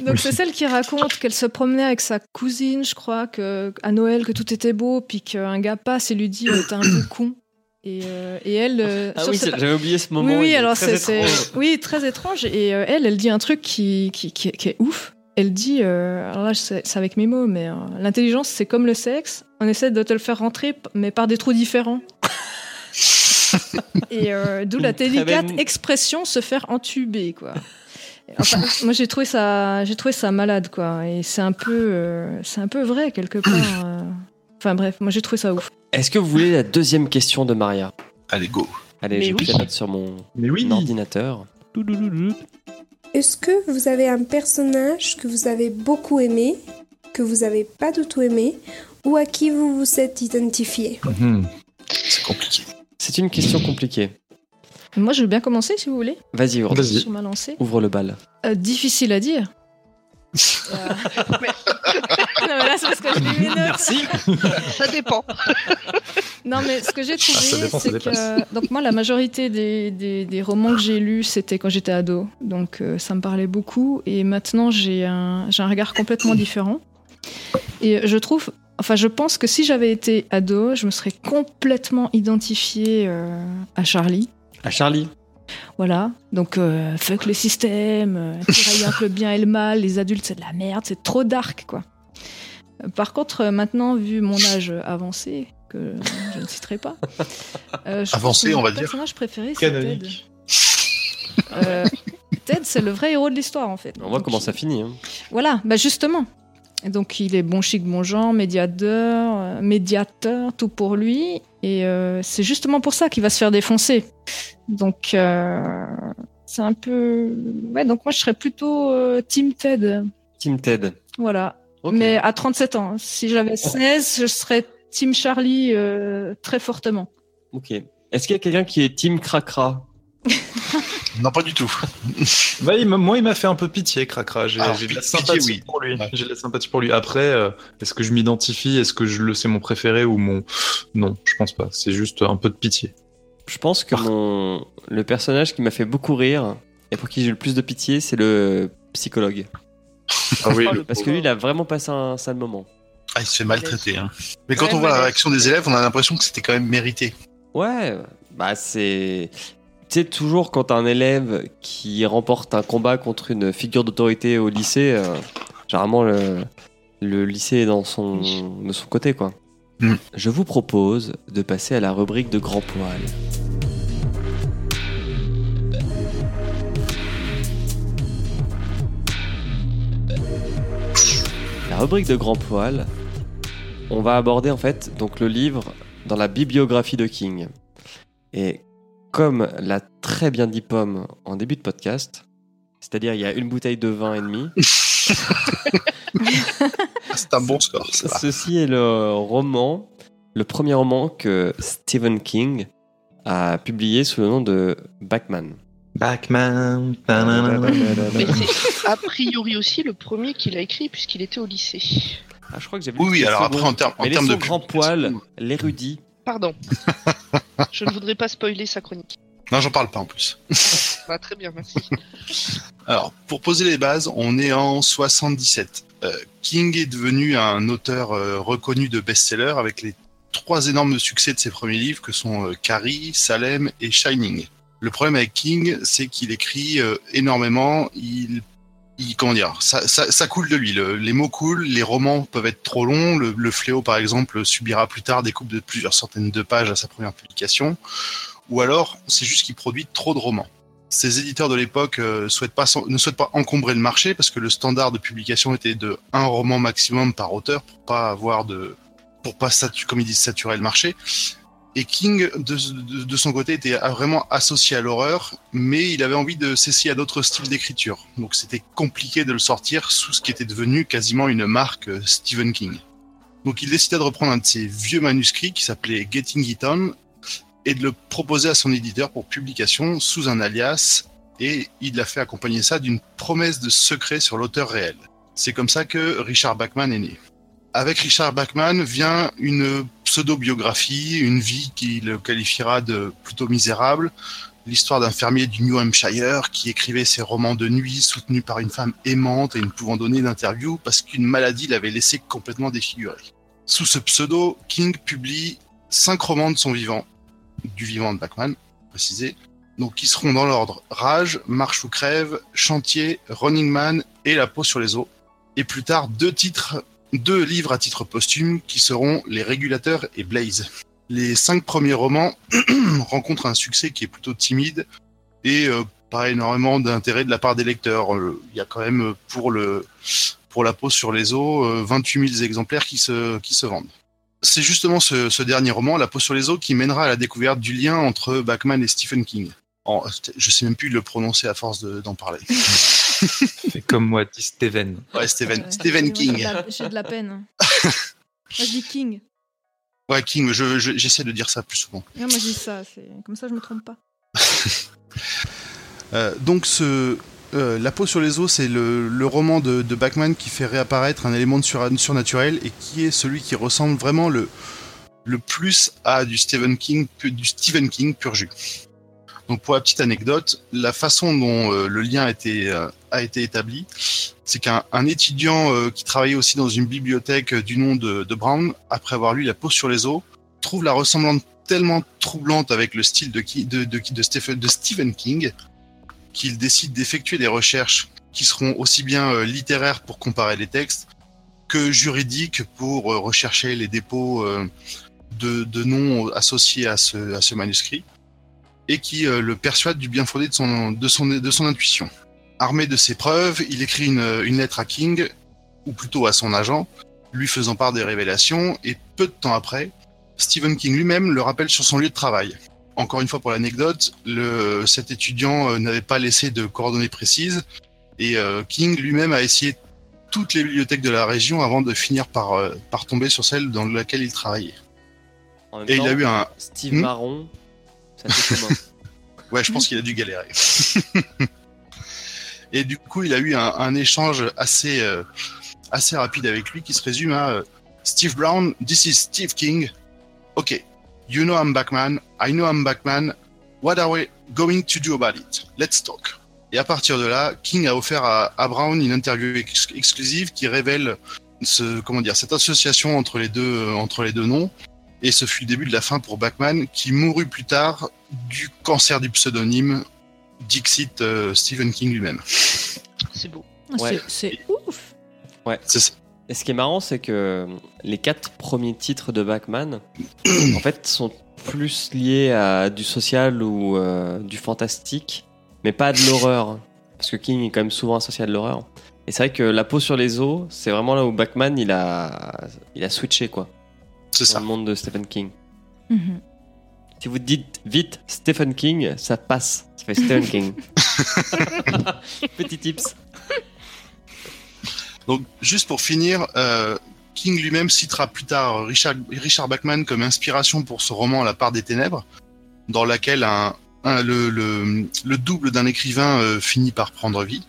donc, c'est celle qui raconte qu'elle se promenait avec sa cousine, je crois, que, à Noël, que tout était beau, puis qu'un gars passe et lui dit euh, T'es un beau con. Et, euh, et elle. euh, Ah oui, cette- j'avais oublié ce moment. Oui, oui, alors c'est, oui, très étrange. Et euh, elle, elle dit un truc qui, qui, qui, qui est ouf. Elle dit, euh, alors là, c'est, avec mes mots, mais euh, l'intelligence, c'est comme le sexe. On essaie de te le faire rentrer, mais par des trous différents. et euh, d'où la délicate belle- expression se faire entuber, quoi. Enfin, moi, j'ai trouvé ça, j'ai trouvé ça malade, quoi. Et c'est un peu, euh, c'est un peu vrai quelque part. euh. Enfin bref, moi j'ai trouvé ça ouf. Est-ce que vous voulez la deuxième question de Maria? Allez, go. Allez, Mais j'ai oui. pris la note sur mon Mais oui. ordinateur. Est-ce que vous avez un personnage que vous avez beaucoup aimé, que vous avez pas du tout aimé, ou à qui vous vous êtes identifié? Mhm. C'est compliqué. C'est une question compliquée. Moi, je veux bien commencer si vous voulez Vas-y, ma lancée. ouvre le bal. Euh, difficile à dire. Euh, non, mais là, c'est parce que je lis mes notes. Merci. Ça dépend. Non, mais ce que j'ai trouvé, Ah, ça dépend, ça c'est dépasse. que. Donc, moi, la majorité des, des, des romans que j'ai lus, c'était quand j'étais ado. Donc, euh, ça me parlait beaucoup. Et maintenant, j'ai un, j'ai un regard complètement différent. Et je trouve. Enfin, je pense que si j'avais été ado, je me serais complètement identifiée euh, à Charlie. À Charlie. Voilà, donc euh, fuck le système, euh, entre le bien et le mal, les adultes c'est de la merde, c'est trop dark quoi. Euh, Par contre, euh, maintenant, vu mon âge avancé, que je ne citerai pas, euh, je Avancé, on va dire. personnage préféré c'est Ted. Euh, Ted, c'est le vrai héros de l'histoire en fait. On voit Donc, comment ça finit. hein. Voilà, bah justement. Donc il est bon chic, bon genre, médiateur, euh, médiateur, tout pour lui. Et euh, c'est justement pour ça qu'il va se faire défoncer. Donc euh, c'est un peu... Ouais, donc moi je serais plutôt Team Ted. Team Ted. Voilà. Mais à 37 ans. Si j'avais 16, je serais Team Charlie très fortement. Ok. Est-ce qu'il y a quelqu'un qui est Team Cracra? Non, pas du tout. Bah, il moi, il m'a fait un peu pitié, Cracra. J'ai de la pitié, sympathie oui. pour lui. Ouais. J'ai de la sympathie pour lui. Après, euh, est-ce que je m'identifie? Est-ce que je le sais mon préféré ou mon Non, je pense pas. C'est juste un peu de pitié. Je pense que mon... le personnage qui m'a fait beaucoup rire et pour qui j'ai le plus de pitié, c'est le psychologue. Ah oui. Le Parce que lui, il a vraiment passé un sale moment. Ah, il se fait maltraiter. Hein. Mais quand Ouais, on voit la réaction des élèves, on a l'impression que c'était quand même mérité. Ouais, bah c'est. Tu sais, toujours quand un élève qui remporte un combat contre une figure d'autorité au lycée, euh, généralement le, le lycée est dans son, de son côté, quoi. Mm. Je vous propose de passer à la rubrique de grand poil. La rubrique de grand poil, on va aborder en fait donc le livre dans la bibliographie de King. Et comme l'a très bien dit Pomme en début de podcast, c'est-à-dire il y a une bouteille de vin et demi, c'est un bon score, ça ceci est le roman, le premier roman que Stephen King a publié sous le nom de Backman. Backman. Mais c'est a priori aussi le premier qu'il a écrit puisqu'il était au lycée. Ah, je crois que j'ai vu Oui, oui, alors après, en termes en termes de. grand poil, l'érudit. Pardon. Je ne voudrais pas spoiler sa chronique. Non, j'en parle pas en plus. Bah, très bien, merci. Alors, pour poser les bases, on est en 77. Euh, King est devenu un auteur euh, reconnu de best-seller avec les trois énormes succès de ses premiers livres que sont euh, Carrie, Salem et Shining. Le problème avec King, c'est qu'il écrit euh, énormément. Il, comment dire, ça, coule de lui. Le- les mots coulent, les romans peuvent être trop longs. Le, Fléau, par exemple, subira plus tard des coupes de plusieurs centaines de pages à sa première publication. Ou alors, c'est juste qu'il produit trop de romans. Ces éditeurs de l'époque euh, ne souhaitent pas encombrer le marché parce que le standard de publication était de un roman maximum par auteur pour pas avoir de, pour pas comme ils disent saturer le marché. Et King, de, de, son côté, était vraiment associé à l'horreur, mais il avait envie de s'essayer à d'autres styles d'écriture. Donc c'était compliqué de le sortir sous ce qui était devenu quasiment une marque euh, Stephen King. Donc il décida de reprendre un de ses vieux manuscrits qui s'appelait Getting It On et de le proposer à son éditeur pour publication sous un alias et il a fait accompagner ça d'une promesse de secret sur l'auteur réel. C'est comme ça que Richard Bachman est né. Avec Richard Bachman vient une pseudo-biographie, une vie qu'il qualifiera de plutôt misérable, l'histoire d'un fermier du New Hampshire qui écrivait ses romans de nuit soutenu par une femme aimante et ne pouvant donner d'interview parce qu'une maladie l'avait laissé complètement défiguré. Sous ce pseudo, King publie cinq romans de son vivant, du vivant de Bachman, précisé, donc qui seront dans l'ordre Rage, Marche ou Crève, Chantier, Running Man et La peau sur les os. Et plus tard, deux titres, deux livres à titre posthume qui seront Les Régulateurs et Blaze. Les cinq premiers romans rencontrent un succès qui est plutôt timide et euh, pas énormément d'intérêt de la part des lecteurs. Euh, Il y a quand même euh, pour le pour la peau sur les euh, 28 000 exemplaires qui se qui se vendent. C'est justement ce, ce dernier roman, La peau sur les os, qui mènera à la découverte du lien entre Bachman et Stephen King. Oh, je sais même plus le prononcer à force de- d'en parler. Fais comme moi, dis Steven. Ouais, Stephen, Ouais. Stephen Moi, j'ai de King. J'ai de la peine. Moi, je dis King. Ouais, King, je- je- j'essaie de dire ça plus souvent. Non, moi, je dis ça. c'est- Comme ça, je me trompe pas. Euh, donc, ce, euh, La peau sur les os, c'est le, le roman de, de Bachman qui fait réapparaître un élément de sur- surnaturel et qui est celui qui ressemble vraiment le, le plus à du Stephen King, du Stephen King pur jus. Donc, pour la petite anecdote, la façon dont euh, le lien a été, euh, a été établi, c'est qu'un un étudiant euh, qui travaillait aussi dans une bibliothèque du nom de, Brown, après avoir lu La peau sur les os, trouve la ressemblance tellement troublante avec le style de, Stephen, King qu'il décide d'effectuer des recherches qui seront aussi bien littéraires pour comparer les textes que juridiques pour rechercher les dépôts de, noms associés à ce manuscrit et qui euh, le persuade du bien fondé de son, de, son, de son intuition. Armé de ses preuves, il écrit une, une lettre à King, ou plutôt à son agent, lui faisant part des révélations, et peu de temps après, Stephen King lui-même le rappelle sur son lieu de travail. Encore une fois pour l'anecdote, cet étudiant euh, n'avait pas laissé de coordonnées précises et euh, King lui-même a essayé toutes les bibliothèques de la région avant de finir par, euh, par tomber sur celle dans laquelle il travaillait. En même Et il a eu un... Steve Hmm Marron, Ouais, je pense qu'il a dû galérer. et du coup, il a eu un, échange assez, euh, assez rapide avec lui qui se résume à euh, Steve Brown, this is Steve King. Ok, you know I'm Backman, I know I'm Backman. What are we going to do about it? Let's talk. Et à partir de là, King a offert à, Brown une interview ex- exclusive qui révèle ce, comment cette association entre les deux, euh, entre les deux noms. Et ce fut le début de la fin pour Backman, qui mourut plus tard du cancer du pseudonyme Dixit euh, Stephen King lui-même. C'est beau. Ah, Ouais. c'est- ouf. C'est ça. Et ce qui est marrant, c'est que les quatre premiers titres de Bachman, en fait, sont plus liés à du social ou euh, du fantastique, mais pas de l'horreur. Parce que King est quand même souvent associé à de l'horreur. Et c'est vrai que La peau sur les os, c'est vraiment là où Bachman, il a, il a switché, quoi, C'est dans ça. le monde de Stephen King. Mhm. Si vous dites vite Stephen King, ça passe. Ça fait Stephen King. Petit tips. Donc, juste pour finir, euh, King lui-même citera plus tard Richard, Richard Bachman comme inspiration pour ce roman La part des ténèbres, dans laquelle un, un- le, le- le double d'un écrivain euh, finit par prendre vie.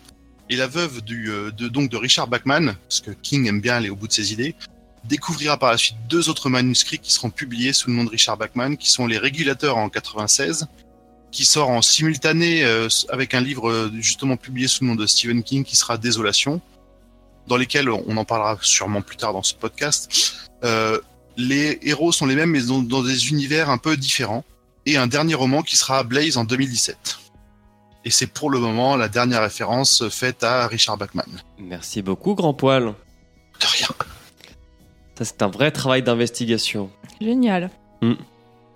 Et la veuve du, euh, de, donc de Richard Bachman, parce que King aime bien aller au bout de ses idées, découvrira par la suite deux autres manuscrits qui seront publiés sous le nom de Richard Bachman, qui sont Les Régulateurs en 96, qui sort en simultané euh, avec un livre euh, justement publié sous le nom de Stephen King qui sera Désolation, dans lesquels on en parlera sûrement plus tard dans ce podcast. Euh, les héros sont les mêmes mais dans, dans des univers un peu différents. Et un dernier roman qui sera Blaze en 2017. Et c'est pour le moment la dernière référence faite à Richard Bachman. Merci beaucoup, Grand Poil. De rien. Ça, c'est un vrai travail d'investigation. Génial.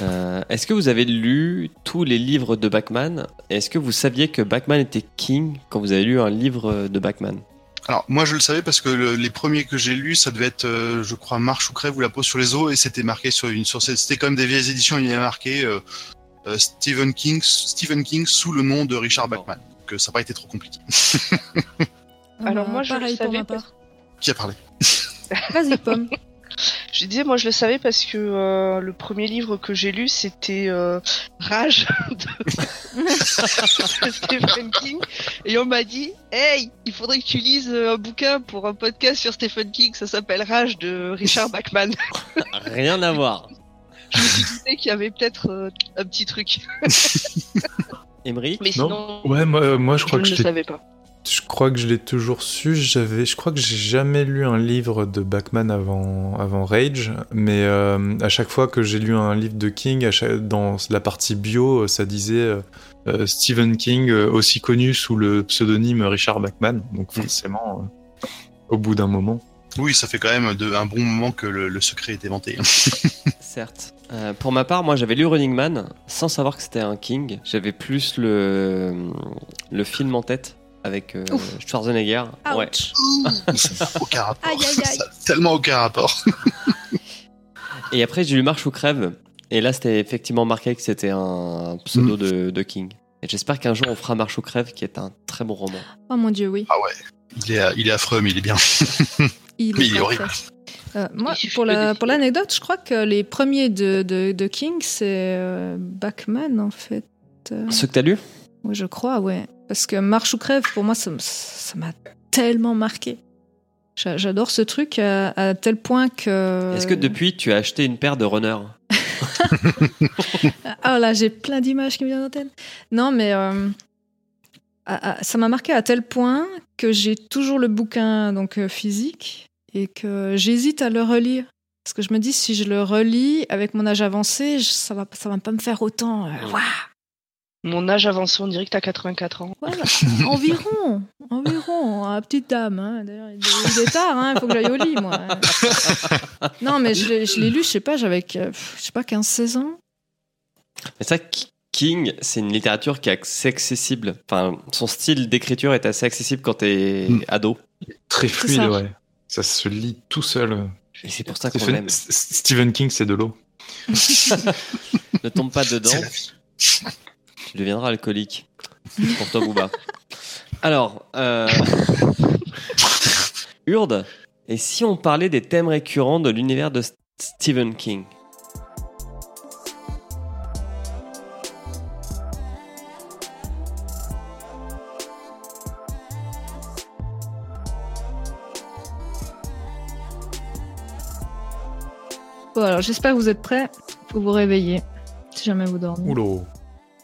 Euh, Est-ce que vous avez lu tous les livres de Bachman Est-ce que vous saviez que Bachman était King quand vous avez lu un livre de Bachman Alors moi je le savais parce que le- les premiers que j'ai lus, ça devait être, euh, je crois, Marche ou crève ou La peau sur les os, et c'était marqué sur une sur cette- c'était quand même des vieilles éditions, il y avait marqué euh, euh, Stephen King, Stephen King sous le nom de Richard Bachman. Donc euh, ça n'a pas été trop compliqué. Alors moi, je le savais ma part. Qui a parlé? Vas-y, Pomme. Je disais, moi je le savais parce que euh, le premier livre que j'ai lu c'était euh, Rage de... Stephen King et on m'a dit Hey, il faudrait que tu lises euh, un bouquin pour un podcast sur Stephen King, ça s'appelle Rage de Richard Bachman. Rien à voir. Je me suis dit qu'il y avait peut-être euh, un petit truc, Emery mais Non. sinon Ouais, moi, moi je je crois ne que je l'ai savais pas. Je crois que je l'ai toujours su. J'avais, je crois que j'ai jamais lu un livre de Bachman avant, avant Rage, mais euh, à chaque fois que j'ai lu un livre de King, à chaque- dans la partie bio, ça disait euh, euh, Stephen King, euh, aussi connu sous le pseudonyme Richard Bachman. Donc forcément, euh, au bout d'un moment. Oui, ça fait quand même de, un bon moment que le, le secret est éventé. Certes. Euh, pour ma part, moi j'avais lu Running Man sans savoir que c'était un King. J'avais plus le, le film en tête avec euh. Schwarzenegger. Ouais. Ouch. aucun rapport. Aïe, aïe. Ça tellement aucun rapport. Et après j'ai lu Marche ou Crève. Et là c'était effectivement marqué que c'était un pseudo de, de King. Et j'espère qu'un jour on fera Marche ou Crève qui est un très bon roman. Oh mon dieu, oui. Ah ouais. Il est, il est affreux, mais il est bien. Il Mais il est horrible. Euh, moi, pour la- l'anecdote, je crois que les premiers de, de, de King, c'est euh, Bachman, en fait. Euh, Ce que t'as lu oui, je crois, ouais. Parce que Marche ou crève, pour moi, ça m'a tellement marqué. J'a- J'adore ce truc à, à tel point que... Est-ce que depuis tu as acheté une paire de runners? Ah là, j'ai plein d'images qui me viennent en tête. Non, mais euh, à- à- ça m'a marqué à tel point que j'ai toujours le bouquin donc euh, physique et que j'hésite à le relire. Parce que je me dis, si je le relis avec mon âge avancé, je- ça va, ça va pas me faire autant. euh, Mon âge avancé, on dirait que t'as 84 ans. Voilà. environ, environ, à petite dame. Hein. D'ailleurs, il est- il tard, hein, il faut que j'aille au lit, moi. Non, mais je l'ai je l'ai lu, je sais pas, j'avais, je sais pas, 15-16 ans. Mais ça, Ki- King, c'est une littérature qui est assez accessible. Enfin, son style d'écriture est assez accessible quand t'es Mm. ado. Très fluide, ça. ouais. Ça se lit tout seul. Et c'est pour ça qu'on. S- Stephen King, c'est de l'eau. Ne tombe pas dedans. Tu deviendras alcoolique. pour toi, Booba. Alors, euh... Urde, et si on parlait des thèmes récurrents de l'univers de St- Stephen King? Bon, alors j'espère que vous êtes prêts. Faut vous réveiller, si jamais vous dormez. Oula.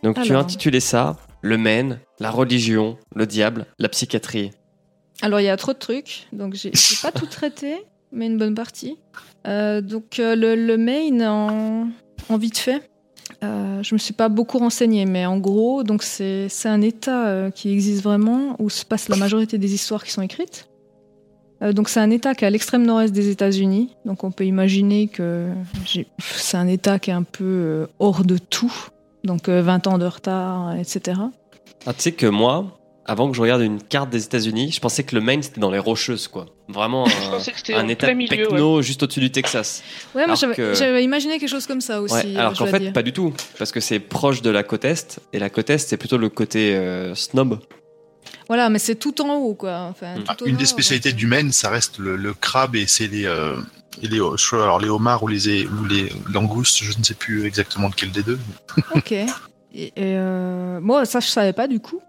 Donc, tu as intitulé ça Le Maine, la religion, le diable, la psychiatrie. Alors il y a trop de trucs, donc j'ai pas tout traité, mais une bonne partie. Euh, donc euh, le, le main en, en vite fait. Euh, je me suis pas beaucoup renseignée, mais en gros, donc c'est c'est un État qui existe vraiment où se passe la majorité des histoires qui sont écrites. Donc c'est un État qui est à l'extrême nord-est des États-Unis, donc on peut imaginer que c'est un État qui est un peu hors de tout, donc euh, 20 ans de retard, etc. Ah, tu sais que moi, avant que je regarde une carte des États-Unis, je pensais que le Maine c'était dans les Rocheuses, quoi. Vraiment un, état milieu. ouais. techno juste au-dessus du Texas. Ouais, moi j'avais que- imaginé quelque chose comme ça aussi. Ouais, alors euh, qu'en fait, dire. pas du tout, parce que c'est proche de la côte est, et la côte est, c'est plutôt le côté euh, snob. Voilà, mais c'est tout en haut, quoi. Enfin, Mm. tout au Une nord, des spécialités du Maine, ça reste le, le crabe et c'est les, euh, les, homards ou les, ou les langoustes, je ne sais plus exactement lequel des deux. euh, Ok. Et, euh, moi, ça, je savais pas du coup.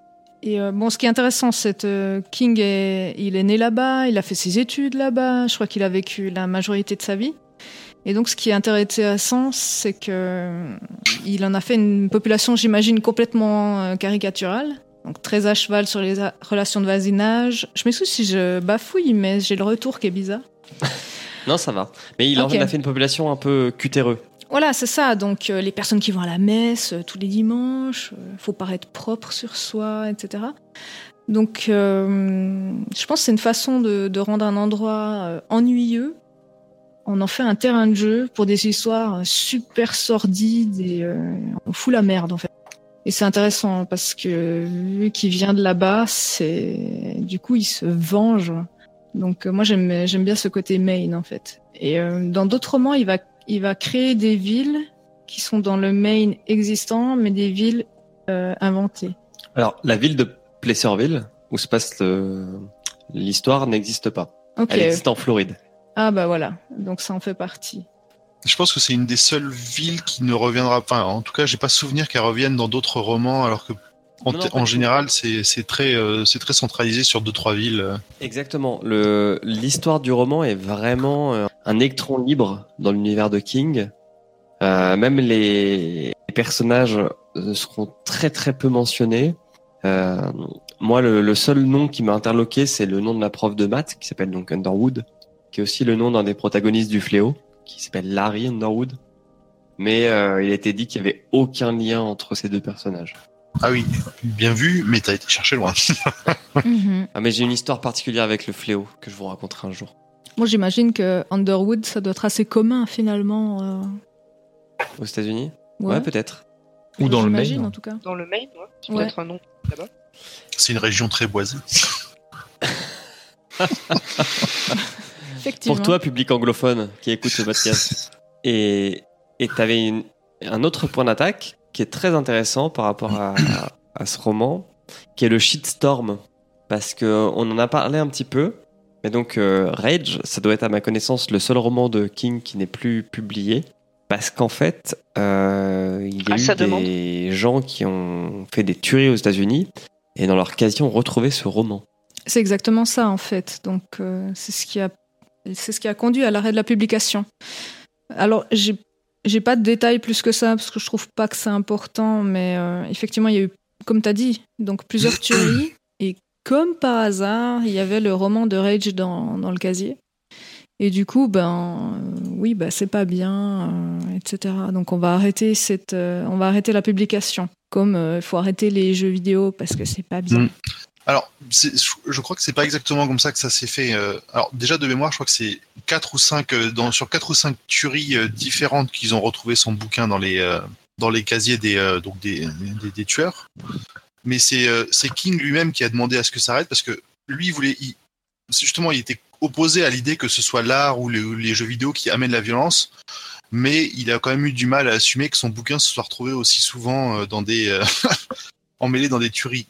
Et euh, bon, ce qui est intéressant, c'est que King, est, il est né là-bas, il a fait ses études là-bas. Je crois qu'il a vécu la majorité de sa vie. Et donc, ce qui est intéressant, c'est que euh, il en a fait une population, j'imagine, complètement euh, caricaturale. Donc, très à cheval sur les relations de voisinage. Je m'excuse si je bafouille, mais j'ai le retour qui est bizarre. Non, ça va. Mais il en a fait une population un peu cutéreux. Voilà, c'est ça. Donc, euh, les personnes qui vont à la messe euh, tous les dimanches, euh, faut paraître propre sur soi, etc. Donc, je pense que c'est une façon de, de rendre un endroit ennuyeux. On en fait un terrain de jeu pour des histoires super sordides et on fout la merde, en fait. Et c'est intéressant parce que vu qu'il vient de là-bas, c'est du coup il se venge. Donc euh, moi j'aime j'aime bien ce côté Maine en fait. Et euh, dans d'autres romans, il va il va créer des villes qui sont dans le Maine existant, mais des villes euh, inventées. Alors, la ville de Placerville, où se passe le- l'histoire, n'existe pas. Elle existe en Floride. Ah bah voilà. Donc ça en fait partie. Je pense que c'est une des seules villes qui ne reviendra pas. En tout cas, j'ai pas souvenir qu'elle revienne dans d'autres romans, alors que en, Non, non, pas en général, c'est très, euh, très centralisé sur deux trois villes. euh. Exactement. L'histoire du roman est vraiment euh, un électron libre dans l'univers de King. Euh, même les, les personnages euh, seront très très peu mentionnés. Euh, moi, le, le seul nom qui m'a interloqué, c'est le nom de la prof de maths, qui s'appelle donc Underwood, qui est aussi le nom d'un des protagonistes du Fléau, qui s'appelle Larry Underwood. Mais euh, il a été dit qu'il y avait aucun lien entre ces deux personnages. Ah oui, bien vu, mais t'as été cherché loin. Mhm. Ah, mais j'ai une histoire particulière avec le Fléau que je vous raconterai un jour. Moi j'imagine que Underwood ça doit être assez commun finalement. euh, Aux États-Unis? Ouais. ouais peut-être. Ou dans le J'imagine, Maine. en tout cas. Dans le Maine, ouais. C'est Ouais. peut-être un nom là-bas. C'est une région très boisée. Effectivement. Pour toi, public anglophone qui écoute ce podcast. et et tu avais un autre point d'attaque qui est très intéressant par rapport à, à ce roman, qui est le shitstorm. Parce que on en a parlé un petit peu. Mais donc, euh, Rage, ça doit être à ma connaissance le seul roman de King qui n'est plus publié. Parce qu'en fait, euh, il y a À eu des gens qui ont fait des tueries aux États-Unis et dans leur casier ont retrouvé ce roman. C'est exactement ça en fait. Donc euh, c'est ce qui a c'est ce qui a conduit à l'arrêt de la publication. Alors j'ai j'ai pas de détails plus que ça parce que je trouve pas que c'est important, mais euh, effectivement il y a eu comme tu as dit donc plusieurs tueries et comme par hasard il y avait le roman de Rage dans, dans le casier. Et du coup, ben euh, oui, ben, c'est pas bien, euh, etc. Donc on va arrêter cette, on va arrêter la publication. Comme il faut arrêter les jeux vidéo parce que c'est pas bien. Mm. Alors, je crois que c'est pas exactement comme ça que ça s'est fait. euh, Alors, déjà de mémoire, je crois que c'est quatre ou cinq euh, dans, sur quatre ou cinq tueries euh, différentes qu'ils ont retrouvé son bouquin dans les dans les casiers des donc des, des, tueurs. Mais c'est King lui-même qui a demandé à ce que ça arrête parce que lui il voulait il- justement il était opposé à l'idée que ce soit l'art ou les, jeux vidéo qui amènent la violence. Mais il a quand même eu du mal à assumer que son bouquin se soit retrouvé aussi souvent dans des emmêlé dans des tueries.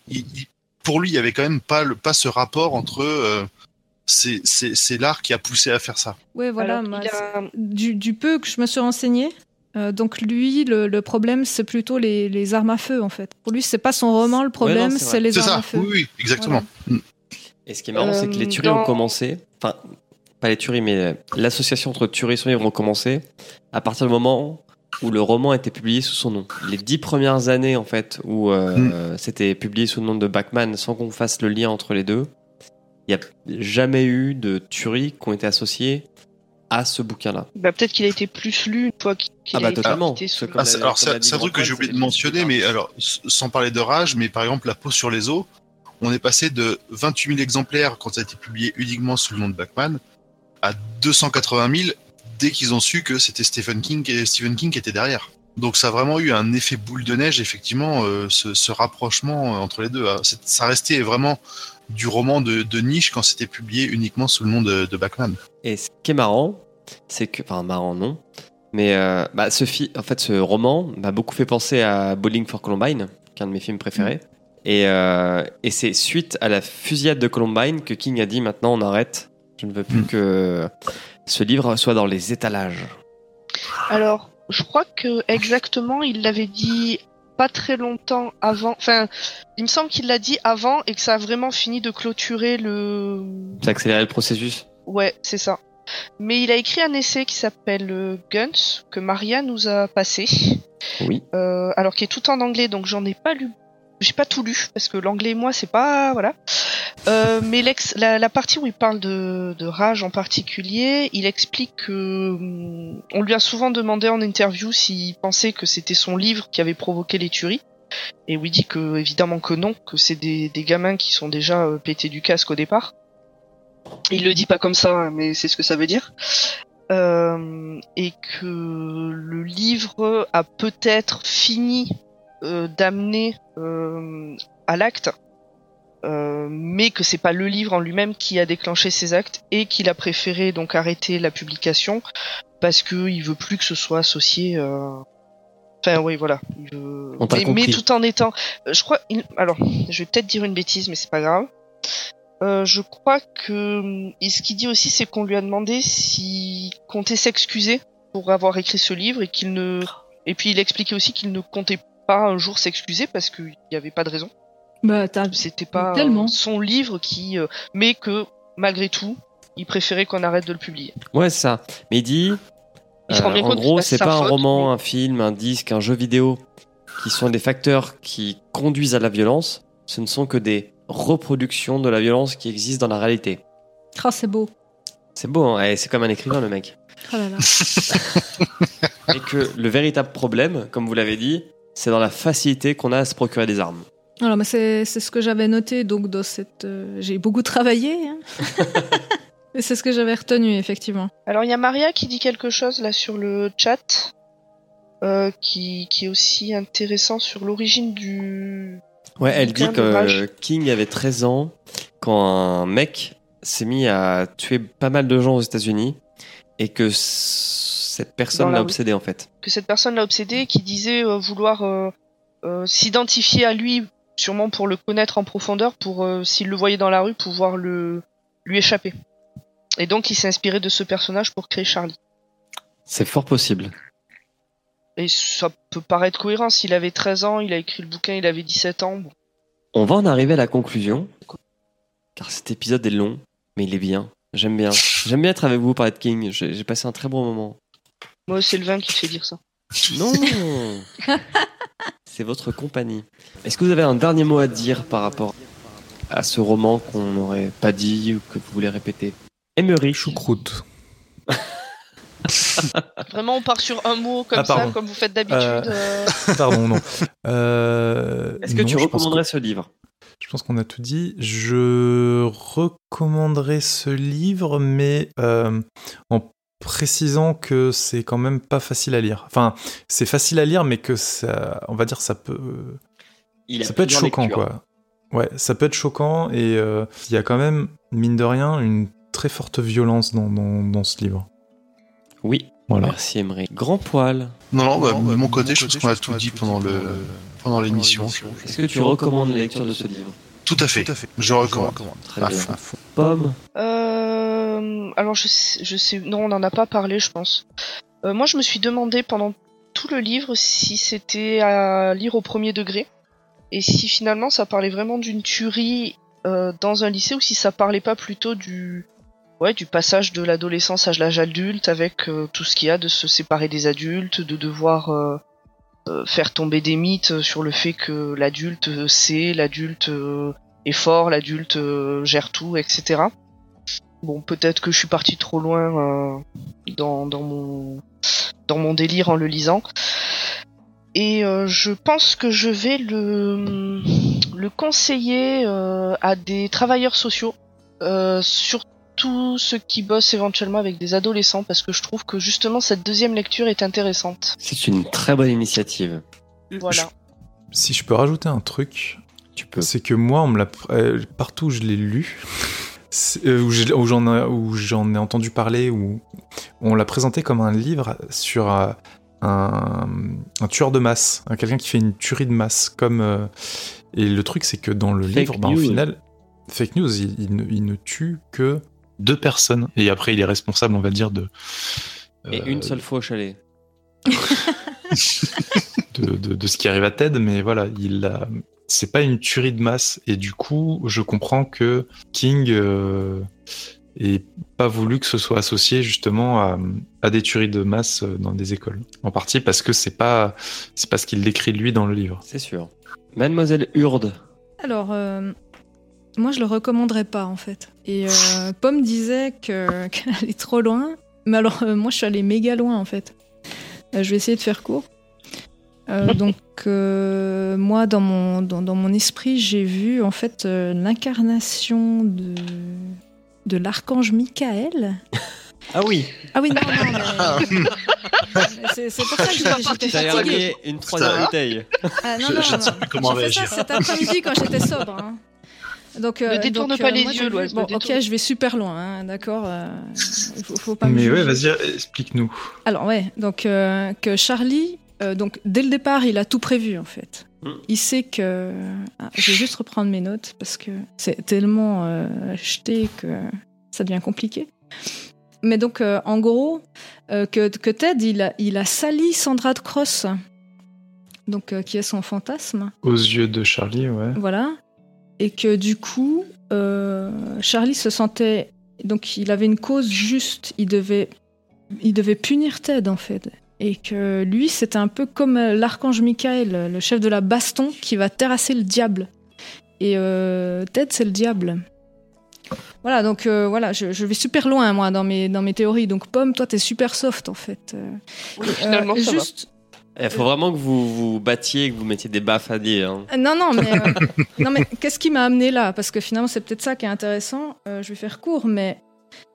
Pour lui, il y avait quand même pas le pas ce rapport entre euh, c'est c'est c'est l'art qui a poussé à faire ça. Ouais, voilà. Alors, moi, il a- du, du peu que je me suis renseignée, euh, donc lui, le, le problème, c'est plutôt les, les armes à feu, en fait. Pour lui, c'est pas son roman, le problème, non, c'est les C'est armes ça. à feu. Oui, oui, exactement. Mm. Et ce qui est marrant, c'est que les Euh, tueries dans- ont commencé. Enfin, pas les tueries, mais l'association entre tueries et son livre ont commencé à partir du moment où le roman était publié sous son nom. Les dix premières années, en fait, où euh, c'était publié sous le nom de Bachman, sans qu'on fasse le lien entre les deux, il n'y a jamais eu de tueries qui ont été associées à ce bouquin-là. Bah, peut-être qu'il a été plus lu une fois qu'il Ah bah, a été totalement. sous Ah, la- alors c'est un truc que j'ai oublié de mentionner, mais alors sans parler de rage, mais par exemple la peau sur les os, on est passé de 28 000 exemplaires quand ça a été publié uniquement sous le nom de Bachman à 280 000 dès qu'ils ont su que c'était Stephen King et Stephen King qui était derrière. Donc ça a vraiment eu un effet boule de neige, effectivement, euh, ce, ce rapprochement euh, entre les deux. Ah, Ça restait vraiment du roman de, de niche quand c'était publié uniquement sous le nom de, de Bachman. Et ce qui est marrant, c'est que, enfin marrant non, mais euh, bah, ce, fi- en fait, ce roman m'a beaucoup fait penser à Bowling for Columbine, qui est un de mes films préférés. Et, euh, et c'est suite à la fusillade de Columbine que King a dit maintenant on arrête. Je ne veux plus Mm. que ce livre soit dans les étalages. Alors, je crois que exactement, il l'avait dit pas très longtemps avant. Enfin, il me semble qu'il l'a dit avant et que ça a vraiment fini de clôturer le. C'est accélérer le processus. Ouais, c'est ça. Mais il a écrit un essai qui s'appelle euh, Guns, que Maria nous a passé. Oui. Euh, alors qui est tout en anglais, donc j'en ai pas lu. J'ai pas tout lu, parce que l'anglais, moi, c'est pas. Voilà. Euh, mais l'ex, la, la partie où il parle de, de rage en particulier, il explique que. hum, On lui a souvent demandé en interview s'il pensait que c'était son livre qui avait provoqué les tueries. Et où il dit que, évidemment que non, que c'est des, des gamins qui sont déjà euh, pétés du casque au départ. Il le dit pas comme ça, hein, mais c'est ce que ça veut dire. Euh, et que le livre a peut-être fini d'amener euh, à l'acte, euh, mais que c'est pas le livre en lui-même qui a déclenché ces actes et qu'il a préféré donc arrêter la publication parce que il veut plus que ce soit associé. euh, Enfin oui voilà. Mais, tout en étant, euh, je crois. il- Alors, je vais peut-être dire une bêtise, mais c'est pas grave. Euh, je crois que et ce qu'il dit aussi, c'est qu'on lui a demandé s'il comptait s'excuser pour avoir écrit ce livre et qu'il ne. Et puis il expliquait aussi qu'il ne comptait pas un jour s'excuser parce qu'il n'y avait pas de raison. Bah, t'as- C'était pas euh, Tellement. son livre qui, euh, mais que malgré tout, il préférait qu'on arrête de le publier. Ouais, c'est ça. Mais il dit. Il euh, en gros, c'est pas pas un roman, mais- un film, un disque, un jeu vidéo qui sont des facteurs qui conduisent à la violence. Ce ne sont que des reproductions de la violence qui existent dans la réalité. Oh, c'est beau. C'est beau, hein Eh, c'est comme un écrivain, le mec. Oh là là. Et que le véritable problème, comme vous l'avez dit, c'est dans la facilité qu'on a à se procurer des armes. Alors, mais c'est c'est ce que j'avais noté, donc dans cette. euh, J'ai beaucoup travaillé. hein. Et c'est ce que j'avais retenu, effectivement. Alors il y a Maria qui dit quelque chose là sur le chat, euh, qui, qui est aussi intéressant sur l'origine du. Ouais, elle dit que. King avait 13 ans quand un mec s'est mis à tuer pas mal de gens aux États-Unis et que cette personne la obsédé en fait. Que cette personne l'a obsédé, qui disait euh, vouloir euh, euh, s'identifier à lui, sûrement pour le connaître en profondeur, pour s'il le voyait dans la rue, pouvoir le lui échapper. Et donc il s'est inspiré de ce personnage pour créer Charlie. C'est fort possible. Et ça peut paraître cohérent, s'il avait 13 ans, il a écrit le bouquin, il avait 17 ans. Bon. On va en arriver à la conclusion, car cet épisode est long, mais il est bien. J'aime bien. J'aime bien être avec vous, parler de King. J'ai passé un très bon moment. Moi c'est le vin qui fait dire ça. Non C'est votre compagnie. Est-ce que vous avez un dernier mot à dire par rapport à ce roman qu'on n'aurait pas dit ou que vous voulez répéter? Emery. Choucroute. Vraiment on part sur un mot comme Ah, ça, comme vous faites d'habitude. Euh, euh, Pardon, non. Euh, Est-ce que non, tu recommanderais ce livre? Je pense qu'on a tout dit. Je recommanderais ce livre, mais euh, en précisant que c'est quand même pas facile à lire. Enfin, c'est facile à lire, mais que ça, on va dire, ça peut, Il ça peut être choquant, lectures. quoi. Ouais, ça peut être choquant, et euh, il y a quand même, mine de rien, une très forte violence dans, dans, dans ce livre. Oui, Voilà. merci Emery. Grand poil. Non, non, bah, Non, de bah, mon côté, je pense qu'on a je tout pense dit qu'on a pendant tout dit le pendant le- pendant l'émission. Est-ce que tu recommandes la lecture de ce livre? Tout à fait. Tout à fait. Je recommande. Très À bien. fond. Pomme Euh, alors je sais, je sais, non, on n'en a pas parlé, je pense. Euh, moi, je me suis demandé pendant tout le livre si c'était à lire au premier degré et si finalement ça parlait vraiment d'une tuerie euh, dans un lycée ou si ça parlait pas plutôt du, ouais, du passage de l'adolescence à l'âge adulte avec euh, tout ce qu'il y a de se séparer des adultes, de devoir euh, faire tomber des mythes sur le fait que l'adulte euh, sait, l'adulte euh, est fort, l'adulte euh, gère tout, etc. Bon, peut-être que je suis parti trop loin euh, dans, dans mon dans mon délire en le lisant. Et euh, je pense que je vais le le conseiller euh, à des travailleurs sociaux, euh, surtout ceux qui bossent éventuellement avec des adolescents, parce que je trouve que justement cette deuxième lecture est intéressante. C'est une très bonne initiative. Voilà. Si je peux rajouter un truc, Tu peux. C'est que moi, on me l'a euh, partout où je l'ai lu, euh, où j'en ai, où j'en ai entendu parler, où on l'a présenté comme un livre sur euh, un, un tueur de masse, hein, quelqu'un qui fait une tuerie de masse. Comme euh, et le truc, c'est que dans le Fake livre, bah, au news. final, fake news, il, il ne, il ne tue que deux personnes, et après, il est responsable, on va dire, de Et euh, une seule fois au chalet. de, de- de ce qui arrive à Ted, mais voilà, il a. C'est pas une tuerie de masse, et du coup, je comprends que King euh, et pas voulu que ce soit associé justement à, à des tueries de masse euh, dans des écoles. En partie parce que c'est pas c'est pas ce qu'il décrit lui dans le livre. C'est sûr. Mademoiselle Hurde. Alors, euh, moi, je le recommanderais pas, en fait. Et euh, Pomme disait que- qu'elle allait trop loin. Mais alors, euh, moi, je suis allée méga loin, en fait. Euh, je vais essayer de faire court. Euh, donc, euh, moi, dans mon, dans, dans mon esprit, j'ai vu, en fait, euh, l'incarnation de, de l'archange Michael. Ah oui, Ah oui, non, non, mais... c'est pour ça que j'étais fatiguée. une troisième bouteille. Ah, non, non, je ne sais non. comment J'ai fait ça réagir. cet après-midi quand j'étais sobre. hein. Donc, Ne détourne donc, pas les moi, yeux, Loise, Bon, détourne ok, je vais super loin, hein, d'accord. euh, faut, faut pas me Mais ouais, vas-y, explique-nous. Alors ouais, donc euh, que Charlie, euh, donc dès le départ, il a tout prévu en fait. Mm. Il sait que. Ah, je vais juste reprendre mes notes parce que c'est tellement euh, jeté que ça devient compliqué. Mais donc, euh, en gros, euh, que, que Ted, il a, il a sali Sandra de Cross, donc euh, qui est son fantasme. Aux yeux de Charlie, ouais. Voilà. Et que du coup, euh, Charlie se sentait. Donc, il avait une cause juste. Il devait, il devait punir Ted, en fait. Et que lui, c'était un peu comme euh, l'archange Michael, le chef de la baston, qui va terrasser le diable. Et euh, Ted, c'est le diable. Voilà, donc euh, voilà, je, je vais super loin, moi, dans mes, dans mes théories. Donc, Pomme, toi, t'es super soft, en fait. Oui, finalement, va. Il faut vraiment que vous vous battiez, que vous mettiez des baffes à dire. hein. Euh, Non, non, mais, euh, non, mais qu'est-ce qui m'a amené là? Parce que finalement, c'est peut-être ça qui est intéressant. Euh, je vais faire court, mais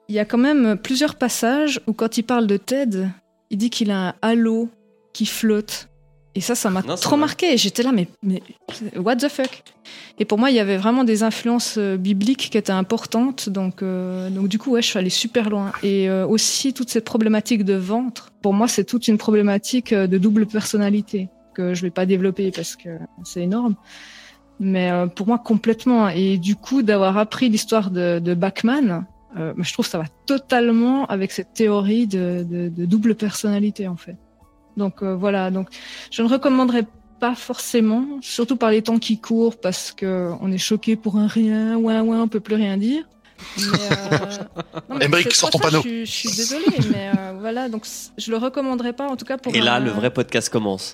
il y a quand même plusieurs passages où, quand il parle de Ted, il dit qu'il a un halo qui flotte. Et ça, ça m'a trop marqué. J'étais là, mais, mais what the fuck? Et pour moi, il y avait vraiment des influences euh, bibliques qui étaient importantes. Donc, euh, donc du coup, ouais, je suis allée super loin. Et euh, aussi, toute cette problématique de ventre, pour moi, c'est toute une problématique euh, de double personnalité que je vais pas développer parce que c'est énorme. Mais euh, pour moi, complètement. Et du coup, d'avoir appris l'histoire de, de Bachmann, euh, je trouve que ça va totalement avec cette théorie de, de, de double personnalité, en fait. Donc euh, voilà, donc je ne recommanderais pas forcément, surtout par les temps qui courent, parce que on est choqué pour un rien, ouais, ouais, on peut plus rien dire. Mais, euh, non, mais Émeric, cette sors ton panneau. Je, je suis désolée, mais euh, voilà, donc je le recommanderais pas, en tout cas pour. Et là, un- le vrai podcast commence.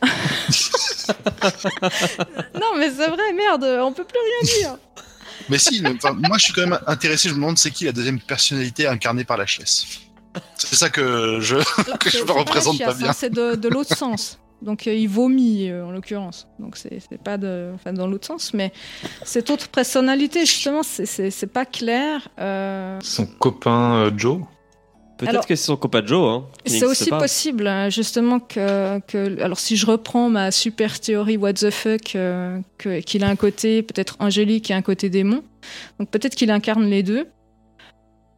Non, mais c'est vrai, merde, on peut plus rien dire. Mais si, mais, moi je suis quand même intéressé, je me demande c'est qui la deuxième personnalité incarnée par la chaise? C'est ça que je. Que je me représente pas bien. C'est de, de l'autre sens. Donc euh, il vomit euh, en l'occurrence. Donc c'est pas de, enfin dans l'autre sens, mais cette autre personnalité justement, c'est- pas clair. Euh, Son copain euh, Joe? Peut-être que c'est son copain Joe. Hein, C'est aussi pas. possible, hein, justement, que, que. Alors, si je reprends ma super théorie what the fuck, euh, que- qu'il a un côté peut-être angélique et un côté démon. Donc, peut-être qu'il incarne les deux.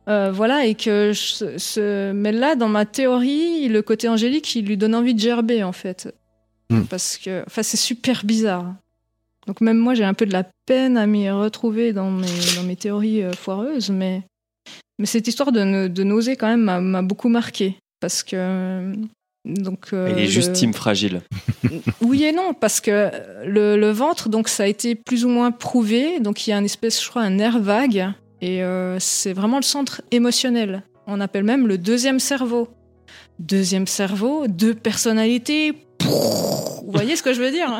Euh, voilà, et que. je- ce... Mais là, dans ma théorie, le côté angélique, il lui donne envie de gerber, en fait. Hmm. Parce que. Enfin, c'est super bizarre. Donc, même moi, j'ai un peu de la peine à m'y retrouver dans mes, dans mes théories euh, foireuses, mais. Mais cette histoire de, de nausée, quand même, m'a- beaucoup marqué. Parce que. Donc, euh, Il est juste le- team fragile. oui et non, parce que le, le ventre, donc ça a été plus ou moins prouvé. Donc il y a une espèce, je crois, un nerf vague, et euh, c'est vraiment le centre émotionnel. On appelle même le deuxième cerveau. Deuxième cerveau, deux personnalités. Vous voyez ce que je veux dire?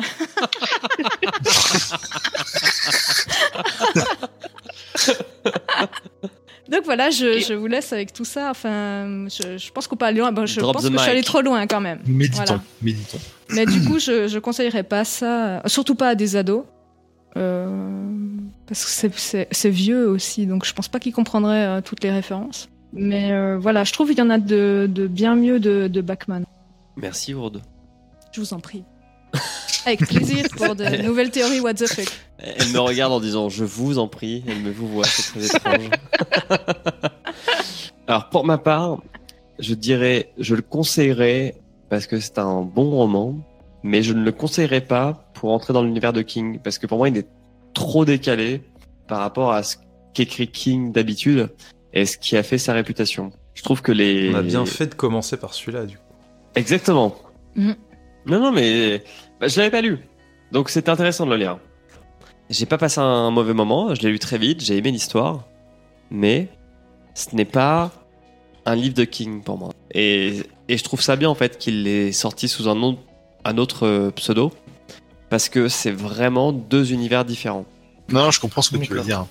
Donc voilà, je, vous laisse avec tout ça. Enfin, je, je pense qu'on peut aller loin. Bon, je Drop pense the que je suis allée mic. trop loin quand même. Méditons, Voilà. méditons. Mais du coup, je, je conseillerais pas ça, surtout pas à des ados. Euh, parce que c'est- vieux aussi, donc je pense pas qu'ils comprendraient euh, toutes les références. Mais euh, voilà, je trouve qu'il y en a de, de bien mieux de, de Bachman. Merci, Ourde. Je vous en prie. Avec plaisir pour de nouvelles théories what the fuck. Elle me regarde en disant Je vous en prie. Elle me vous voit, c'est très étrange. Alors, pour ma part, je dirais Je le conseillerais parce que c'est un bon roman, mais je ne le conseillerais pas pour entrer dans l'univers de King parce que pour moi, il est trop décalé par rapport à ce qu'écrit King d'habitude et ce qui a fait sa réputation. Je trouve que les. On a bien fait de commencer par celui-là, du coup. Exactement. Mhm. Non, non, mais bah, je l'avais pas lu. Donc c'était intéressant de le lire. J'ai pas passé un mauvais moment, je l'ai lu très vite, j'ai aimé l'histoire. Mais ce n'est pas un livre de King pour moi. Et, et je trouve ça bien en fait qu'il l'ait sorti sous un, autre- un autre euh, pseudo, parce que c'est vraiment deux univers différents. Non, je comprends ce que tu veux dire.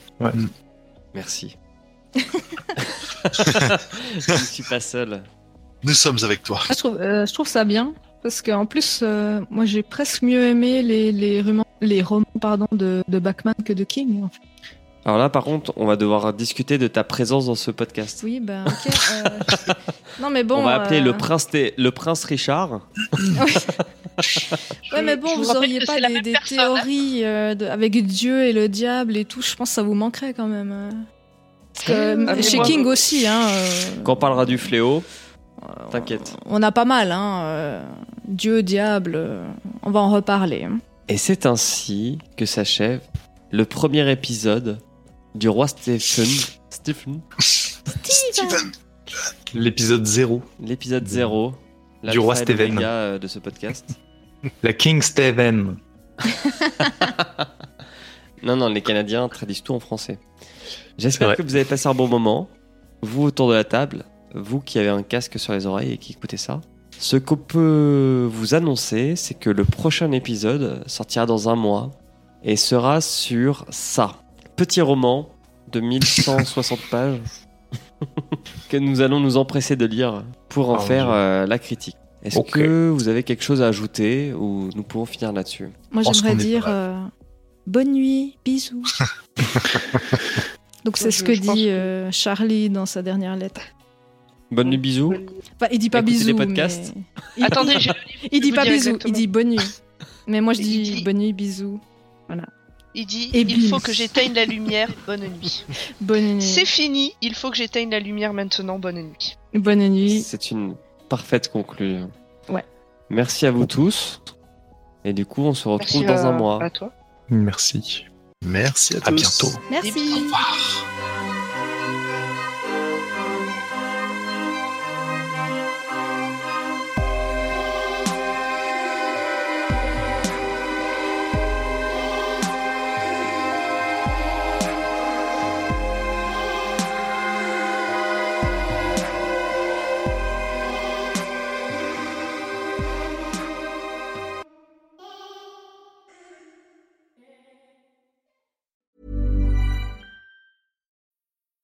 Merci. je ne suis pas seul. Nous sommes avec toi. Ah, Je trouve, euh, je trouve ça bien parce qu'en plus, euh, moi j'ai presque mieux aimé les, les, romans, les romans pardon, de, de Bachman que de King. en fait. Alors là, par contre, on va devoir discuter de ta présence dans ce podcast. Oui, ben ok. euh, Non, mais bon. on va appeler euh, le, prince le prince Richard. Ouais, mais bon, vous auriez pas des, théories euh, de- avec Dieu et le diable et tout. Je pense que ça vous manquerait quand même. euh. Que Ah, chez King aussi, hein, euh, Quand on parlera du fléau, t'inquiète. on a pas mal. Hein, Dieu, diable, on va en reparler. hein. Et c'est ainsi que s'achève le premier épisode du roi Stephen. Stephen Steven. L'épisode 0. L'épisode 0. Du roi Steven. de ce podcast. La King Steven. Non, non, les Canadiens traduisent tout en français. J'espère que vous avez passé un bon moment. Vous autour de la table, vous qui avez un casque sur les oreilles et qui écoutez ça. Ce qu'on peut vous annoncer, c'est que le prochain épisode sortira dans un mois et sera sur ça. Petit roman de 1160 pages que nous allons nous empresser de lire pour en Oh, faire euh, la critique. Est-ce que vous avez quelque chose à ajouter ou nous pouvons finir là-dessus? Moi, j'aimerais dire euh, bonne nuit, bisous. Donc, c'est Je- ce que je dit que- euh, Charlie dans sa dernière lettre. Bonne nuit, bisous. Enfin, il dit pas Écoutez bisous. podcasts. mais- Il, Attendez, il, j'ai- il dit pas bisous, il dit bonne nuit. Mais moi, je dis, dit- bonne nuit, bisous. Il dit Et il bim. faut que j'éteigne la lumière, bonne nuit. Bonne nuit. C'est fini, il faut que j'éteigne la lumière maintenant, bonne nuit. Bonne nuit. C'est une parfaite conclusion. Ouais. Merci à vous tous. Et du coup, on se retrouve Merci dans à- un mois. À toi. Merci. Merci à tous. À bientôt. Merci. Au revoir.